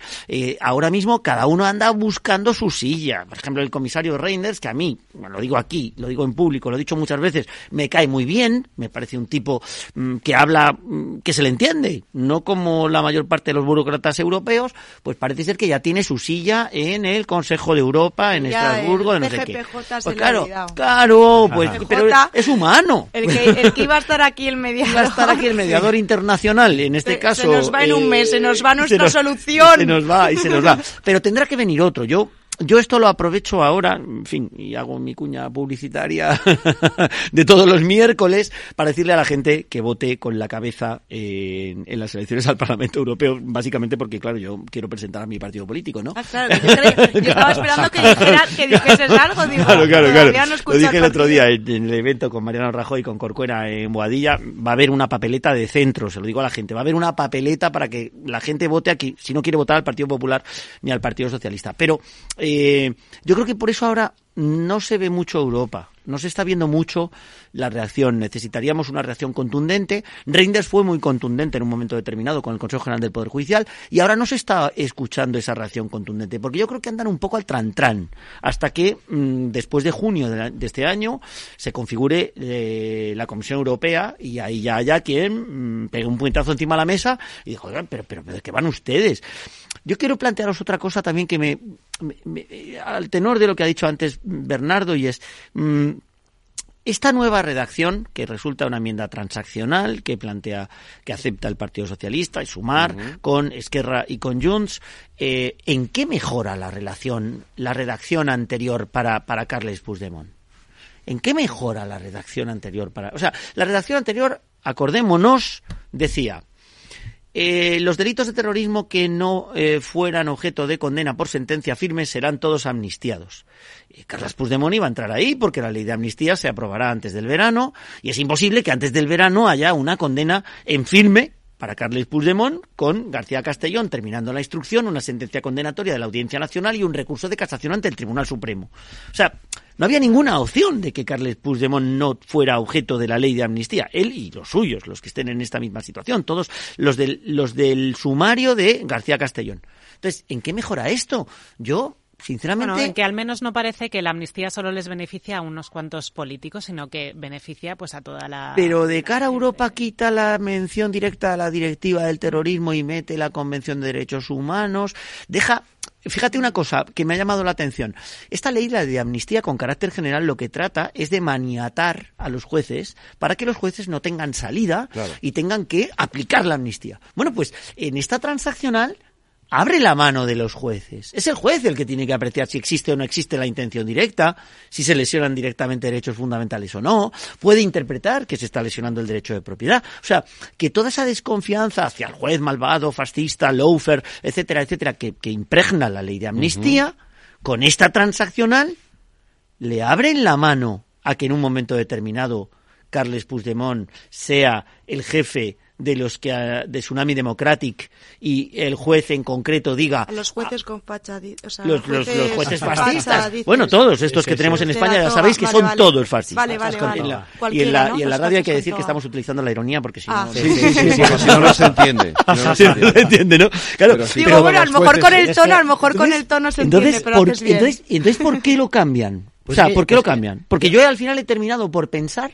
ahora mismo cada uno anda buscando su silla. Por ejemplo, el comisario Reinders, que a mí, bueno, lo digo aquí, lo digo en público, lo he dicho muchas veces, me cae muy bien, me parece un tipo mm, que habla, mm, que se le entiende, no como la mayor parte de los burócratas europeos, pues parece ser que ya tiene su silla en el Consejo de Europa, en Ya, Estrasburgo, de el no sé qué. Pues claro, claro, pues, pero es humano. El que, el que iba a estar aquí el [LAUGHS] mediador. Va a estar aquí el mediador internacional, en este Se- caso. se nos va en un mes, se nos va eh, [LAUGHS] nuestra se nos- solución. Se nos va y se nos va. [LAUGHS] Pero tendrá que venir otro. Yo, yo esto lo aprovecho ahora, en fin, y hago mi cuña publicitaria [LAUGHS] de todos los miércoles para decirle a la gente que vote con la cabeza en, en las elecciones al Parlamento Europeo, básicamente porque, claro, yo quiero presentar a mi partido político, ¿no? Ah, claro, yo, creí- yo estaba esperando que, dijera, que dijeses algo. Digo, Claro, claro, claro. no Lo dije el otro día en, en el evento con Mariano Rajoy y con Corcuera en Boadilla. Va a haber una papeleta de centro, se lo digo a la gente. Va a haber una papeleta para que la gente vote aquí, si no quiere votar al Partido Popular ni al Partido Socialista. Pero eh, yo creo que por eso ahora no se ve mucho Europa. No se está viendo mucho la reacción. Necesitaríamos una reacción contundente. Reinders fue muy contundente en un momento determinado con el Consejo General del Poder Judicial y ahora no se está escuchando esa reacción contundente porque yo creo que andan un poco al trantrán hasta que mm, después de junio de, este año se configure eh, la Comisión Europea y ahí ya haya quien mm, pegue un puñetazo encima de la mesa y dijo, "Oigan, pero, pero, pero ¿de qué van ustedes? Yo quiero plantearos otra cosa también que me- al tenor de lo que ha dicho antes Bernardo y es mm, esta nueva redacción, que resulta una enmienda transaccional, que plantea, que acepta el Partido Socialista y sumar con Esquerra y con Junts, eh, ¿en qué mejora la relación, la redacción anterior para, para Carles Puigdemont? ¿En qué mejora la redacción anterior? Para, o sea, la redacción anterior, acordémonos, decía, eh, los delitos de terrorismo que no eh, fueran objeto de condena por sentencia firme serán todos amnistiados. Y Carles Puigdemont iba a entrar ahí porque la ley de amnistía se aprobará antes del verano y es imposible que antes del verano haya una condena en firme para Carles Puigdemont con García Castellón terminando la instrucción, una sentencia condenatoria de la Audiencia Nacional y un recurso de casación ante el Tribunal Supremo. O sea, no había ninguna opción de que Carles Puigdemont no fuera objeto de la ley de amnistía. Él y los suyos, los que estén en esta misma situación, todos los del, los del sumario de García Castellón. Entonces, ¿en qué mejora esto? Yo sinceramente. Bueno, en que al menos no parece que la amnistía solo les beneficia a unos cuantos políticos, sino que beneficia pues a toda la. Pero de cara a Europa quita la mención directa a la directiva del terrorismo y mete la Convención de Derechos Humanos. Deja. Fíjate una cosa que me ha llamado la atención. Esta ley, la de amnistía con carácter general, lo que trata es de maniatar a los jueces para que los jueces no tengan salida Claro. y tengan que aplicar la amnistía. Bueno, pues en esta transaccional abre la mano de los jueces. Es el juez el que tiene que apreciar si existe o no existe la intención directa, si se lesionan directamente derechos fundamentales o no. Puede interpretar que se está lesionando el derecho de propiedad. O sea, que toda esa desconfianza hacia el juez malvado, fascista, loafer, etcétera, etcétera, que, que impregna la ley de amnistía, con esta transaccional le abren la mano a que en un momento determinado Carles Puigdemont sea el jefe de los que ah, de Tsunami Democratic y el juez en concreto diga los jueces con facha, di- o sea, los, los- los jueces con fascistas. bueno, todos estos que tenemos sí. en España ya sabéis que Vale, son vale. todos fascistas. Vale, vale, En la- vale. y en la, ¿no? y en la radio hay que decir que estamos utilizando la ironía porque si Ah. no... Sí, sí, sí, sí, porque si no, no se entiende. [LAUGHS] No, se entiende. ¿no? Claro, Pero sí, Digo, pero bueno, a lo mejor con el tono, a lo mejor con el tono se entiende, entonces, pero por, haces bien. entonces, entonces, ¿por qué lo cambian? [LAUGHS] Pues o sea, ¿por qué lo cambian? Porque yo al final he terminado por pensar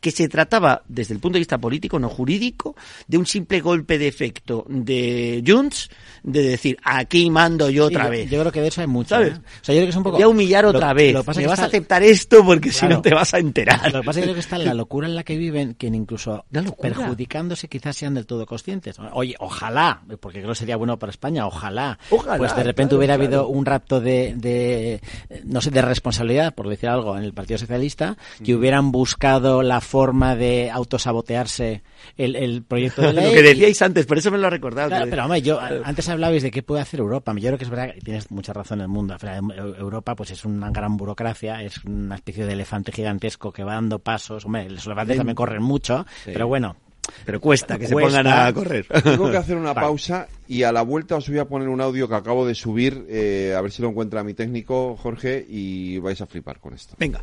que se trataba, desde el punto de vista político, no jurídico, de un simple golpe de efecto de Junts, de decir, aquí mando yo otra vez. Yo creo que de eso hay mucho. ¿Sabes? ¿eh? O sea, yo creo que es un poco. Voy a humillar lo- otra lo vez. que pasa Me es que vas a aceptar esto porque si no te vas a enterar. Lo que pasa es que creo que está la [LAUGHS] locura en la que viven, que incluso perjudicándose quizás sean del todo conscientes. Oye, ojalá, porque creo que sería bueno para España, ojalá. Ojalá, Pues de repente claro, hubiera claro. habido un rapto de, de, no sé, de responsabilidad, por decir algo, en el Partido Socialista, que hubieran buscado la forma de autosabotearse el, el proyecto de ley. [LAUGHS] lo que decíais antes, por eso me lo ha recordado. Claro, pero hombre, yo antes hablabais de qué puede hacer Europa. Yo creo que es verdad que tienes mucha razón en el mundo. Eu- Europa pues es una gran burocracia, es una especie de elefante gigantesco que va dando pasos. Hombre, los elefantes Sí. también corren mucho, Sí. pero bueno. Pero cuesta que se Cuesta. pongan a correr. Tengo que hacer una [LAUGHS] Vale. pausa y a la vuelta os voy a poner un audio que acabo de subir, eh, a ver si lo encuentra mi técnico, Jorge, y vais a flipar con esto. Venga.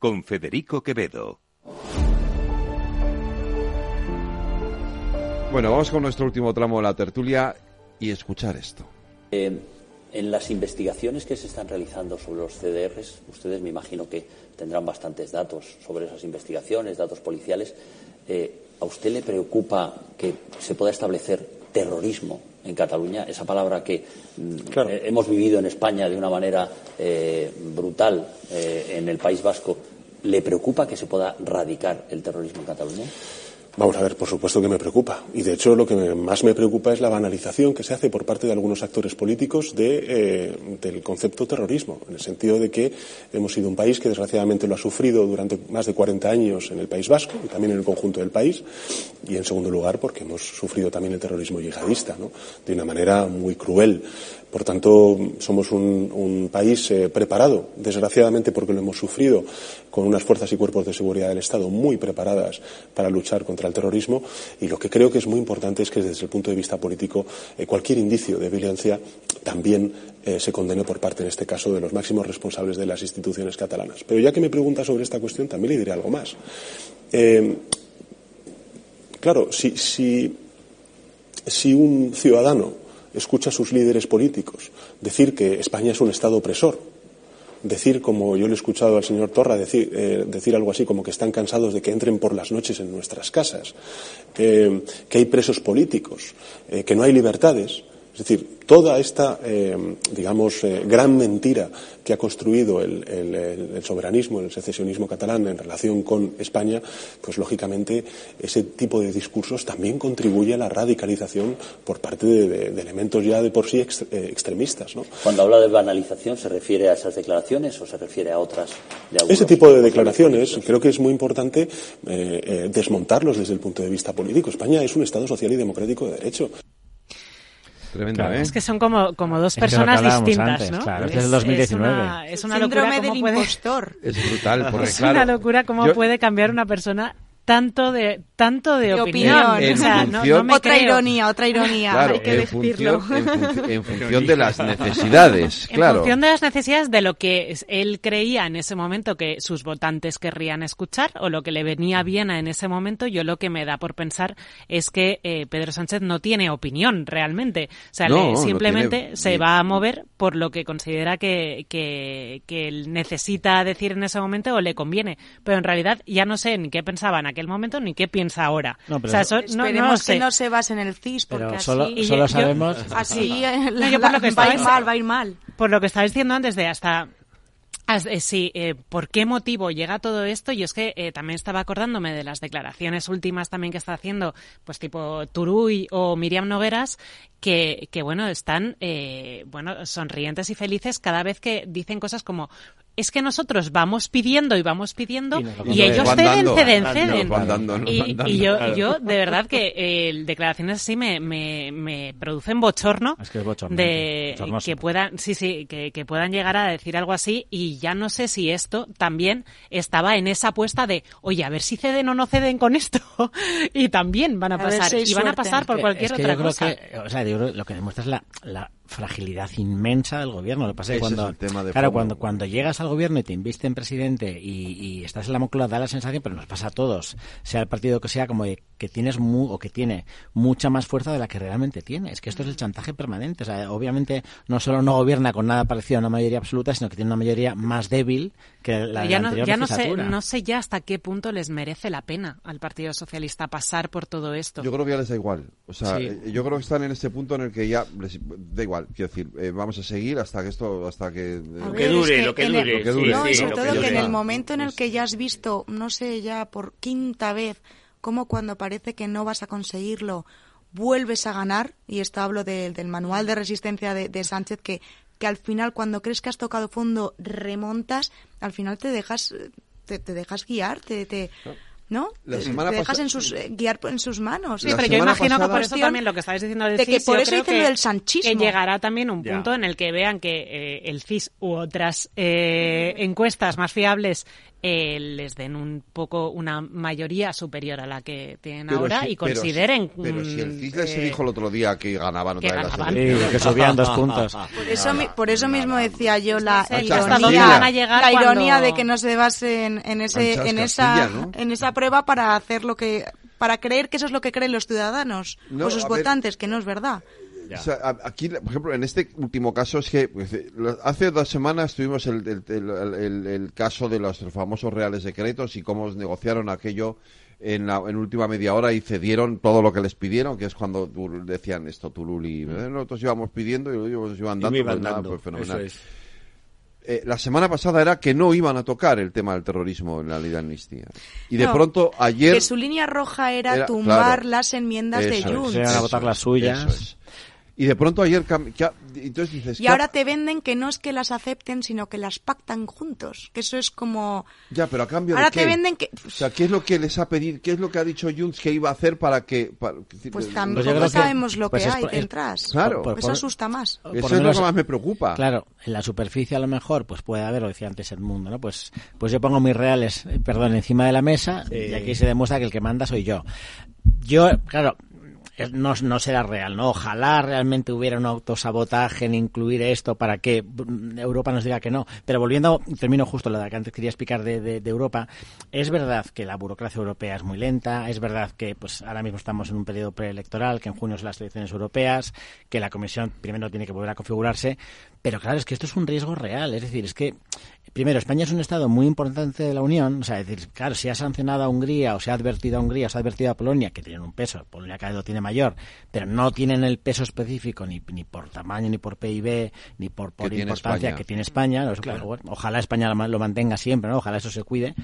con Federico Quevedo. Bueno, vamos con nuestro último tramo de la tertulia y escuchar esto. Eh, en las investigaciones que se están realizando sobre los CDRs, ustedes me imagino que tendrán bastantes datos sobre esas investigaciones, datos policiales. Eh, ¿A usted le preocupa que se pueda establecer terrorismo en Cataluña, esa palabra que mm, eh, hemos vivido en España de una manera eh, brutal eh, en el País Vasco, ¿le preocupa que se pueda radicar el terrorismo en Cataluña? Vamos a ver, por supuesto que me preocupa. Y de hecho lo que más me preocupa es la banalización que se hace por parte de algunos actores políticos de, eh, del concepto terrorismo, en el sentido de que hemos sido un país que desgraciadamente lo ha sufrido durante más de 40 años en el País Vasco y también en el conjunto del país. Y en segundo lugar porque hemos sufrido también el terrorismo yihadista, ¿no? de una manera muy cruel. Por tanto, somos un, país eh, preparado, desgraciadamente porque lo hemos sufrido, con unas fuerzas y cuerpos de seguridad del Estado muy preparadas para luchar contra el terrorismo. Y lo que creo que es muy importante es que desde el punto de vista político eh, cualquier indicio de violencia también eh, se condene por parte, en este caso, de los máximos responsables de las instituciones catalanas. Pero ya que me pregunta sobre esta cuestión, también le diré algo más. Claro, si un ciudadano escucha a sus líderes políticos decir que España es un Estado opresor, decir, como yo le he escuchado al señor Torra decir, eh, algo así, como que están cansados de que entren por las noches en nuestras casas, que hay presos políticos, eh, que no hay libertades. Es decir, toda esta, eh, digamos, eh, gran mentira que ha construido el, el, el, soberanismo, el secesionismo catalán en relación con España, pues lógicamente ese tipo de discursos también contribuye a la radicalización por parte de, de, de elementos ya de por sí ex, eh, extremistas. ¿no? Cuando habla de banalización, ¿se refiere a esas declaraciones o se refiere a otras? De ese tipo de declaraciones creo que es muy importante desmontarlos desde el punto de vista político. España es un Estado social y democrático de derecho. Tremendo, claro, ¿eh? Es que son como, como dos personas distintas, antes, ¿no? Claro, es, es el 2019. Es una, es una Síndrome locura del puede, impostor. Es brutal, porque [LAUGHS] es claro. una locura cómo yo- puede cambiar una persona tanto de tanto de, De opinión. opinión. O sea, no- función- no me otra creo. ironía, otra ironía, Claro, hay que en decirlo. función, en, funci- en [LAUGHS] función de las necesidades, En claro. función de las necesidades de lo que él creía en ese momento que sus votantes querrían escuchar o lo que le venía bien en ese momento, yo lo que me da por pensar es que eh, Pedro Sánchez no tiene opinión realmente. O sea, No, le- no simplemente tiene se va a mover por lo que considera que, que, que él necesita decir en ese momento o le conviene. Pero en realidad ya no sé ni qué pensaba en aquel momento ni qué piensa ahora. No, pero o sea, eso- eso no- no, Esperemos sé. que no se base en el CIS, porque Pero así, solo, Y solo yo- sabemos... así eh, No, yo por lo que va a ir mal, va a ir mal. por lo que estaba diciendo antes de hasta as- eh, sí, eh, ¿por qué motivo llega todo esto? Yo es que eh, también estaba acordándome de las declaraciones últimas también que está haciendo, pues tipo Turuy o Miriam Nogueras, que, que bueno, están, eh, bueno, sonrientes y felices cada vez que dicen cosas como, es que nosotros vamos pidiendo y vamos pidiendo Y ellos ceden, dando, ceden, nos ceden. van dando, nos Y, yo, claro. yo, de verdad que eh, declaraciones así me, me, me producen bochorno Es que es bochornante, de que puedan, sí, sí, que, que puedan llegar a decir algo así y ya no sé si esto también estaba en esa apuesta de, oye, a ver si ceden o no ceden con esto [LAUGHS] y también van a pasar si y van a pasar por cualquier es que otra yo creo cosa. que, o sea, yo creo que lo que demuestra es la, la fragilidad inmensa del gobierno. Lo que pasa es que Ese es cuando, el tema de claro, cuando, cuando llegas al gobierno y te inviste en presidente y, y estás en la Moncloa, da la sensación, pero nos pasa a todos, sea el partido que sea, como de que tienes mu, o que tiene mucha más fuerza de la que realmente tiene. Es que esto es el chantaje permanente. O sea, obviamente no solo no gobierna con nada parecido a una mayoría absoluta, sino que tiene una mayoría más débil que la de ya la no, anterior ya no sé, no sé ya hasta qué punto les merece la pena al Partido Socialista pasar por todo esto. Yo creo que ya les da igual. O sea, Sí. eh, yo creo que están en este punto en el que ya les da igual. Quiero decir, eh, vamos a seguir hasta que esto, hasta que... eh, Lo que dure, es lo que el- dure, Lo que dure. No, sí, y sobre todo que que, en el momento en el que ya has visto, no sé, ya por quinta vez, cómo cuando parece que no vas a conseguirlo, vuelves a ganar, y esto hablo de- del manual de resistencia de, de Sánchez, que, que al final cuando crees que has tocado fondo remontas, al final te dejas, eh, te, te dejas guiar, te... te ¿No? La Te- semana te dejas en sus, eh, guiar en sus manos. Sí, La pero yo imagino que pasada- por eso también lo que estabais diciendo del De que CIS, por yo eso dicen que, lo del sanchismo. que llegará también un Ya. punto en el que vean que eh, el CIS u otras eh, encuestas más fiables eh, les den un poco una mayoría superior a la que tienen Pero ahora si- y pero si- consideren Pero, si el mm, CIS les eh, dijo el otro día que ganaban otra que vez las ganaban. elecciones. Sí, que subían dos puntos. [LAUGHS] Por eso, mi- por eso mismo decía yo la ironía, dónde van a llegar la cuando- ironía de que no se basen en ese, en Castilla, esa, ¿no? en esa prueba para hacer lo que, para creer que eso es lo que creen los ciudadanos No, o sus ver. votantes, que no es verdad. O sea, a- aquí, por ejemplo, en este último caso es que pues, eh, hace dos semanas tuvimos el, el- el- el- el caso de los famosos reales decretos y cómo negociaron aquello en, la, en última media hora y cedieron todo lo que les pidieron, que es cuando tu- decían esto Tululi, eh, nosotros íbamos pidiendo y ellos iban Y dando, me iban pues nada, dando, pues fenomenal. eso es. Eh, la semana pasada era que no iban a tocar el tema del terrorismo en la ley de amnistía. Y de No, pronto ayer... Que su línea roja era, Era- tumbar claro. las enmiendas de Junts. Se van a votar las suyas. Y de pronto ayer... entonces dices... Y ¿qué ha- ahora te venden que no es que las acepten, sino que las pactan juntos. Que eso es como... Ya, pero a cambio Ahora de qué? te venden que... O sea, ¿qué es lo que les ha pedido? ¿Qué es lo que ha dicho Junts que iba a hacer para que... para- Pues tampoco creo que- sabemos lo pues que es hay es- detrás. Claro. por- Eso asusta más. por Eso es lo que más me preocupa. Claro, en la superficie a lo mejor pues puede haber, lo decía antes Edmundo, ¿no? Pues, pues yo pongo mis reales, eh, perdón, encima de la mesa y aquí se demuestra que el que manda soy yo. Yo, claro, no, no será real, ¿no? Ojalá realmente hubiera un autosabotaje en incluir esto para que mm, Europa nos diga que no. Pero volviendo, termino justo lo que antes quería explicar de, de- de Europa, es verdad que la burocracia europea es muy lenta, es verdad que pues ahora mismo estamos en un periodo preelectoral, que en junio son las elecciones europeas, que la Comisión primero tiene que volver a configurarse, pero claro, es que esto es un riesgo real, es decir, es que Primero, España es un Estado muy importante de la Unión. O sea, es decir, claro, si ha sancionado a Hungría o se ha advertido a Hungría o se ha advertido a Polonia, que tienen un peso, Polonia cada vez lo tiene mayor, pero no tienen el peso específico ni, ni por tamaño, ni por PIB, ni por, por tiene importancia que tiene España. ojalá España lo mantenga siempre, ¿no? Ojalá eso se cuide.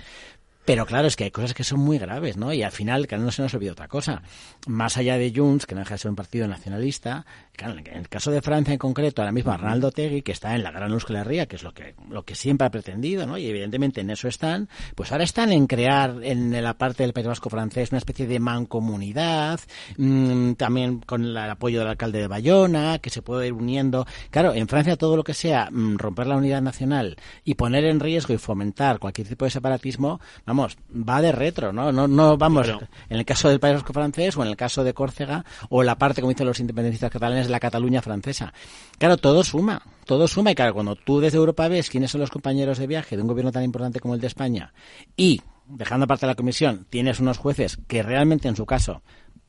Pero claro, es que hay cosas que son muy graves, ¿no? Y al final, que no se nos olvide otra cosa. Más allá de Junts, que no deja de ser un partido nacionalista, claro, en el caso de Francia en concreto, ahora mismo Arnaldo Tegui, que está en la gran Ría, que es lo que, lo que siempre ha pretendido, ¿no? Y evidentemente en eso están, pues ahora están en crear en la parte del País Vasco francés una especie de mancomunidad, mm, también con el apoyo del alcalde de Bayona, que se puede ir uniendo. Claro, en Francia todo lo que sea mm, romper la unidad nacional y poner en riesgo y fomentar cualquier tipo de separatismo, vamos, va de retro, ¿no? No, no vamos, en el caso del País Vasco francés o en el caso de Córcega o la parte, como dicen los independentistas catalanes, de la Cataluña francesa. Claro, todo suma, todo suma y claro, cuando tú desde Europa ves quiénes son los compañeros de viaje de un gobierno tan importante como el de España y, dejando aparte la comisión, tienes unos jueces que realmente en su caso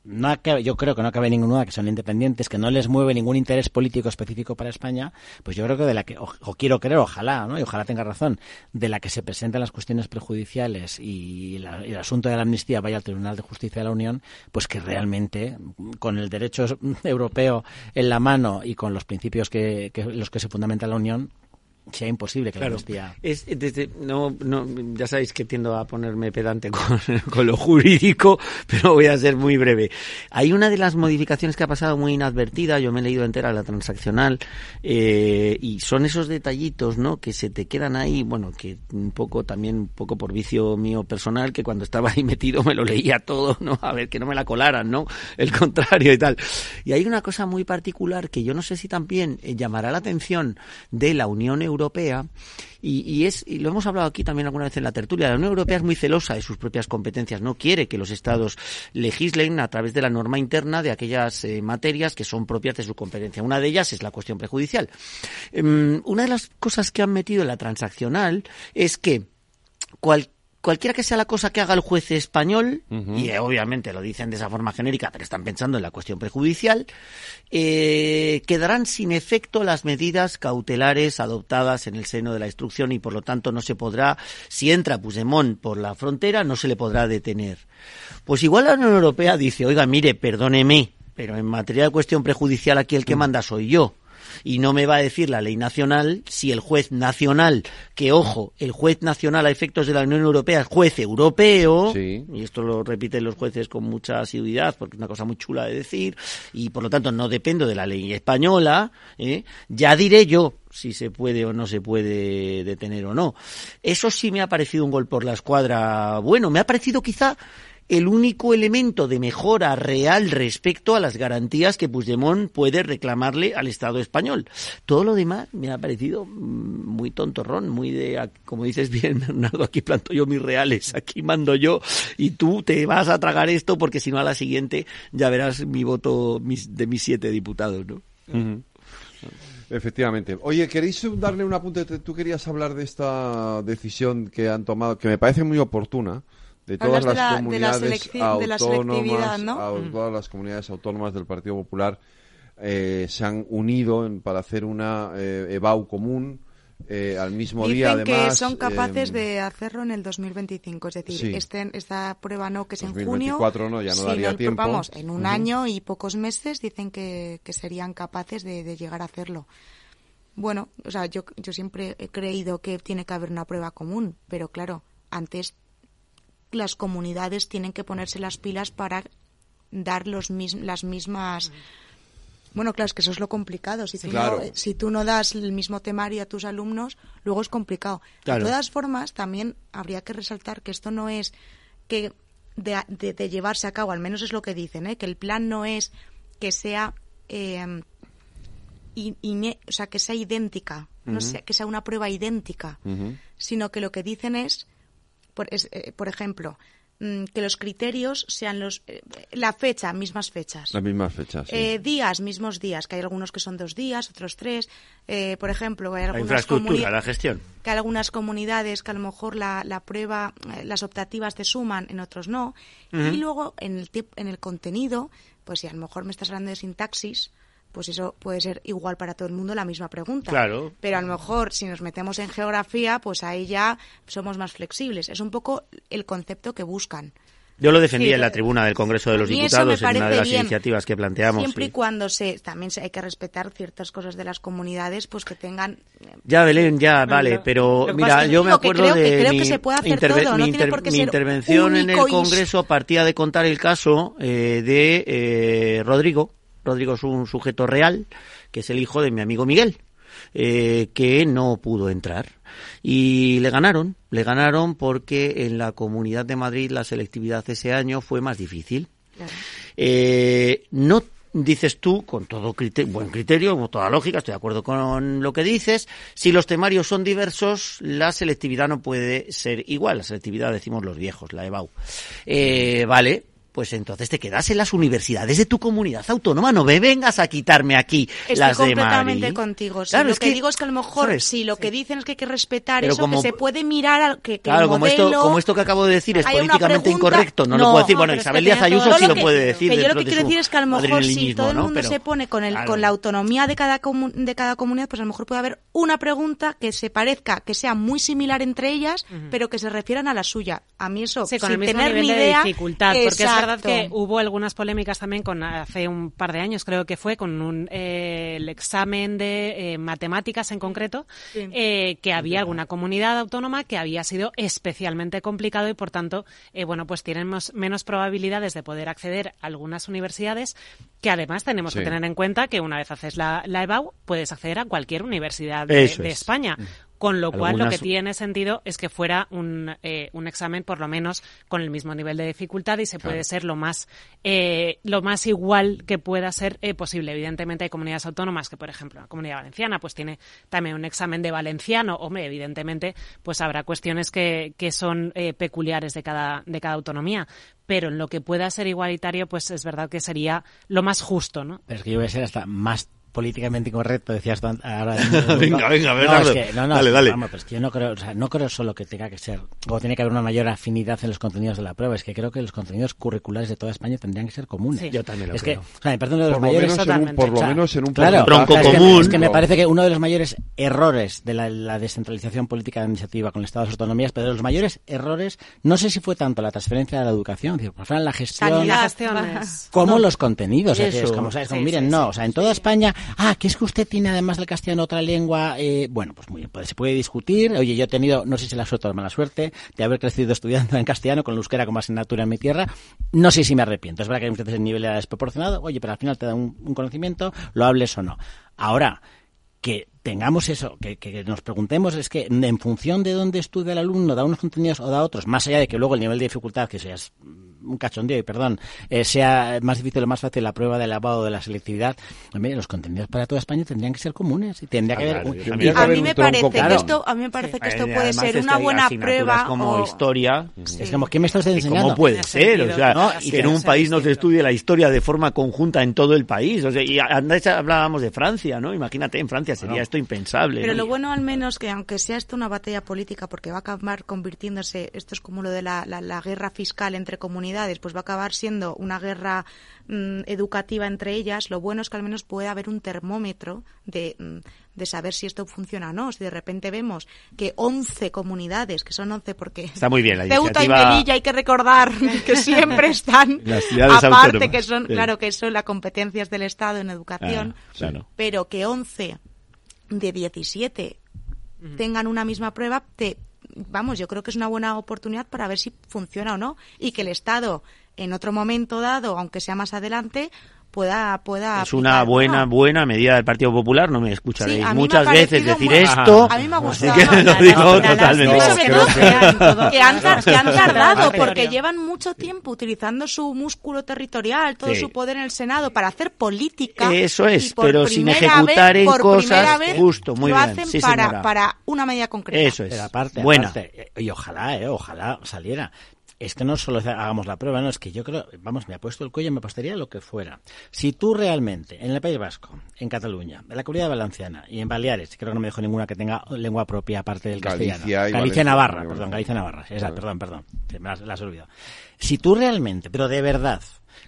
no acabe- yo creo que no cabe ninguna que son independientes, que no les mueve ningún interés político específico para España, pues yo creo que de la que, o, o quiero creer, ojalá, ¿no? y ojalá tenga razón, de la que se presentan las cuestiones prejudiciales y, y el asunto de la amnistía vaya al Tribunal de Justicia de la Unión, pues que realmente, con el derecho europeo en la mano y con los principios que, que los que se fundamenta la Unión, sea imposible que la Claro. amnistía... Es, desde- no, no, ya sabéis que tiendo a ponerme pedante [LAUGHS] con, con lo jurídico, pero voy a ser muy breve. Hay una de las modificaciones que ha pasado muy inadvertida, yo me he leído entera la transaccional, eh, y son esos detallitos, ¿no? Que se te quedan ahí, bueno, que un poco también, un poco por vicio mío personal, que cuando estaba ahí [LAUGHS] metido me lo leía todo, ¿no? A ver, que no me la colaran, ¿no? El contrario y tal. Y hay una cosa muy particular que yo no sé si también eh, llamará la atención de la Unión Europea, y, y es, y lo hemos hablado aquí también alguna vez en la tertulia, la Unión Europea es muy celosa de sus propias competencias, no quiere que los Estados legislen a través de la norma interna de aquellas eh, materias que son propias de su competencia. Una de ellas es la cuestión prejudicial. Em, una de las cosas que han metido en la transaccional es que cual- cualquiera que sea la cosa que haga el juez español, y eh, obviamente lo dicen de esa forma genérica, pero están pensando en la cuestión prejudicial, eh, quedarán sin efecto las medidas cautelares adoptadas en el seno de la instrucción y por lo tanto no se podrá, si entra Puigdemont por la frontera, no se le podrá detener. Pues igual la Unión Europea dice, oiga, mire, perdóneme, pero en materia de cuestión prejudicial aquí el que manda soy yo y no me va a decir la ley nacional si el juez nacional, que ojo, el juez nacional a efectos de la Unión Europea es juez europeo, y esto lo repiten los jueces con mucha asiduidad porque es una cosa muy chula de decir, y por lo tanto no dependo de la ley española, ¿eh? ya diré yo si se puede o no se puede detener o no. Eso sí me ha parecido un gol por la escuadra bueno, me ha parecido quizá el único elemento de mejora real respecto a las garantías que Puigdemont puede reclamarle al Estado español. Todo lo demás me ha parecido mm, muy tontorrón, muy de, como dices bien, [LAUGHS] Bernardo, aquí planto yo mis reales, aquí mando yo y tú te vas a tragar esto porque si no a la siguiente ya verás mi voto mis- de mis siete diputados, ¿no? Efectivamente. Oye, ¿queréis darle un apunte? Tú querías hablar de esta decisión que han tomado, que me parece muy oportuna, de todas Hablas las la- de la comunidades de la autónomas, ¿no? au- Mm. todas las comunidades autónomas del Partido Popular, eh, se han unido en- para hacer una eh, EBAU común eh, al mismo Dicen día. Además, que son capaces em, de hacerlo en el 2025, es decir, Sí. este- esta prueba no, que es en 2024 junio. no, ya no daría tiempo. Vamos, en un año y pocos meses dicen que, que serían capaces de, de llegar a hacerlo. Bueno, o sea, yo, yo siempre he creído que tiene que haber una prueba común, pero claro, antes las comunidades tienen que ponerse las pilas para dar los mis- las mismas... Bueno, claro, es que eso es lo complicado. Si tú, Claro. no, si tú no das el mismo temario a tus alumnos, luego es complicado. Claro. De todas formas, también habría que resaltar que esto no es que de, de- de llevarse a cabo, al menos es lo que dicen, ¿eh? que el plan no es que sea eh, o sea, que sea idéntica, no sea, que sea una prueba idéntica, sino que lo que dicen es, por, es, eh, por ejemplo, mm, que los criterios sean los eh, la fecha, mismas fechas. Las mismas fechas. sí. Eh, días, mismos días, que hay algunos que son dos días, otros tres. Eh, por ejemplo, hay La algunas infraestructura, comuni- la gestión. que hay algunas comunidades que a lo mejor la, la prueba, eh, las optativas te suman, en otros no. Y luego en el, en el contenido, pues si a lo mejor me estás hablando de sintaxis, pues eso puede ser igual para todo el mundo la misma pregunta. Claro. Pero a lo mejor si nos metemos en geografía, pues ahí ya somos más flexibles. Es un poco el concepto que buscan. Yo lo defendí Sí, en la pero- tribuna del Congreso de los Diputados en una de las bien. iniciativas que planteamos. Siempre sí. y cuando se también se- hay que respetar ciertas cosas de las comunidades, pues que tengan Ya, Belén, ya, vale, pero lo que mira, que yo me que acuerdo que- de creo que mi, se puede hacer interve- todo, no mi, tiene por qué mi ser intervención en el Congreso partía de contar el caso eh, de eh, Rodrigo. Rodrigo es un sujeto real, que es el hijo de mi amigo Miguel, eh, que no pudo entrar. Y le ganaron, le ganaron porque en la Comunidad de Madrid la selectividad ese año fue más difícil. Eh, no dices tú, con todo crite- buen criterio, con toda lógica, estoy de acuerdo con lo que dices, si los temarios son diversos, la selectividad no puede ser igual. La selectividad decimos los viejos, la EBAU. Eh, vale. Pues entonces te quedas en las universidades de tu comunidad autónoma, no me vengas a quitarme aquí Estoy las de completamente Madrid. contigo. Sí, Claro, lo es que, que, digo es que a lo mejor, ¿sabes? si lo que dicen es que hay que respetar Pero eso, como- que se puede mirar al que, que Claro, el como modelo... esto, como esto que acabo de decir es políticamente pregunta- incorrecto, no, lo puedo decir. Bueno, es que Isabel Díaz Ayuso sí lo puede decir. Que yo lo que de quiero decir es que a lo mejor si todo el ¿no? mundo Pero- se pone con, el, Claro. con la autonomía de cada, de cada comunidad, pues a lo mejor puede haber una pregunta que se parezca, que sea muy similar entre ellas, pero que se refieran a la suya. A mí eso, Sí, con sin el mismo tener nivel ni de idea... dificultad, porque es verdad que hubo algunas polémicas también con hace un par de años, creo que fue, con un, eh, el examen de eh, matemáticas en concreto, eh, que había alguna comunidad autónoma que había sido especialmente complicado y, por tanto, eh, bueno, pues tenemos menos probabilidades de poder acceder a algunas universidades que además tenemos Sí. que tener en cuenta que una vez haces la, la EBAU puedes acceder a cualquier universidad de, Eso de es. Con lo cual, lo que tiene sentido es que fuera un, eh, un examen, por lo menos, con el mismo nivel de dificultad y se puede Claro. ser lo más, eh, lo más igual que pueda ser eh, posible. Evidentemente, hay comunidades autónomas que, por ejemplo, la comunidad valenciana, pues tiene también un examen de valenciano. Hombre, evidentemente, pues habrá cuestiones que, que son eh, peculiares de cada, de cada autonomía. Pero en lo que pueda ser igualitario, pues es verdad que sería lo más justo, ¿no? Pero es que yo voy a ser hasta más políticamente incorrecto, decías ahora. [LAUGHS] Venga, venga, no, Bernardo. es que, no, no, Dale, dale. vamos, pero es que yo no creo, o sea, no creo solo que tenga que ser, o tiene que haber una mayor afinidad en los contenidos de la prueba, es que creo que los contenidos curriculares de toda España tendrían que ser comunes. Sí. Yo también lo es creo. que, o sea, me parece uno de los Por lo mayores. menos en un- por lo O sea, menos en un claro, porcentaje. o sea, es que- común. Es que, me parece que uno de los mayores errores de la, la descentralización política de iniciativa con el Estado de las autonomías, pero de los mayores errores, no sé si fue tanto la transferencia de la educación, es decir, por ejemplo, la gestión. Sanidad, La gestión es- como no. los contenidos. es, como, ¿sabes? Como, Sí, miren, sí, no, o sea, en toda España, ah, que es que usted tiene además del castellano otra lengua, eh, bueno, pues muy bien, pues se puede discutir. Oye, yo he tenido, no sé si la suerte o la mala suerte, de haber crecido [LAUGHS] estudiando en castellano con el euskera como asignatura en mi tierra. No sé si me arrepiento. Es verdad que muchas veces el nivel era desproporcionado, oye, pero al final te da un, conocimiento, lo hables o no. Ahora, que tengamos eso, que, que nos preguntemos es que en función de dónde estudia el alumno, da unos contenidos o da otros, más allá de que luego el nivel de dificultad, que sea es un cachondeo, y perdón, eh, sea más difícil o más fácil la prueba del lavado de la selectividad, hombre, los contenidos para toda España tendrían que ser comunes y tendría que haber... Un- también. y- A mí me parece que esto, a mí me parece que esto Eh, puede además ser es una que buena prueba como o- historia. Es como, ¿qué me estás ¿Y enseñando? ¿Cómo puede ser? O sea, No, que en un país no se estudie la historia de forma conjunta en todo el país. O sea, y antes hablábamos de Francia, ¿no? Imagínate, en Francia sería esto impensable. Pero ¿no? lo bueno al menos que aunque sea esto una batalla política, porque va a acabar convirtiéndose, esto es como lo de la, la- la guerra fiscal entre comunidades, comunidades, pues va a acabar siendo una guerra mm, educativa entre ellas. Lo bueno es que al menos puede haber un termómetro de, mm, de saber si esto funciona o no. Si de repente vemos que 11 comunidades, que son 11 porque Está muy bien la Ceuta y iniciativa- Melilla hay que recordar [LAUGHS] que siempre están [LAUGHS] Las ciudades aparte autónomas, que son sí. claro que son las competencias del Estado en educación, Ah, claro. pero que 11 de 17 tengan una misma prueba te vamos, yo creo que es una buena oportunidad para ver si funciona o no y que el Estado en otro momento dado, aunque sea más adelante, pueda pueda Es una aplicar, buena, ¿no? buena medida del Partido Popular, no me escucharéis Sí, me muchas veces decir muy- esto. A mí me ha así gustado. que lo La- digo totalmente. que, han, que han tar- que han tardado porque llevan mucho tiempo utilizando su músculo territorial, todo Sí. su poder en el Senado para hacer política. Eso es, y por pero sin primera ejecutar vez- en por cosas justo, muy lo bien. hacen Sí, para, para una medida concreta. Eso es. Pero aparte, Buena. aparte, y ojalá, eh, ojalá saliera. Es que no solo hagamos la prueba, no, es que yo creo, vamos, me ha puesto el cuello y me apostaría lo que fuera. Si tú realmente, en el País Vasco, en Cataluña, en la Comunidad Valenciana y en Baleares, creo que no me dejo ninguna que tenga lengua propia aparte del Galicia castellano. y Galicia Navarra, perdón, Galicia Navarra, esa, Vale. perdón, perdón, me las, las he olvidado. Si tú realmente, pero de verdad,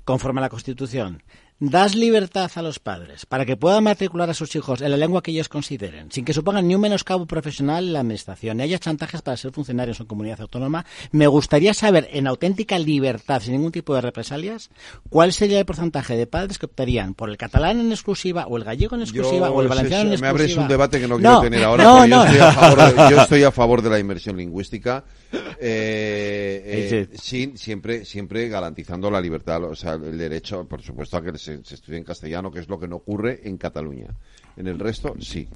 conforme a la Constitución, das libertad a los padres para que puedan matricular a sus hijos en la lengua que ellos consideren, sin que supongan ni un menoscabo profesional en la administración, y haya chantajes para ser funcionarios en comunidad autónoma, me gustaría saber, en auténtica libertad, sin ningún tipo de represalias, cuál sería el porcentaje de padres que optarían por el catalán en exclusiva, o el gallego en exclusiva, Yo, o el valenciano en me exclusiva. abres un debate que no quiero tener ahora. No. Yo, estoy a favor de, [LAUGHS] yo estoy a favor de la inmersión lingüística, eh, eh, sin, siempre, siempre garantizando la libertad, o sea, el derecho, por supuesto, a que se, se estudie en castellano, que es lo que no ocurre en Cataluña. En el resto, sí.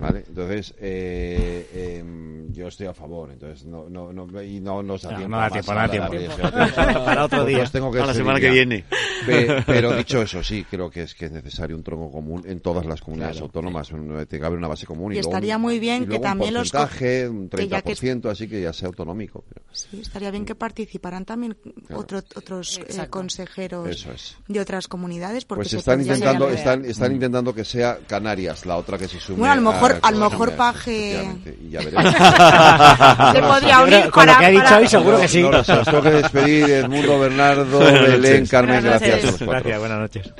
¿Vale? Entonces, eh, em, yo estoy a favor. Entonces, no, no, no, y no nos da No, tiempo. no da más tiempo, no da tiempo. [LAUGHS] Para otro día. tengo que la semana que viene. Pe- Pero dicho eso, sí, creo que es que es necesario un tronco común en todas las comunidades Claro. autónomas. un- Tiene que haber una base común. Y estaría un- muy bien y que también un los co- porcentaje, un que ya que es- 30%, así que ya sea autonómico. pero- Sí, estaría bien que participaran también otro- otros eh, consejeros es. de otras comunidades. Porque Pues se están intentando, están, están intentando que sea Canarias la otra que se sume. Bueno, a lo mejor- a- a lo mejor Paje- y ya [LAUGHS] veremos. Se podría unir Con lo para- que ha dicho para- hoy, seguro que sí. No, no, se os tengo que despedir, Edmundo, Bernardo, [LAUGHS] Belén. Carmen, gracias los. Gracias, buenas noches.